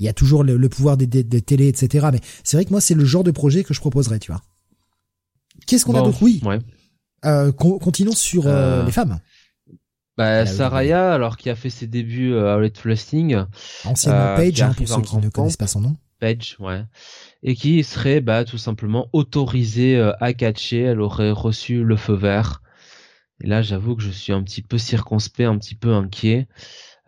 il y a toujours le, pouvoir des, des, télés, etc. Mais c'est vrai que moi, c'est le genre de projet que je proposerais, tu vois. Qu'est-ce qu'on a d'autre? Oui. Ouais. Euh, continuons sur euh, euh, les femmes. Bah, Saraya, alors qui a fait ses débuts à Red Wrestling. Anciennement Page, hein, pour ceux qui ne connaissent pas son nom. Page, ouais. Et qui serait bah, tout simplement autorisée à catcher. Elle aurait reçu le feu vert. Et là, j'avoue que je suis un petit peu circonspect, un petit peu inquiet.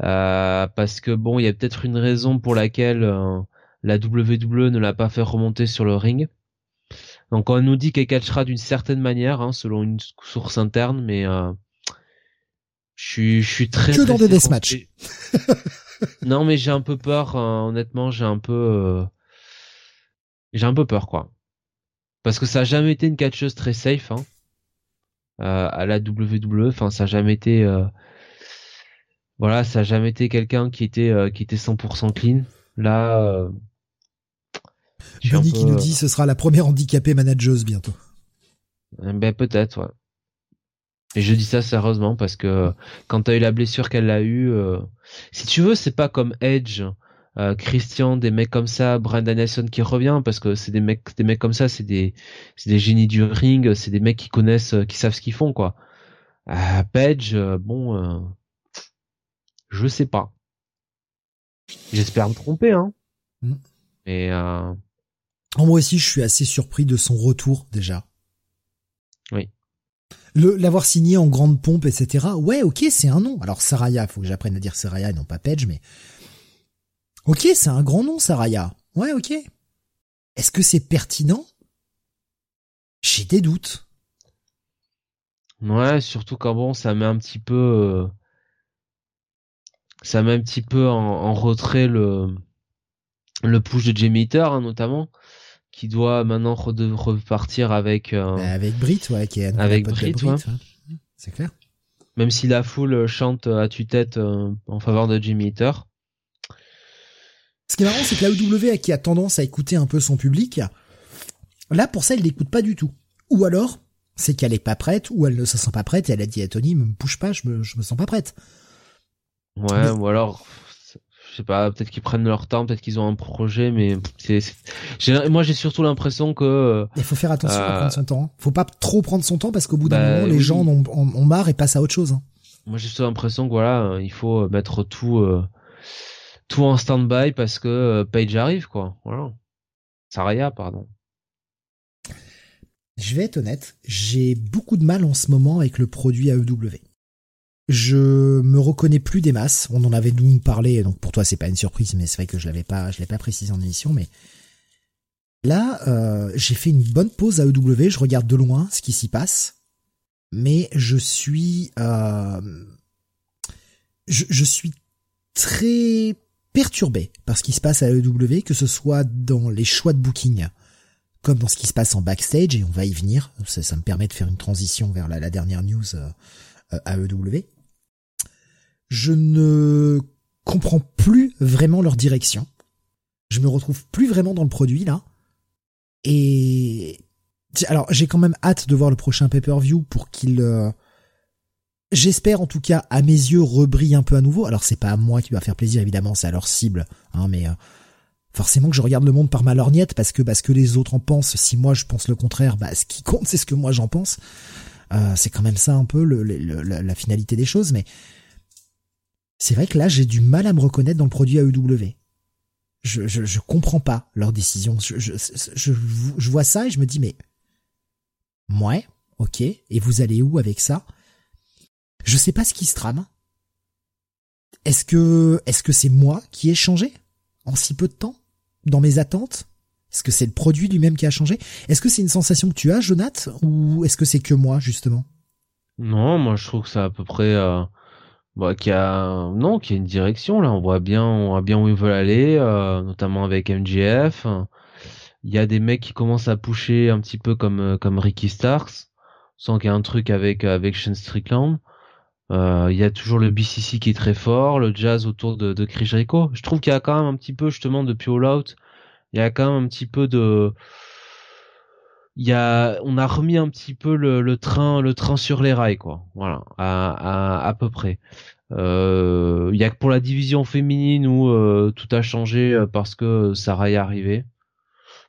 Euh, parce que bon, il y a peut-être une raison pour laquelle euh, la WWE ne l'a pas fait remonter sur le ring. Donc on nous dit qu'elle catchera d'une certaine manière, hein, selon une source interne, mais euh, je suis, je suis très. Que dans des non, mais j'ai un peu peur. honnêtement, j'ai un peu, j'ai un peu peur, quoi. Parce que ça a jamais été une catcheuse très safe, hein, à la WWE. Enfin, ça a jamais été voilà, ça a jamais été quelqu'un qui était euh, qui était 100% clean. Là, euh, Johnny qui nous dit ce sera la première handicapée manageuse bientôt. Euh, ben peut-être, ouais. Et je dis ça sérieusement parce que quand t'as eu la blessure qu'elle a eue, euh, si tu veux, c'est pas comme Edge, Christian, des mecs comme ça, Brandon Nelson qui revient parce que c'est des mecs, des mecs comme ça, c'est des, c'est des génies du ring, c'est des mecs qui connaissent, qui savent ce qu'ils font quoi. Euh, Page, bon, je sais pas. J'espère me tromper, hein. Mm. Mais euh... moi aussi, je suis assez surpris de son retour déjà. Oui. L'avoir signé en grande pompe, etc. Ouais, ok, c'est un nom. Alors Saraya, faut que j'apprenne à dire Saraya et non pas Page, mais ok, c'est un grand nom, Saraya. Ouais, ok. Est-ce que c'est pertinent? J'ai des doutes. Ouais, surtout quand bon, ça met un petit peu euh, ça met un petit peu en, retrait le le push de Jamie hein, notamment qui doit maintenant repartir avec euh, bah, avec Brit ouais qui est avec Brit, ouais. c'est clair Même si la foule chante à tue-tête en faveur de Jimmy Hitter. Ce qui est marrant, c'est que la EW qui a tendance à écouter un peu son public, là pour ça, elle l'écoute pas du tout. Ou alors, c'est qu'elle est pas prête, ou elle ne se sent pas prête et elle a dit à Tony, me bouge pas, je me, je me sens pas prête. Ouais, ou alors, je sais pas, peut-être qu'ils prennent leur temps, peut-être qu'ils ont un projet, mais c'est, moi j'ai surtout l'impression que. Il faut faire attention à prendre son temps. Hein. Faut pas trop prendre son temps parce qu'au bout d'un bah moment, les gens ont, ont, marre et passent à autre chose. Hein. Moi j'ai surtout l'impression que voilà, il faut mettre tout, euh, tout en stand-by parce que euh, Page arrive, quoi. Voilà. Saraya, pardon. Je vais être honnête, j'ai beaucoup de mal en ce moment avec le produit AEW. Je me reconnais plus des masses. On en avait nous parlé, donc pour toi c'est pas une surprise, mais c'est vrai que je l'avais pas, je l'ai pas précisé en émission, mais là euh, j'ai fait une bonne pause à EW. Je regarde de loin ce qui s'y passe, mais je suis, euh, je, suis très perturbé par ce qui se passe à EW, que ce soit dans les choix de booking, comme dans ce qui se passe en backstage, et on va y venir. Ça, me permet de faire une transition vers la, dernière news euh, à EW je ne comprends plus vraiment leur direction. Je me retrouve plus vraiment dans le produit là. Et alors j'ai quand même hâte de voir le prochain pay-per-view pour qu'il euh, j'espère en tout cas à mes yeux rebrille un peu à nouveau. Alors c'est pas à moi qui va faire plaisir évidemment, c'est à leur cible hein, mais euh, forcément que je regarde le monde par ma lorgnette parce que parce que les autres en pensent. Si moi je pense le contraire, bah ce qui compte c'est ce que moi j'en pense. Euh, c'est quand même ça un peu le, la finalité des choses mais c'est vrai que là, j'ai du mal à me reconnaître dans le produit AEW. Je, je, je comprends pas leur décision. Je, je, je, je vois ça et je me dis, mais, ouais, ok, et vous allez où avec ça? Je sais pas ce qui se trame. Est-ce que, est-ce que c'est moi qui ai changé en si peu de temps? Dans mes attentes? Est-ce que c'est le produit lui-même qui a changé? Est-ce que c'est une sensation que tu as, Jonath? Ou est-ce que c'est que moi, justement? Non, moi je trouve que c'est à peu près, euh, bah, qui a non, qui a une direction là. On voit bien, on voit bien où ils veulent aller, euh, notamment avec MGF. Il y a des mecs qui commencent à pusher un petit peu comme euh, comme Ricky Starks, sans qu'il y ait un truc avec avec Shane Strickland. Euh, il y a toujours le BCC qui est très fort, le jazz autour de, de Chris Jericho. Je trouve qu'il y a quand même un petit peu justement de All Out. Il y a quand même un petit peu de y a, on a remis un petit peu le, train, le train sur les rails, quoi. Voilà, à, à, à peu près. Euh, il y a que pour la division féminine où euh, tout a changé euh, parce que Sarah est arrivée.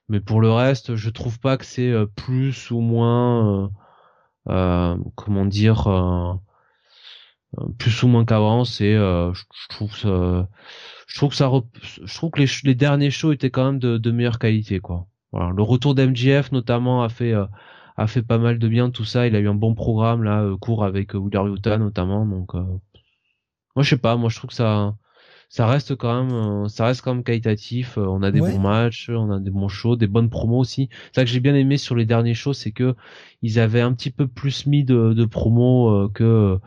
Mais pour le reste, je trouve pas que c'est plus ou moins, comment dire, plus ou moins qu'avant. C'est, je, trouve, ça, je trouve que ça, je trouve que les, les derniers shows étaient quand même de, de meilleure qualité, quoi. Voilà. Le retour d'MGF notamment a fait a fait pas mal de bien tout ça. Il a eu un bon programme là, court avec Wheeler Utah notamment. Donc moi je sais pas, moi je trouve que ça ça reste quand même ça reste quand même qualitatif. On a des bons matchs, on a des bons shows, des bonnes promos aussi. Ça que j'ai bien aimé sur les derniers shows, c'est que ils avaient un petit peu plus mis de, de promos que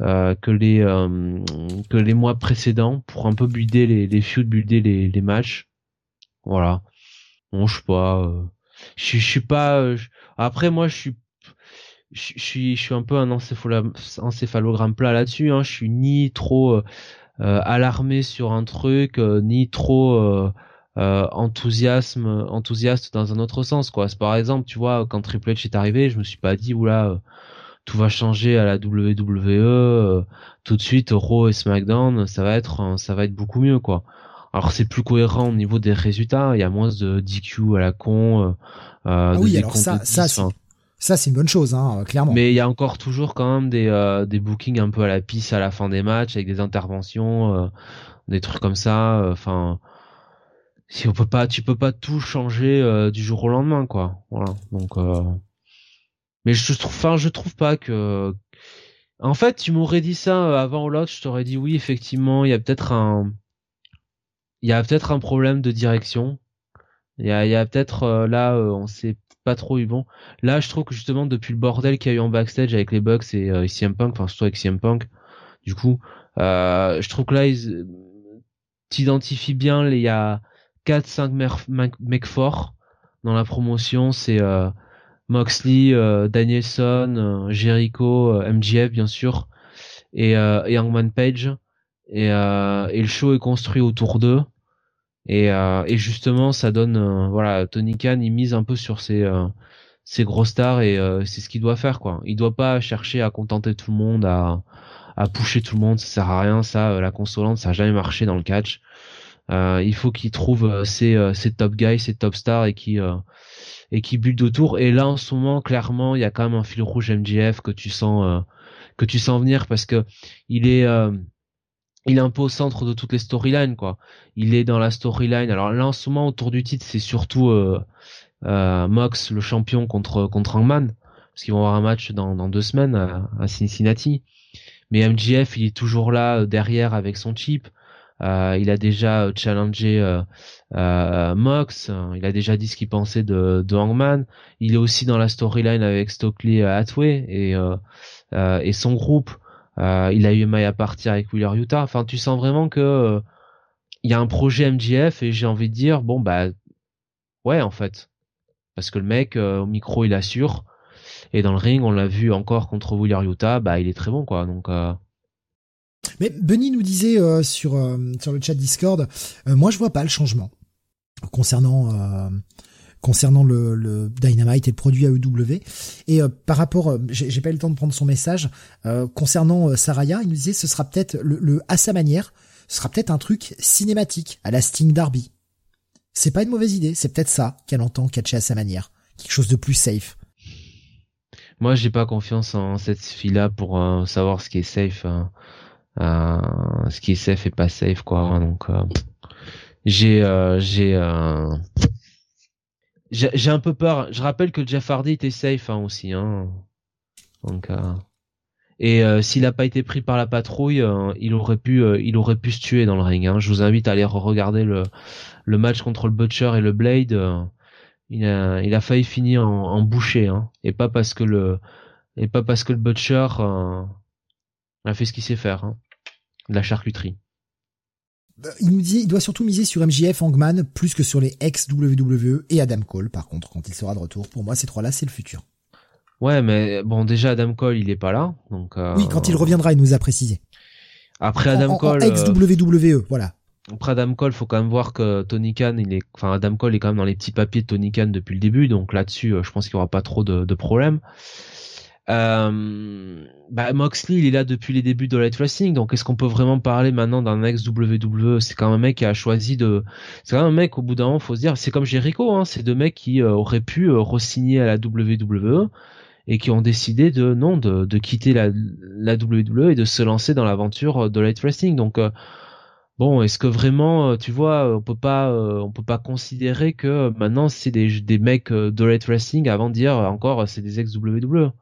euh, que les que les mois précédents pour un peu builder les les feuds, builder les les matchs. Voilà. Bon, je sais pas. Euh, je, suis pas. Euh, après, moi, je suis. Je, suis, un peu un encéphalogramme plat là-dessus. Hein. Je suis ni trop euh, alarmé sur un truc, ni trop enthousiasme, enthousiaste dans un autre sens. Quoi. Par exemple, tu vois, quand Triple H est arrivé, je me suis pas dit oula, tout va changer à la WWE. tout de suite, Raw et SmackDown, ça va être, ça va être beaucoup mieux, quoi. Alors c'est plus cohérent au niveau des résultats, il y a moins de DQ à la con. Euh, ah oui, alors ça, ça, ça c'est une bonne chose, hein, clairement. Mais il y a encore toujours quand même des, euh, des bookings un peu à la pisse à la fin des matchs avec des interventions, euh, des trucs comme ça. Enfin, si on peut pas, tu peux pas tout changer du jour au lendemain, quoi. Voilà. Donc, mais je trouve, enfin, je trouve pas que. En fait, tu m'aurais dit ça avant ou l'autre, je t'aurais dit oui, effectivement, il y a peut-être un il y a peut-être un problème de direction. Il y a, peut-être euh, là, euh, on sait pas trop eu bon. Là, je trouve que justement depuis le bordel qu'il y a eu en backstage avec les Bucks et euh, CM Punk, enfin surtout avec CM Punk, du coup, euh, je trouve que là, ils t'identifient bien. Il y a 4-5 mecs forts dans la promotion. C'est Moxley, Danielson, Jericho, MJF bien sûr. et, euh, et Hangman Page et, euh, et le show est construit autour d'eux et, euh, et justement ça donne euh, voilà Tony Khan il mise un peu sur ses ses gros stars et c'est ce qu'il doit faire quoi. Il doit pas chercher à contenter tout le monde à à pusher tout le monde ça sert à rien ça la consolante ça a jamais marché dans le catch. Il faut qu'il trouve ses, ses top guys ses top stars et qui et autour. Et là en ce moment clairement il y a quand même un fil rouge MJF que tu sens que tu sens venir parce que il est euh, il est un peu au centre de toutes les storylines quoi. Il est dans la storyline. Alors là en ce moment autour du titre c'est surtout euh, euh, Mox le champion contre contre Hangman parce qu'ils vont avoir un match dans, dans deux semaines à, Cincinnati. Mais MJF il est toujours là derrière avec son chip. il a déjà challengé Mox, il a déjà dit ce qu'il pensait de, de Hangman. Il est aussi dans la storyline avec Stokely Hathaway et euh, et son groupe. Euh, il a eu maille à partir avec Wheeler Utah. Enfin, tu sens vraiment que il y a un projet MGF et j'ai envie de dire bon bah ouais en fait. Parce que le mec euh, au micro il assure. Et dans le ring on l'a vu encore contre Wheeler Utah bah il est très bon quoi. Donc mais Benny nous disait sur sur le chat Discord moi je vois pas le changement concernant concernant le, le, Dynamite et le produit AEW. Et euh, par rapport, euh, j'ai pas eu le temps de prendre son message, euh, concernant Saraya, il nous disait ce sera peut-être le, à sa manière, ce sera peut-être un truc cinématique à la Sting Darby. C'est pas une mauvaise idée, c'est peut-être ça qu'elle entend catcher à sa manière, quelque chose de plus safe. Moi, j'ai pas confiance en cette fille-là pour savoir ce qui est safe, hein. ce qui est safe et pas safe, quoi. Donc, j'ai, j'ai, j'ai un peu peur. Je rappelle que Jeff Hardy était safe hein, aussi. Hein. Donc, euh... Et euh, s'il n'a pas été pris par la patrouille, euh, il aurait pu, il aurait pu se tuer dans le ring. Hein. Je vous invite à aller regarder le, match contre le Butcher et le Blade. il a, il failli finir en, en boucher, hein. et pas parce que le, et pas parce que le Butcher a fait ce qu'il sait faire, hein. de la charcuterie. Il nous dit, il doit surtout miser sur MJF, Hangman, plus que sur les ex-WWE et Adam Cole, par contre, quand il sera de retour. Pour moi, ces trois-là, c'est le futur. Ouais, mais bon, déjà, Adam Cole, il est pas là, donc. Euh, oui, quand il reviendra, il nous a précisé. Après Adam Cole. ex-WWE, voilà. Après Adam Cole, faut quand même voir que Tony Khan, il est, enfin Adam Cole est quand même dans les petits papiers de Tony Khan depuis le début, donc là-dessus, euh, je pense qu'il y aura pas trop de, de problèmes. Euh, bah Moxley, il est là depuis les débuts de Light Wrestling, donc est-ce qu'on peut vraiment parler maintenant d'un ex WWE C'est quand même un mec qui a choisi de, c'est quand même un mec au bout d'un moment, faut se dire, c'est comme Jericho, hein, c'est deux mecs qui euh, auraient pu euh, re-signer à la WWE et qui ont décidé de non de, de quitter la, la WWE et de se lancer dans l'aventure de Light Wrestling. Donc euh, bon, est-ce que vraiment, tu vois, on peut pas, on peut pas considérer que maintenant c'est des, des mecs de Light Wrestling avant de dire encore c'est des ex WWE.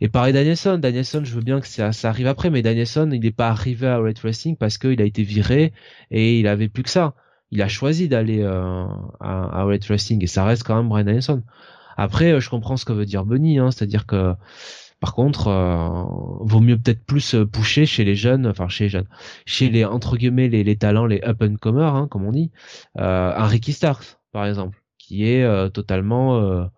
Et pareil Danielson, Danielson, je veux bien que ça, ça arrive après, mais Danielson, il n'est pas arrivé à Red Wrestling parce qu'il a été viré et il avait plus que ça. Il a choisi d'aller euh, à, à Red Wrestling et ça reste quand même Brian Danielson. Après, euh, je comprends ce que veut dire Bunny, hein, c'est-à-dire que par contre, euh, vaut mieux peut-être plus euh, pousser chez les jeunes, enfin chez les jeunes, chez les entre guillemets les, les talents, les up and comers, hein, comme on dit, euh, un Ricky Starks par exemple, qui est euh, totalement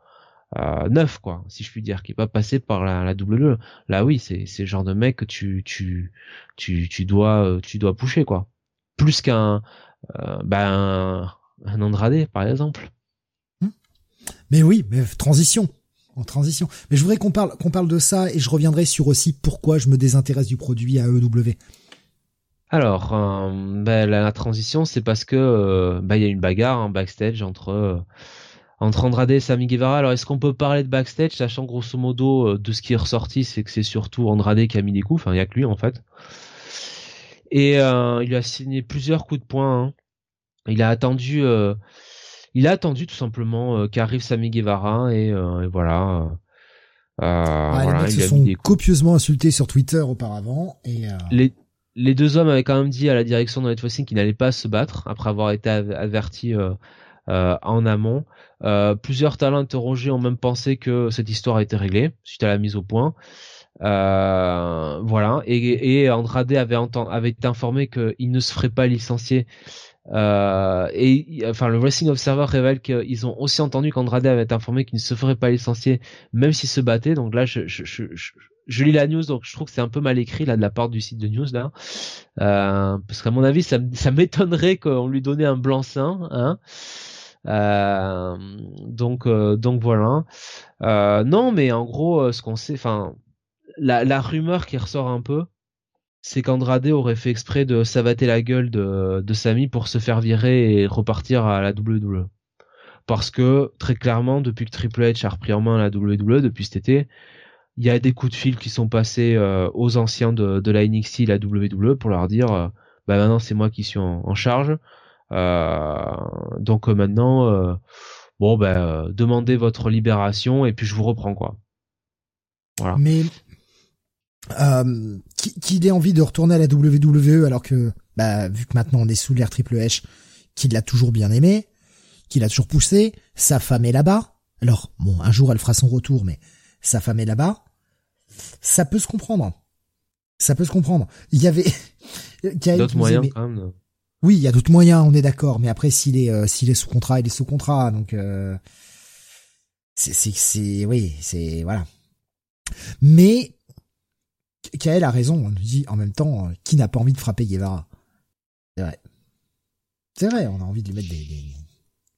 euh, neuf quoi si je puis dire qui est pas passé par la, la WWE là oui c'est c'est le genre de mec que tu tu tu tu dois euh, tu dois pousser quoi. Plus qu'un euh, ben un Andrade par exemple. Hmm. mais oui mais transition. En transition. Mais je voudrais qu'on parle qu'on parle de ça et je reviendrai sur aussi pourquoi je me désintéresse du produit à EW alors, euh, ben, la, transition, c'est parce que ben, il y a une bagarre en backstage entre entre Andrade et Sami Guevara. Alors est-ce qu'on peut parler de backstage, sachant grosso modo euh, de ce qui est ressorti, c'est que c'est surtout Andrade qui a mis des coups, enfin il y a que lui en fait. Et euh, il a signé plusieurs coups de poing. Hein. Il a attendu, euh, il a attendu tout simplement qu'arrive Sami Guevara et, voilà. Ah, voilà, les se sont copieusement insultés sur Twitter auparavant et les les deux hommes avaient quand même dit à la direction de Netflix qu'ils n'allaient pas se battre après avoir été avertis en amont. Euh, plusieurs talents interrogés ont même pensé que cette histoire a été réglée suite à la mise au point. Euh, voilà. Et, et Andrade avait, avait été informé qu'il ne se ferait pas licencier. Euh, et enfin, le Wrestling Observer révèle qu'ils ont aussi entendu qu'Andrade avait été informé qu'il ne se ferait pas licencier, même s'il se battait. Donc là, je, je, je, je lis la news, donc je trouve que c'est un peu mal écrit là de la part du site de news là, euh, parce qu'à mon avis, ça, ça m'étonnerait qu'on lui donnait un blanc-seing. Hein. Euh, donc euh, donc voilà. Euh, non, mais en gros, ce qu'on sait, enfin, la, rumeur qui ressort un peu, c'est qu'Andrade aurait fait exprès de savater la gueule de, de Sami pour se faire virer et repartir à la WWE. Parce que très clairement, depuis que Triple H a repris en main la WWE depuis cet été, il y a des coups de fil qui sont passés aux anciens de, de la NXT et la WWE pour leur dire euh, bah maintenant c'est moi qui suis en, charge. Euh, donc maintenant bon bah demandez votre libération et puis je vous reprends quoi. Voilà. Mais qu'il ait envie de retourner à la WWE alors que bah vu que maintenant on est sous l'air Triple H, qu'il l'a toujours bien aimé, qu'il a toujours poussé, sa femme est là-bas. Alors bon, un jour elle fera son retour, mais sa femme est là-bas ça peut se comprendre. Ça peut se comprendre. Il y avait d'autres moyens quand même. Oui, il y a d'autres moyens, on est d'accord. Mais après, s'il est euh, s'il est sous contrat, il est sous contrat. Donc euh, c'est c'est c'est oui, c'est voilà. Mais Kael a raison. On nous dit en même temps, euh, qui n'a pas envie de frapper Guevara? C'est vrai. C'est vrai, on a envie de lui mettre des,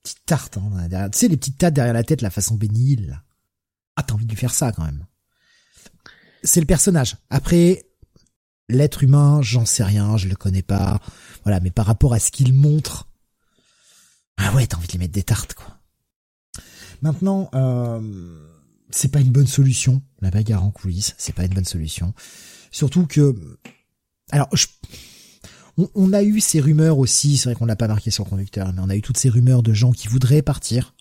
petites tartes. Hein, derrière, tu sais, les petites tartes derrière la tête, la façon bénile. Ah, t'as envie de lui faire ça quand même c'est le personnage. Après, l'être humain, j'en sais rien, je le connais pas. Voilà, mais par rapport à ce qu'il montre, ah ouais, t'as envie de lui mettre des tartes, quoi. Maintenant, euh, c'est pas une bonne solution, la bagarre en coulisses, c'est pas une bonne solution. Surtout que, alors, on, on, a eu ces rumeurs aussi, c'est vrai qu'on l'a pas marqué sur le conducteur, mais on a eu toutes ces rumeurs de gens qui voudraient partir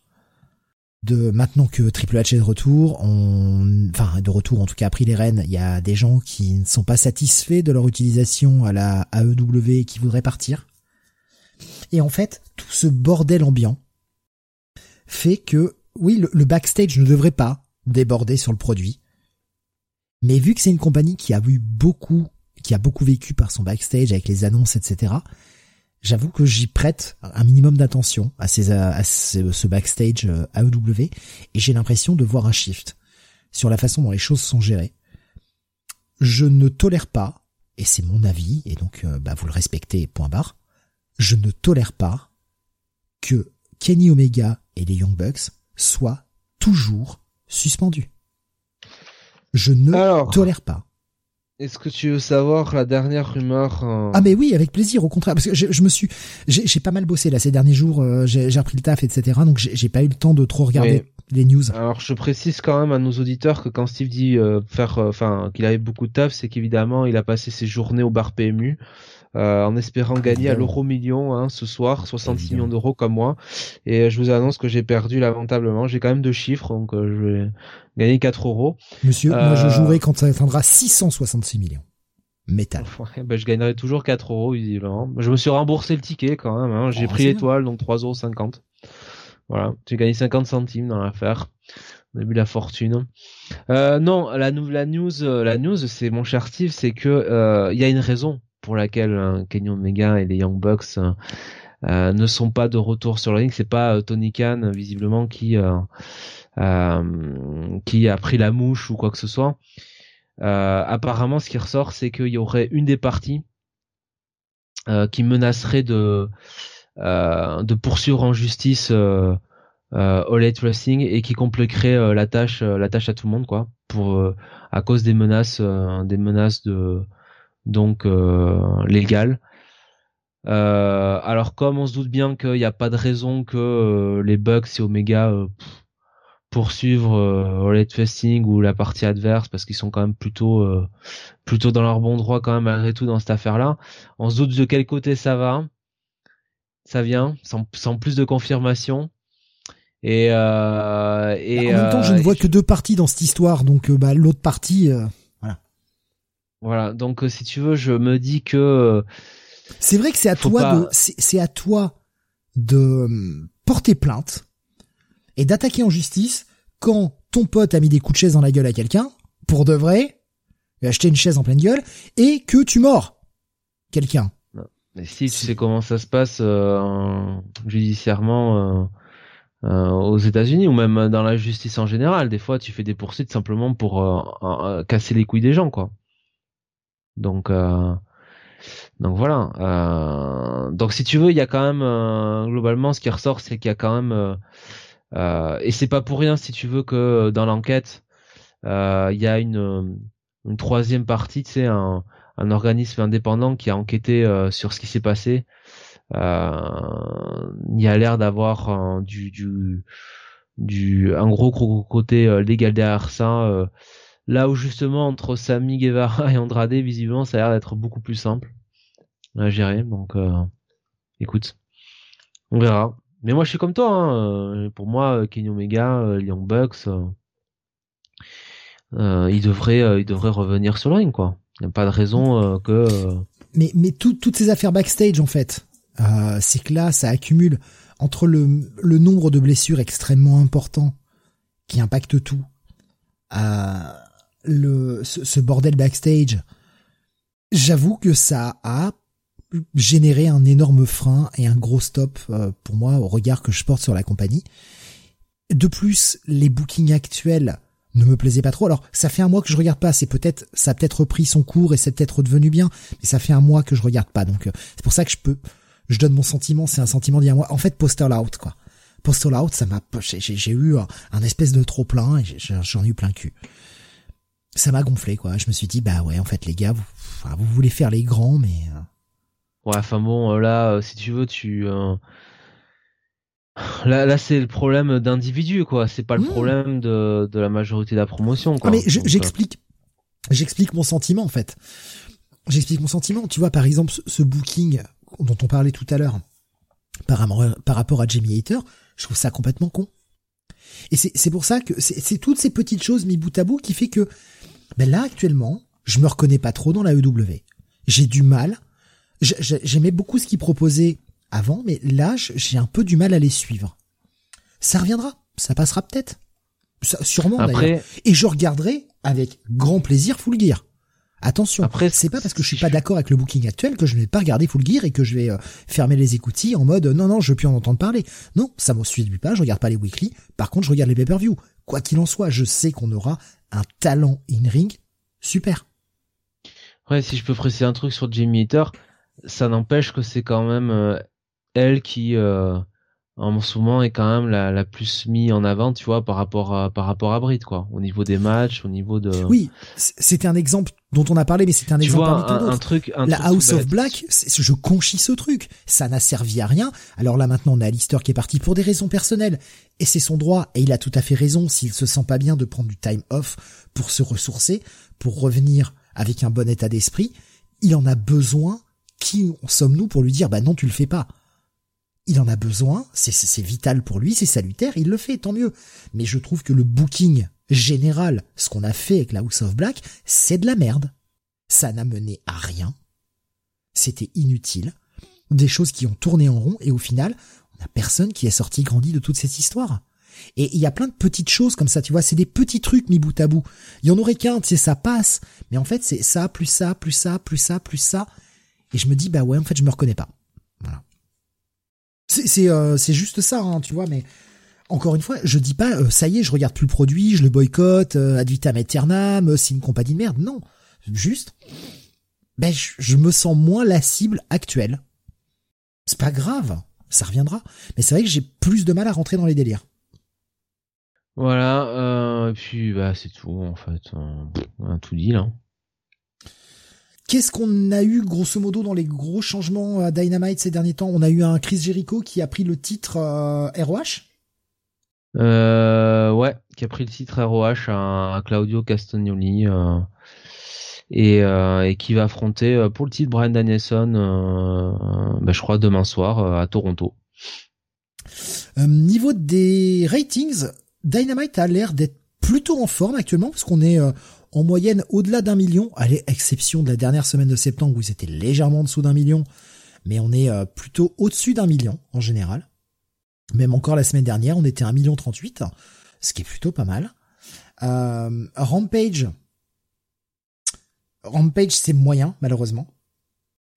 de maintenant que Triple H est de retour, on, enfin de retour en tout cas a pris les rênes, il y a des gens qui ne sont pas satisfaits de leur utilisation à la AEW et qui voudraient partir. Et en fait, tout ce bordel ambiant fait que, oui, le, backstage ne devrait pas déborder sur le produit. Mais vu que c'est une compagnie qui a vu beaucoup, qui a beaucoup vécu par son backstage avec les annonces, etc., j'avoue que j'y prête un minimum d'attention à, ces, à ce, backstage AEW et j'ai l'impression de voir un shift sur la façon dont les choses sont gérées. Je ne tolère pas, et c'est mon avis, et donc euh, bah, vous le respectez, point barre, je ne tolère pas que Kenny Omega et les Young Bucks soient toujours suspendus. Je ne tolère pas. Est-ce que tu veux savoir la dernière rumeur euh, Ah mais oui, avec plaisir, au contraire, parce que je, me suis, j'ai pas mal bossé là ces derniers jours, euh, j'ai repris le taf, etc. Donc j'ai pas eu le temps de trop regarder les news. Alors je précise quand même à nos auditeurs que quand Steve dit euh, faire, enfin qu'il avait beaucoup de taf, c'est qu'évidemment il a passé ses journées au bar PMU. Euh, en espérant gagner à l'euro million hein, ce soir, 66 millions d'euros comme moi. Et je vous annonce que j'ai perdu lamentablement. J'ai quand même deux chiffres, donc euh, je vais gagner 4 euros. Monsieur, moi je euh, jouerai quand ça atteindra 666 millions. Métal. ben, je gagnerai toujours 4 euros, visiblement. Je me suis remboursé le ticket quand même. Hein. J'ai oh, pris l'étoile, donc 3,50 euros. Voilà, j'ai gagné 50 centimes dans l'affaire. On a vu la fortune. Euh, non, la, la news, la news, c'est mon cher Steve, c'est que il y a une raison pour laquelle euh, Kenny Omega et les Young Bucks euh, euh, ne sont pas de retour sur le ring. C'est pas Tony Khan visiblement qui qui a pris la mouche ou quoi que ce soit. apparemment, ce qui ressort, c'est qu'il y aurait une des parties qui menacerait de de poursuivre en justice euh, All Wrestling et qui compliquerait la tâche la tâche à tout le monde quoi pour à cause des menaces des menaces de donc euh, légal. Euh, alors comme on se doute bien qu'il n'y a pas de raison que euh, les Bucks et Omega poursuivre euh, Elite Festing ou la partie adverse parce qu'ils sont quand même plutôt plutôt dans leur bon droit quand même malgré tout dans cette affaire là. On se doute de quel côté ça va. Ça vient sans, sans plus de confirmation. Et, euh, et en même temps, je ne vois que deux parties dans cette histoire, donc bah, l'autre partie, voilà, donc euh, si tu veux, je me dis que euh, c'est vrai que c'est à toi de c'est à toi de hum, porter plainte et d'attaquer en justice quand ton pote a mis des coups de chaise dans la gueule à quelqu'un pour de vrai, acheter une chaise en pleine gueule et que tu mords quelqu'un. Mais si tu sais comment ça se passe euh, judiciairement aux États-Unis ou même dans la justice en général. Des fois, tu fais des poursuites simplement pour casser les couilles des gens, quoi. Donc, donc voilà. donc si tu veux, il y a quand même globalement ce qui ressort, c'est qu'il y a quand même et c'est pas pour rien si tu veux que dans l'enquête il y a une, une troisième partie, tu sais, un, un organisme indépendant qui a enquêté sur ce qui s'est passé euh, il y a l'air d'avoir du, du, du, un gros, gros côté euh, légal derrière ça. Euh, là où justement entre Sami Guevara et Andrade, visiblement, ça a l'air d'être beaucoup plus simple à gérer. Donc, écoute, on verra. Mais moi, je suis comme toi. Hein. Pour moi, Kenny Omega, Young Bucks, euh, il devrait, il devrait revenir sur le ring, quoi. Il n'y a pas de raison que. Mais, toutes ces affaires backstage, en fait, euh, c'est que là, ça accumule entre le, nombre de blessures extrêmement important qui impacte tout, euh, le, ce, bordel backstage. J'avoue que ça a généré un énorme frein et un gros stop euh, pour moi au regard que je porte sur la compagnie. De plus, les bookings actuels ne me plaisaient pas trop. Alors, ça fait un mois que je regarde pas. C'est peut-être, ça a peut-être repris son cours et c'est peut-être redevenu bien, mais ça fait un mois que je regarde pas. Donc, c'est pour ça que je peux, je donne mon sentiment, c'est un sentiment d'il y a En fait, Postal Out, quoi. Postal Out, ça m'a, j'ai eu un, espèce de trop plein et j'en ai eu plein le cul. Ça m'a gonflé, quoi. Je me suis dit, bah ouais, en fait, les gars, vous, vous voulez faire les grands, mais. Euh. Ouais, enfin bon, euh, là, euh, si tu veux, tu. Là, là c'est le problème d'individu, quoi. C'est pas le mmh. problème de, de la majorité de la promotion, quoi. Ah, mais j'explique, j'explique mon sentiment, en fait. J'explique mon sentiment. Tu vois, par exemple, ce booking dont on parlait tout à l'heure par, par rapport à Jamie Hater, je trouve ça complètement con. Et c'est pour ça que c'est toutes ces petites choses mis bout à bout qui fait que ben là actuellement, je me reconnais pas trop dans la EW. J'ai du mal. J'aimais beaucoup ce qu'ils proposaient avant, mais là, j'ai un peu du mal à les suivre. Ça reviendra, ça passera peut-être. Sûrement d'ailleurs. Et je regarderai avec grand plaisir Full Gear. Attention, Après, c'est pas parce que je suis pas d'accord avec le booking actuel que je ne vais pas regarder Full Gear et que je vais euh, fermer les écoutilles en mode non non je veux plus en entendre parler. Non, ça me suit pas, je regarde pas les weekly. Par contre, je regarde les pay-per-view. Quoi qu'il en soit, je sais qu'on aura un talent in ring super. Ouais, si je peux préciser un truc sur Jamie Hater, ça n'empêche que c'est quand même euh, elle qui euh, en ce moment est quand même la, la plus mise en avant, tu vois, par rapport à par rapport à Brit, quoi, au niveau des matchs, au niveau de. Oui, c'était un exemple dont on a parlé, mais c'était un exemple vois, un, un, truc, la House of Black, je conchis ce truc, ça n'a servi à rien. Alors là maintenant, on a Alistair qui est parti pour des raisons personnelles, et c'est son droit, et il a tout à fait raison s'il se sent pas bien de prendre du time off pour se ressourcer, pour revenir avec un bon état d'esprit. Il en a besoin. Qui sommes-nous pour lui dire bah non tu le fais pas? Il en a besoin, c'est vital pour lui, c'est salutaire, il le fait, tant mieux. Mais je trouve que le booking général, ce qu'on a fait avec la House of Black, c'est de la merde. Ça n'a mené à rien. C'était inutile. Des choses qui ont tourné en rond et au final, on a personne qui est sorti grandi de toute cette histoire. Et il y a plein de petites choses comme ça, tu vois, c'est des petits trucs mis bout à bout. Il y en aurait qu'un, tu sais, ça passe. Mais en fait, c'est ça, plus ça, plus ça, plus ça, plus ça. Et je me dis, bah ouais, en fait, je me reconnais pas. C'est euh, juste ça, hein, tu vois, mais encore une fois, je dis pas euh, ça y est, je regarde plus le produit, je le boycotte, euh, ad vitam aeternam, c'est une compagnie de merde. Non, juste, ben je, me sens moins la cible actuelle. C'est pas grave, ça reviendra. Mais c'est vrai que j'ai plus de mal à rentrer dans les délires. Voilà, et puis bah c'est tout en fait, on a tout dit là. Qu'est-ce qu'on a eu grosso modo dans les gros changements à Dynamite ces derniers temps? On a eu un Chris Jericho qui a pris le titre euh, ROH euh, Ouais, qui a pris le titre ROH à, Claudio Castagnoli euh, et, euh, et, qui va affronter pour le titre Brian Danielson, bah, je crois demain soir à Toronto. niveau des ratings, Dynamite a l'air d'être plutôt en forme actuellement parce qu'on est en moyenne au-delà d'un million, à l'exception de la dernière semaine de septembre où c'était légèrement en dessous d'un million, mais on est euh, plutôt au-dessus d'un million en général. Même encore la semaine dernière, on était à 1 million 38, ce qui est plutôt pas mal. Euh, Rampage, Rampage c'est moyen malheureusement.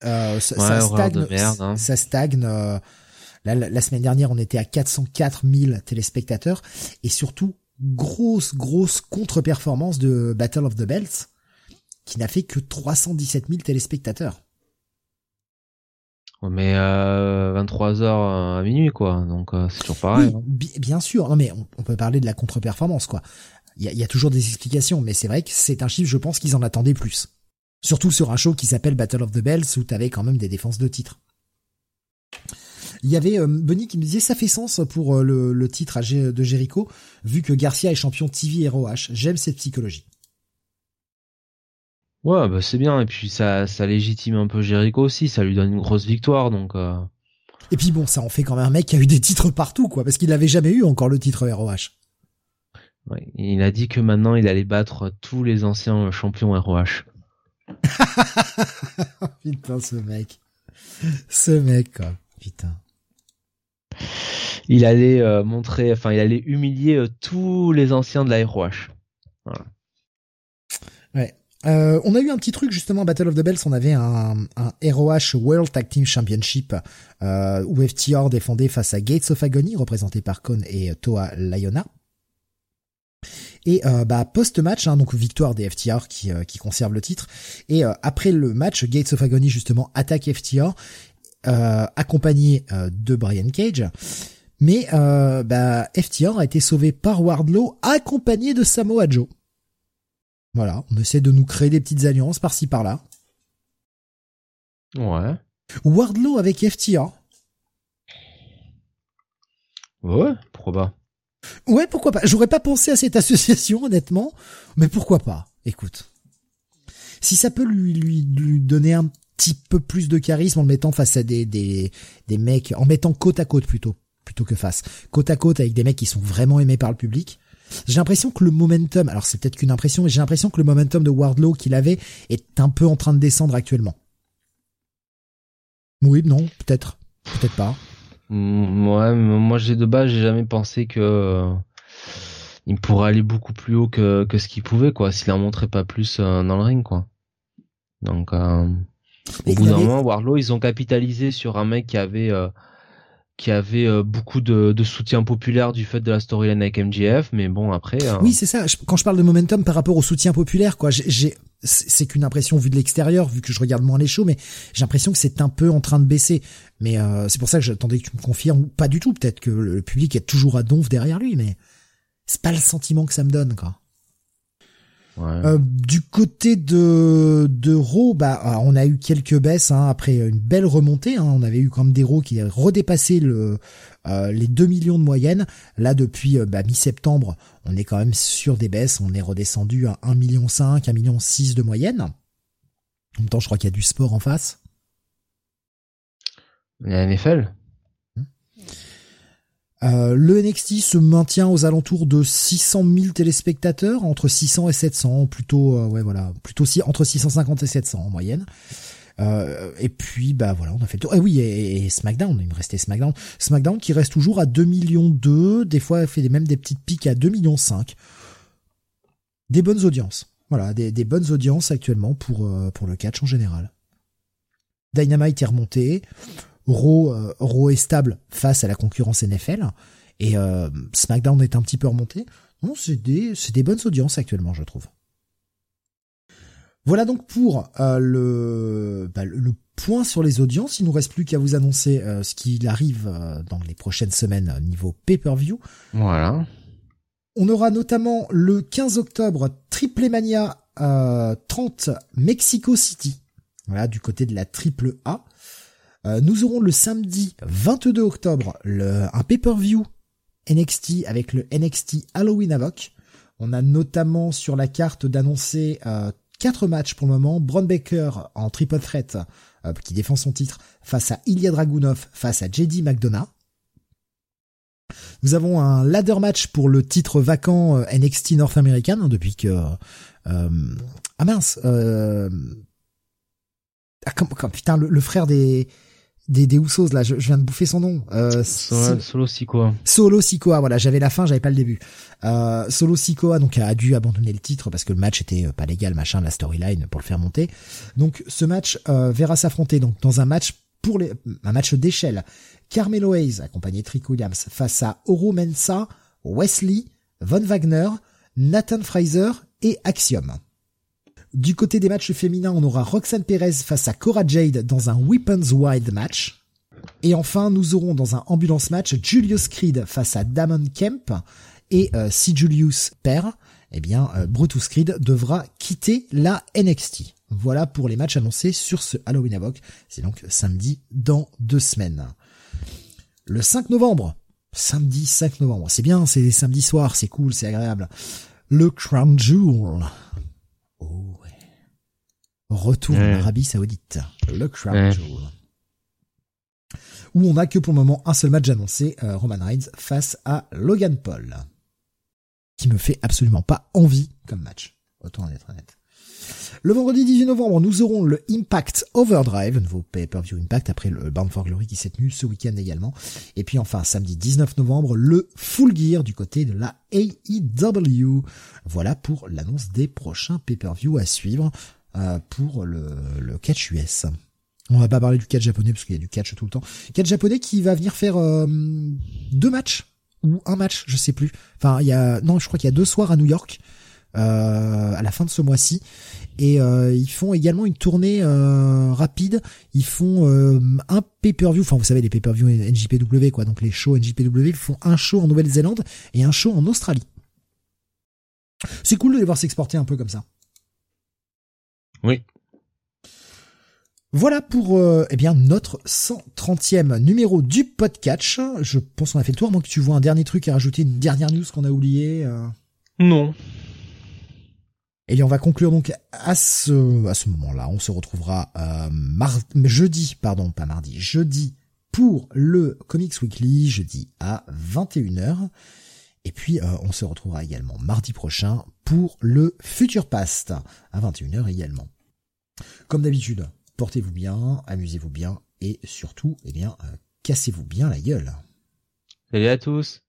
Euh, ça, stagne, hein. ça stagne. la, la, semaine dernière, on était à 404 000 téléspectateurs et surtout grosse grosse contre-performance de Battle of the Belts qui n'a fait que 317 000 téléspectateurs. mais euh, 23h à minuit quoi, donc euh, c'est toujours pareil. Hein. bien sûr, non mais on, peut parler de la contre-performance quoi. Il y a, y a, toujours des explications, mais c'est vrai que c'est un chiffre, je pense qu'ils en attendaient plus. Surtout sur un show qui s'appelle Battle of the Bells où t'avais quand même des défenses de titre. Il y avait euh, Bunny qui me disait ça fait sens pour euh, le, le, titre de Jericho vu que Garcia est champion TV ROH. J'aime cette psychologie. Ouais, bah c'est bien et puis ça ça légitime un peu Jericho aussi, ça lui donne une grosse victoire donc. Euh... Et puis bon, ça en fait quand même un mec qui a eu des titres partout quoi, parce qu'il n'avait jamais eu encore le titre ROH. Ouais, il a dit que maintenant il allait battre tous les anciens champions ROH. Putain, ce mec. Ce mec, quoi. Putain. Il allait euh, montrer, enfin, il allait humilier euh, tous les anciens de la ROH. Euh, on a eu un petit truc justement Battle of the Bells, on avait un, un ROH World Tag Team Championship où FTR défendait face à Gates of Agony représenté par Kon et Toa Liona. Et bah, post-match, hein, donc victoire des FTR qui, euh, qui conserve le titre. Et après le match, Gates of Agony justement attaque FTR, accompagné de Brian Cage. Mais bah, FTR a été sauvé par Wardlow, accompagné de Samoa Joe. Voilà, on essaie de nous créer des petites alliances par-ci par-là. Ouais. Wardlow avec FTR. Ouais, pourquoi pas. Ouais, pourquoi pas. J'aurais pas pensé à cette association, honnêtement, mais pourquoi pas. Écoute, si ça peut lui, lui, lui donner un petit peu plus de charisme en le mettant face à des, des, des mecs, en mettant côte à côte plutôt, plutôt que face, côte à côte avec des mecs qui sont vraiment aimés par le public. J'ai l'impression que le momentum, alors c'est peut-être qu'une impression, mais j'ai l'impression que le momentum de Wardlow qu'il avait est un peu en train de descendre actuellement. Oui, non, peut-être, peut-être pas. Mm, ouais, moi j'ai de base j'ai jamais pensé que euh, il pourrait aller beaucoup plus haut que, que ce qu'il pouvait quoi, s'il en montrait pas plus euh, dans le ring quoi. Donc euh, au bout d'un moment, Warlow ils ont capitalisé sur un mec qui avait qui avait beaucoup de, de, soutien populaire du fait de la storyline avec MJF, mais bon après. Oui c'est ça. Quand je parle de momentum par rapport au soutien populaire quoi, j'ai c'est qu'une impression vue de l'extérieur, vu que je regarde moins les shows, mais j'ai l'impression que c'est un peu en train de baisser. Mais euh, c'est pour ça que j'attendais que tu me confirmes, pas du tout, peut-être que le public est toujours à donf derrière lui, mais c'est pas le sentiment que ça me donne, quoi. Euh, du côté de de Raw, bah ah, on a eu quelques baisses hein, après une belle remontée. Hein, on avait eu comme des Raw qui avaient redépassé le euh, les 2 millions de moyenne. Là depuis euh, bah, mi-septembre, on est quand même sur des baisses. On est redescendu à 1 million 5, 1 million 6 de moyenne. En même temps, je crois qu'il y a du sport en face. Il y a NFL. Euh, le NXT se maintient aux alentours de 600 000 téléspectateurs, entre 600 et 700, plutôt, euh, ouais voilà, plutôt si, entre 650 et 700 en moyenne. Euh, et puis bah voilà, on a fait le tour. Et oui, et, SmackDown, il me restait SmackDown. SmackDown qui reste toujours à 2 millions 2, des fois fait même des petites piques à 2 millions 5. Des bonnes audiences. Voilà, des, des bonnes audiences actuellement pour pour le catch en général. Dynamite est remonté. Raw, euh, est stable face à la concurrence NFL et euh, SmackDown est un petit peu remonté. Non, c'est des, c'est des bonnes audiences actuellement, je trouve. Voilà donc pour euh, le, bah, le point sur les audiences. Il nous reste plus qu'à vous annoncer ce qu'il arrive dans les prochaines semaines niveau pay-per-view. Voilà. On aura notamment le 15 octobre Triple Mania 30 Mexico City. Voilà, du côté de la triple A. Euh, nous aurons le samedi 22 octobre un pay-per-view NXT avec le NXT Halloween Havoc. On a notamment sur la carte d'annoncer euh, quatre matchs pour le moment. Braun Baker en triple threat euh, qui défend son titre face à Ilya Dragunov, face à JD McDonough. Nous avons un ladder match pour le titre vacant NXT North American hein, depuis que ah mince ah, putain le, frère des des, des Usos là, je, viens de bouffer son nom. Euh, Solo Sikoa. Solo Sikoa, voilà, j'avais la fin, j'avais pas le début. Euh, Solo Sikoa donc a dû abandonner le titre parce que le match était euh, pas légal, machin, la storyline pour le faire monter. Donc ce match euh, verra s'affronter donc dans un match pour les, un match d'échelle. Carmelo Hayes, accompagné de Trick Williams, face à Oro Mensa, Wesley, Von Wagner, Nathan Fraser et Axiom. Du côté des matchs féminins, on aura Roxanne Perez face à Cora Jade dans un Weapons Wide match. Et enfin, nous aurons dans un ambulance match Julius Creed face à Damon Kemp. Et euh, si Julius perd, eh bien euh, Brutus Creed devra quitter la NXT. Voilà pour les matchs annoncés sur ce Halloween Havoc. C'est donc samedi dans deux semaines. Le 5 novembre. Samedi 5 novembre. C'est bien, c'est samedi soir, c'est cool, c'est agréable. Le Crown Jewel. Oh ouais. Retour en Arabie Saoudite. Le Crown Jewel. Où on a que pour le moment un seul match annoncé, euh, Roman Reigns face à Logan Paul. Qui me fait absolument pas envie comme match. Autant en être honnête. Le vendredi 18 novembre, nous aurons le Impact Overdrive, nouveau pay-per-view Impact après le Bound for Glory qui s'est tenu ce week-end également. Et puis enfin, samedi 19 novembre, le Full Gear du côté de la AEW. Voilà pour l'annonce des prochains pay-per-view à suivre pour le, le catch US. On va pas parler du catch japonais parce qu'il y a du catch tout le temps. Catch japonais qui va venir faire euh, deux matchs ou un match, je sais plus. Enfin, il y a non, je crois qu'il y a deux soirs à New York euh, à la fin de ce mois-ci. Et euh, ils font également une tournée euh, rapide. Ils font un pay-per-view. Enfin, vous savez, les pay-per-view NJPW, quoi. Donc les shows NJPW ils font un show en Nouvelle-Zélande et un show en Australie. C'est cool de les voir s'exporter un peu comme ça. Oui. Voilà pour eh bien notre 130e numéro du podcast. Je pense qu'on a fait le tour. Moi que tu vois un dernier truc à rajouter, une dernière news qu'on a oublié. Non. Et on va conclure donc à ce à ce moment-là. On se retrouvera euh, jeudi, pardon, pas mardi, jeudi pour le Comics Weekly, jeudi à 21h. Et puis euh, on se retrouvera également mardi prochain pour le Future Past à 21h également. Comme d'habitude, portez-vous bien, amusez-vous bien et surtout, eh bien, euh, cassez-vous bien la gueule. Salut à tous.